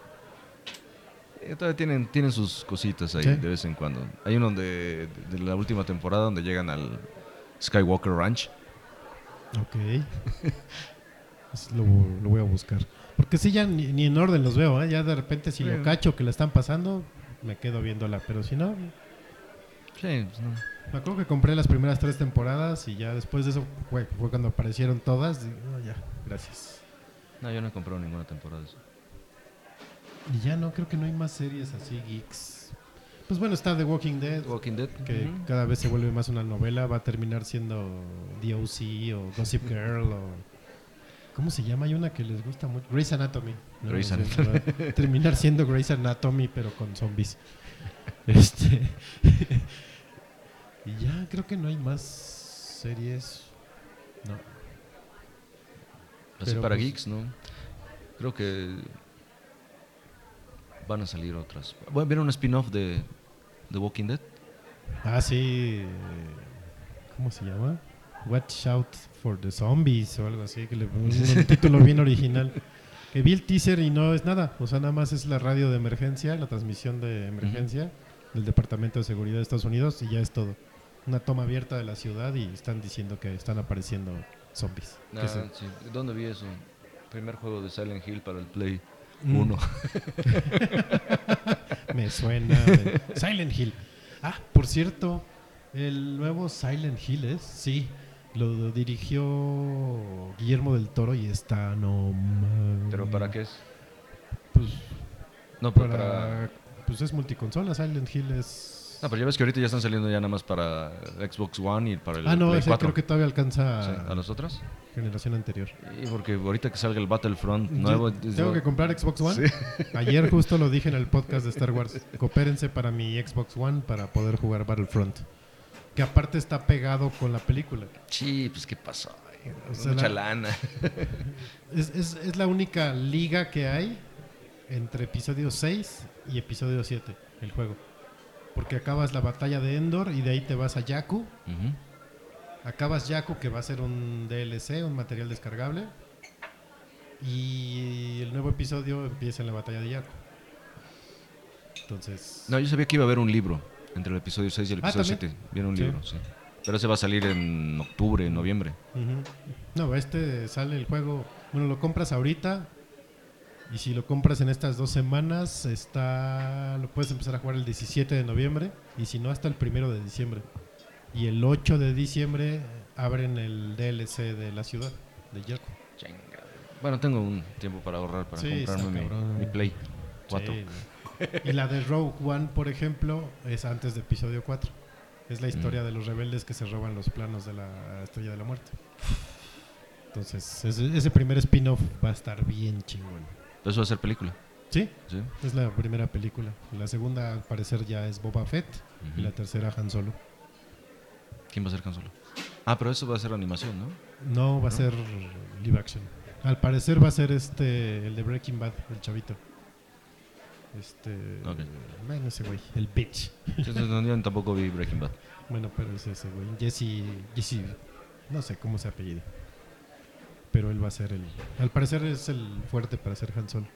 Eh, todavía tienen, tienen sus cositas ahí Sí. de vez en cuando. Hay uno de, de la última temporada donde llegan al Skywalker Ranch. Ok. <laughs> Lo, lo voy a buscar. Porque sí, ya ni, ni en orden los veo, ¿eh? Ya de repente si lo cacho que la están pasando, me quedo viéndola. Pero si no, Sí, pues no. me acuerdo que compré las primeras tres temporadas y ya después de eso fue, fue cuando aparecieron todas. y, no, ya, gracias. No, yo no he comprado ninguna temporada de eso. Y ya no, creo que no hay más series así, geeks. Pues bueno, está The Walking Dead, Walking Dead. que cada vez se vuelve más una novela. Va a terminar siendo DOC o Gossip Girl o... ¿Cómo se llama? Hay una que les gusta mucho. Grey's Anatomy. No, Grey's no sé, Anatomy. va a <laughs> terminar siendo Grey's Anatomy, pero con zombies. <laughs> Este... <laughs> y ya creo que no hay más series. No. Así Pero, para pues- geeks, ¿no? Creo que van a salir otras. Bueno, ¿vieron un spin-off de The Walking Dead? Ah, sí. ¿Cómo se llama? Watch Out for the Zombies o algo así. Que le un, un <laughs> título bien original. Que vi el teaser y no es nada. O sea, nada más es la radio de emergencia, la transmisión de emergencia del Departamento de Seguridad de Estados Unidos y ya es todo. Una toma abierta de la ciudad y están diciendo que están apareciendo zombies. Ah, sí. ¿Dónde vi eso? Primer juego de Silent Hill para el Play Mm. 1. <laughs> Me suena. Silent Hill. Ah, por cierto, el nuevo Silent Hill es, sí, lo dirigió Guillermo del Toro y está no. ¿Pero para qué es? Pues No, pero para, para... pues es multiconsola, Silent Hill es No, pero ya ves que ahorita ya están saliendo ya nada más para Xbox One y para el Ah, no, Play ese 4. creo que todavía alcanza Sí, ¿A las otras? generación anterior. Y porque ahorita que salga el Battlefront nuevo... Yo es- Tengo que comprar Xbox One. Ayer <laughs> justo lo dije en el podcast de Star Wars. Coopérense para mi Xbox One para poder jugar Battlefront. Que aparte está pegado con la película. Sí, pues ¿qué pasó? Ay, O sea, Mucha la- lana. <laughs> Es, es- es la única liga que hay entre episodio 6 y episodio 7, el juego. Porque acabas la batalla de Endor y de ahí te vas a. Ujú. Acabas Jakku, que va a ser un DLC, un material descargable. Y el nuevo episodio empieza en la batalla de Jakku. Entonces, No, yo sabía que iba a haber un libro entre el episodio 6 y el Ah, episodio ¿también? 7. Viene un Sí. libro, sí. Pero ese va a salir en octubre, en noviembre. Ujú. No, este sale el juego. Bueno, lo compras ahorita. Y si lo compras en estas dos semanas, está lo puedes empezar a jugar el 17 de noviembre. Y si no, hasta el primero de diciembre. Y el 8 de diciembre abren el DLC de la ciudad, de Yaku. Bueno, tengo un tiempo para ahorrar para Sí, comprarme mi, Play 4. Sí, ¿no? Y la de Rogue One, por ejemplo, es antes de episodio 4. Es la historia Mm. de los rebeldes que se roban los planos de la Estrella de la Muerte. Entonces, ese, ese primer spin-off va a estar bien chingón. Va a ser película. Sí, ¿sí? es la primera película. La segunda, al parecer, ya es Boba Fett. Y la tercera, Han Solo. ¿Quién va a ser Han Solo? Ah, pero eso va a ser animación, ¿no? No, va a ser live action. Al parecer va a ser este, el de Breaking Bad, el chavito. Este. Ok. Bueno, ese güey, el bitch. Yo tampoco vi Breaking Bad. Bueno, pero es ese güey. Jesse. Jesse. No sé cómo se apellido. Pero él va a ser el. Al parecer es el fuerte para ser Han Solo.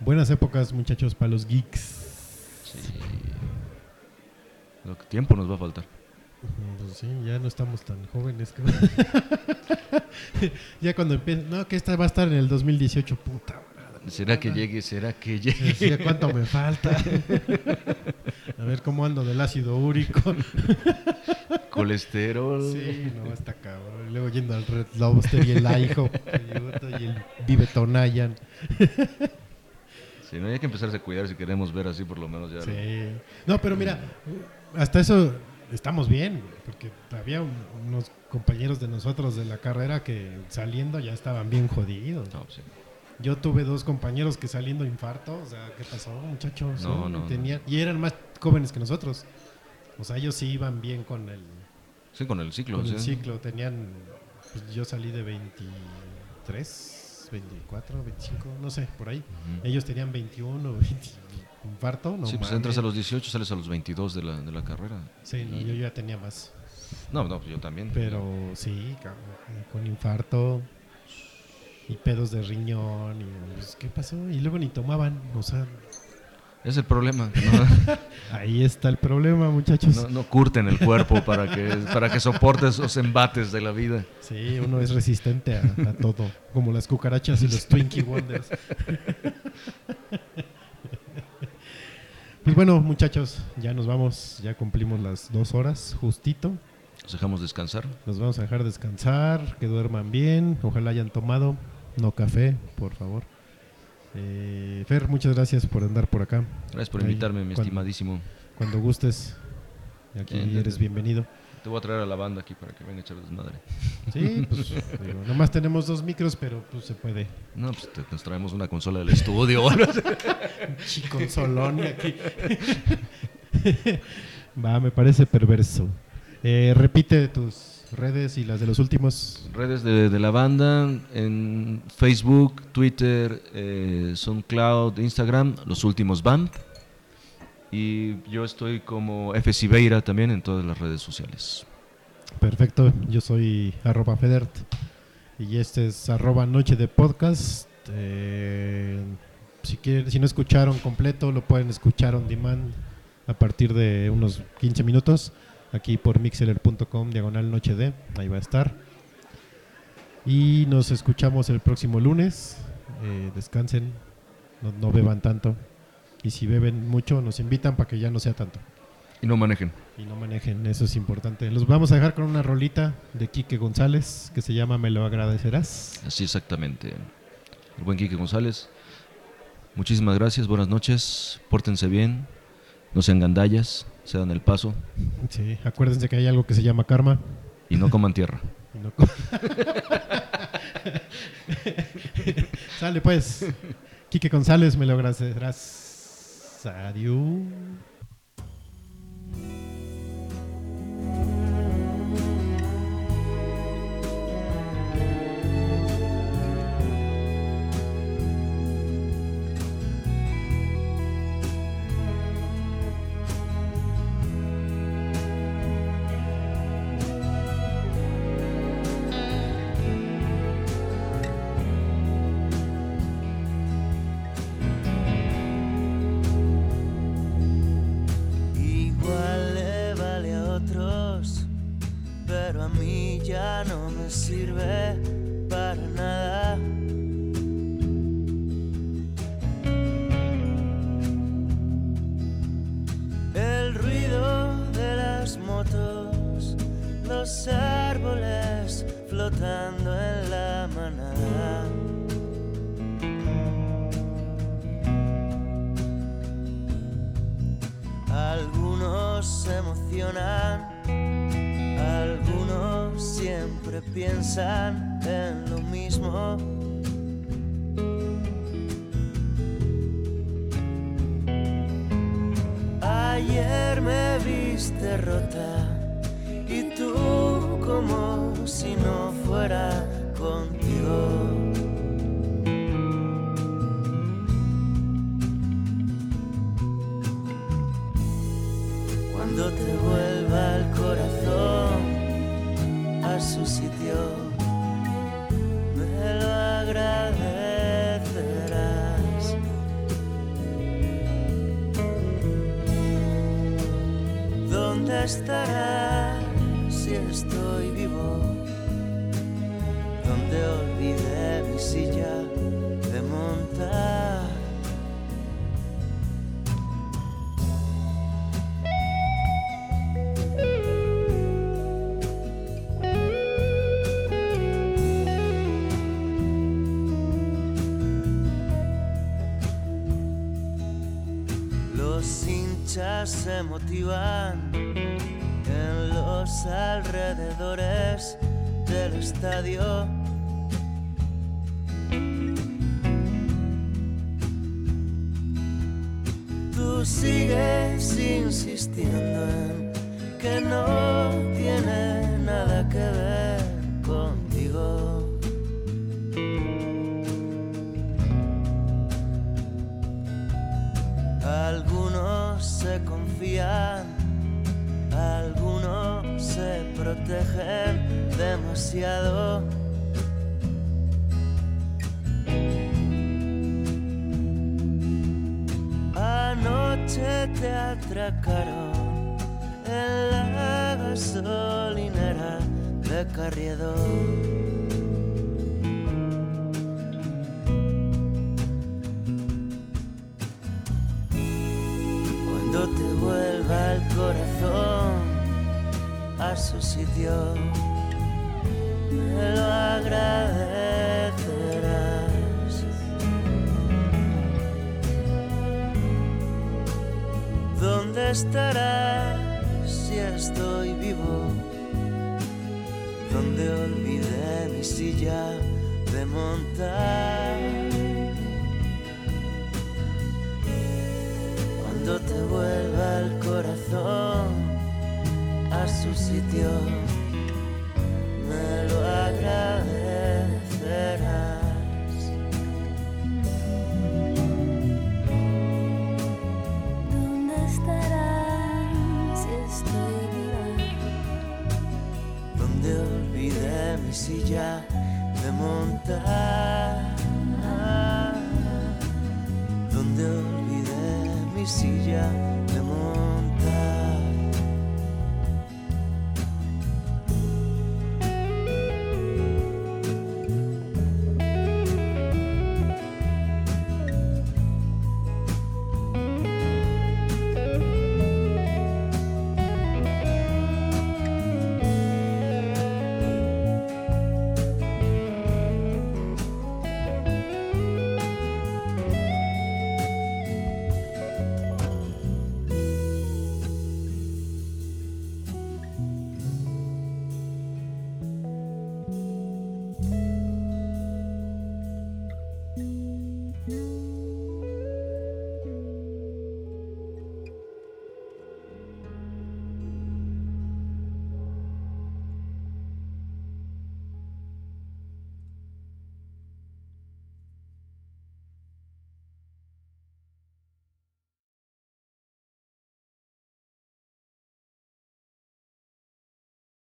Buenas épocas, muchachos, para los geeks. Sí. Lo que tiempo nos va a faltar. Pues sí, ya no estamos tan jóvenes. que- <laughs> ya cuando empieza. No, que esta va a estar en el 2018, puta. ¿Será que llegue? ¿Será que llegue? ¿Cuánto me falta? <laughs> a ver cómo ando del ácido úrico. <laughs> Colesterol. Sí, no, está cabrón. Luego yendo al Red Lobster y el Aijo <laughs> y el Vive Tonayan. Sí, no hay que empezar a cuidar si queremos ver así por lo menos ya. Sí. No, pero mira, hasta eso estamos bien, porque había un- unos compañeros de nosotros de la carrera que saliendo ya estaban bien jodidos. No, sí. Yo tuve dos compañeros que saliendo infarto, o sea, ¿qué pasó, muchachos? No, no, Tenían, y eran más jóvenes que nosotros. O sea, ellos sí iban bien con el, Sí, con el ciclo. con el ciclo. Tenían, pues yo salí de 23, 24, 25, no sé, por ahí. Ellos tenían 21, 20, <laughs> infarto, no sí, pues entras a los 18, sales a los 22 de la, de la carrera. Sí, no, Y- yo ya tenía más. No, no, pues yo también. Pero sí, con infarto y pedos de riñón y pues, ¿qué pasó? Y luego ni tomaban, o sea, Es el problema. No, <laughs> ahí está el problema, muchachos. no, no curten el cuerpo para que, para que soporte esos embates de la vida. Sí, uno es resistente a, a todo, como las cucarachas y los Twinkie Wonders. Pues bueno, muchachos, ya nos vamos, ya cumplimos las dos horas, justito. Los dejamos descansar. Los vamos a dejar descansar, que duerman bien, ojalá hayan tomado, no café, por favor. Eh, Fer, muchas gracias por andar por acá. Gracias por Ahí, invitarme, mi cuando- estimadísimo. Cuando gustes, aquí Bien, eres bienvenido. Te voy a traer a la banda aquí para que venga a echar desmadre. Sí, pues digo, nomás tenemos dos micros, pero pues se puede. No, pues te- nos traemos una consola del estudio. <laughs> y aquí. <laughs> Va, me parece perverso. Eh, repite tus redes y las de los últimos. Redes de, de la banda en Facebook, Twitter, eh, SoundCloud, Instagram, los últimos BAM. Y yo estoy como F. Siveira también en todas las redes sociales. Perfecto, yo soy arroba Federt y este es arroba Noche de Podcast. Eh, si, quieren, si no escucharon completo, lo pueden escuchar on demand a partir de unos 15 minutos aquí por mixeler.com diagonal Noche de, ahí va a estar. Y nos escuchamos el próximo lunes. Eh, descansen, no, no beban tanto. Y si beben mucho, nos invitan para que ya no sea tanto. Y no manejen. Y no manejen, eso es importante. Los vamos a dejar con una rolita de Quique González que se llama Me lo agradecerás. Así exactamente. El buen Quique González. Muchísimas gracias, buenas noches. Pórtense bien. No sean gandallas. Se dan el paso. Sí, acuérdense que hay algo que se llama karma. Y no coman tierra. y no <laughs> Sale pues. Quique González, me lo agradecerás. Adiós. contigo. Cuando te vuelva el corazón a su sitio, me lo agradecerás. ¿Dónde estás? se motivan en los alrededores del estadio. estarás si estoy vivo? Donde olvidé mi silla de montar.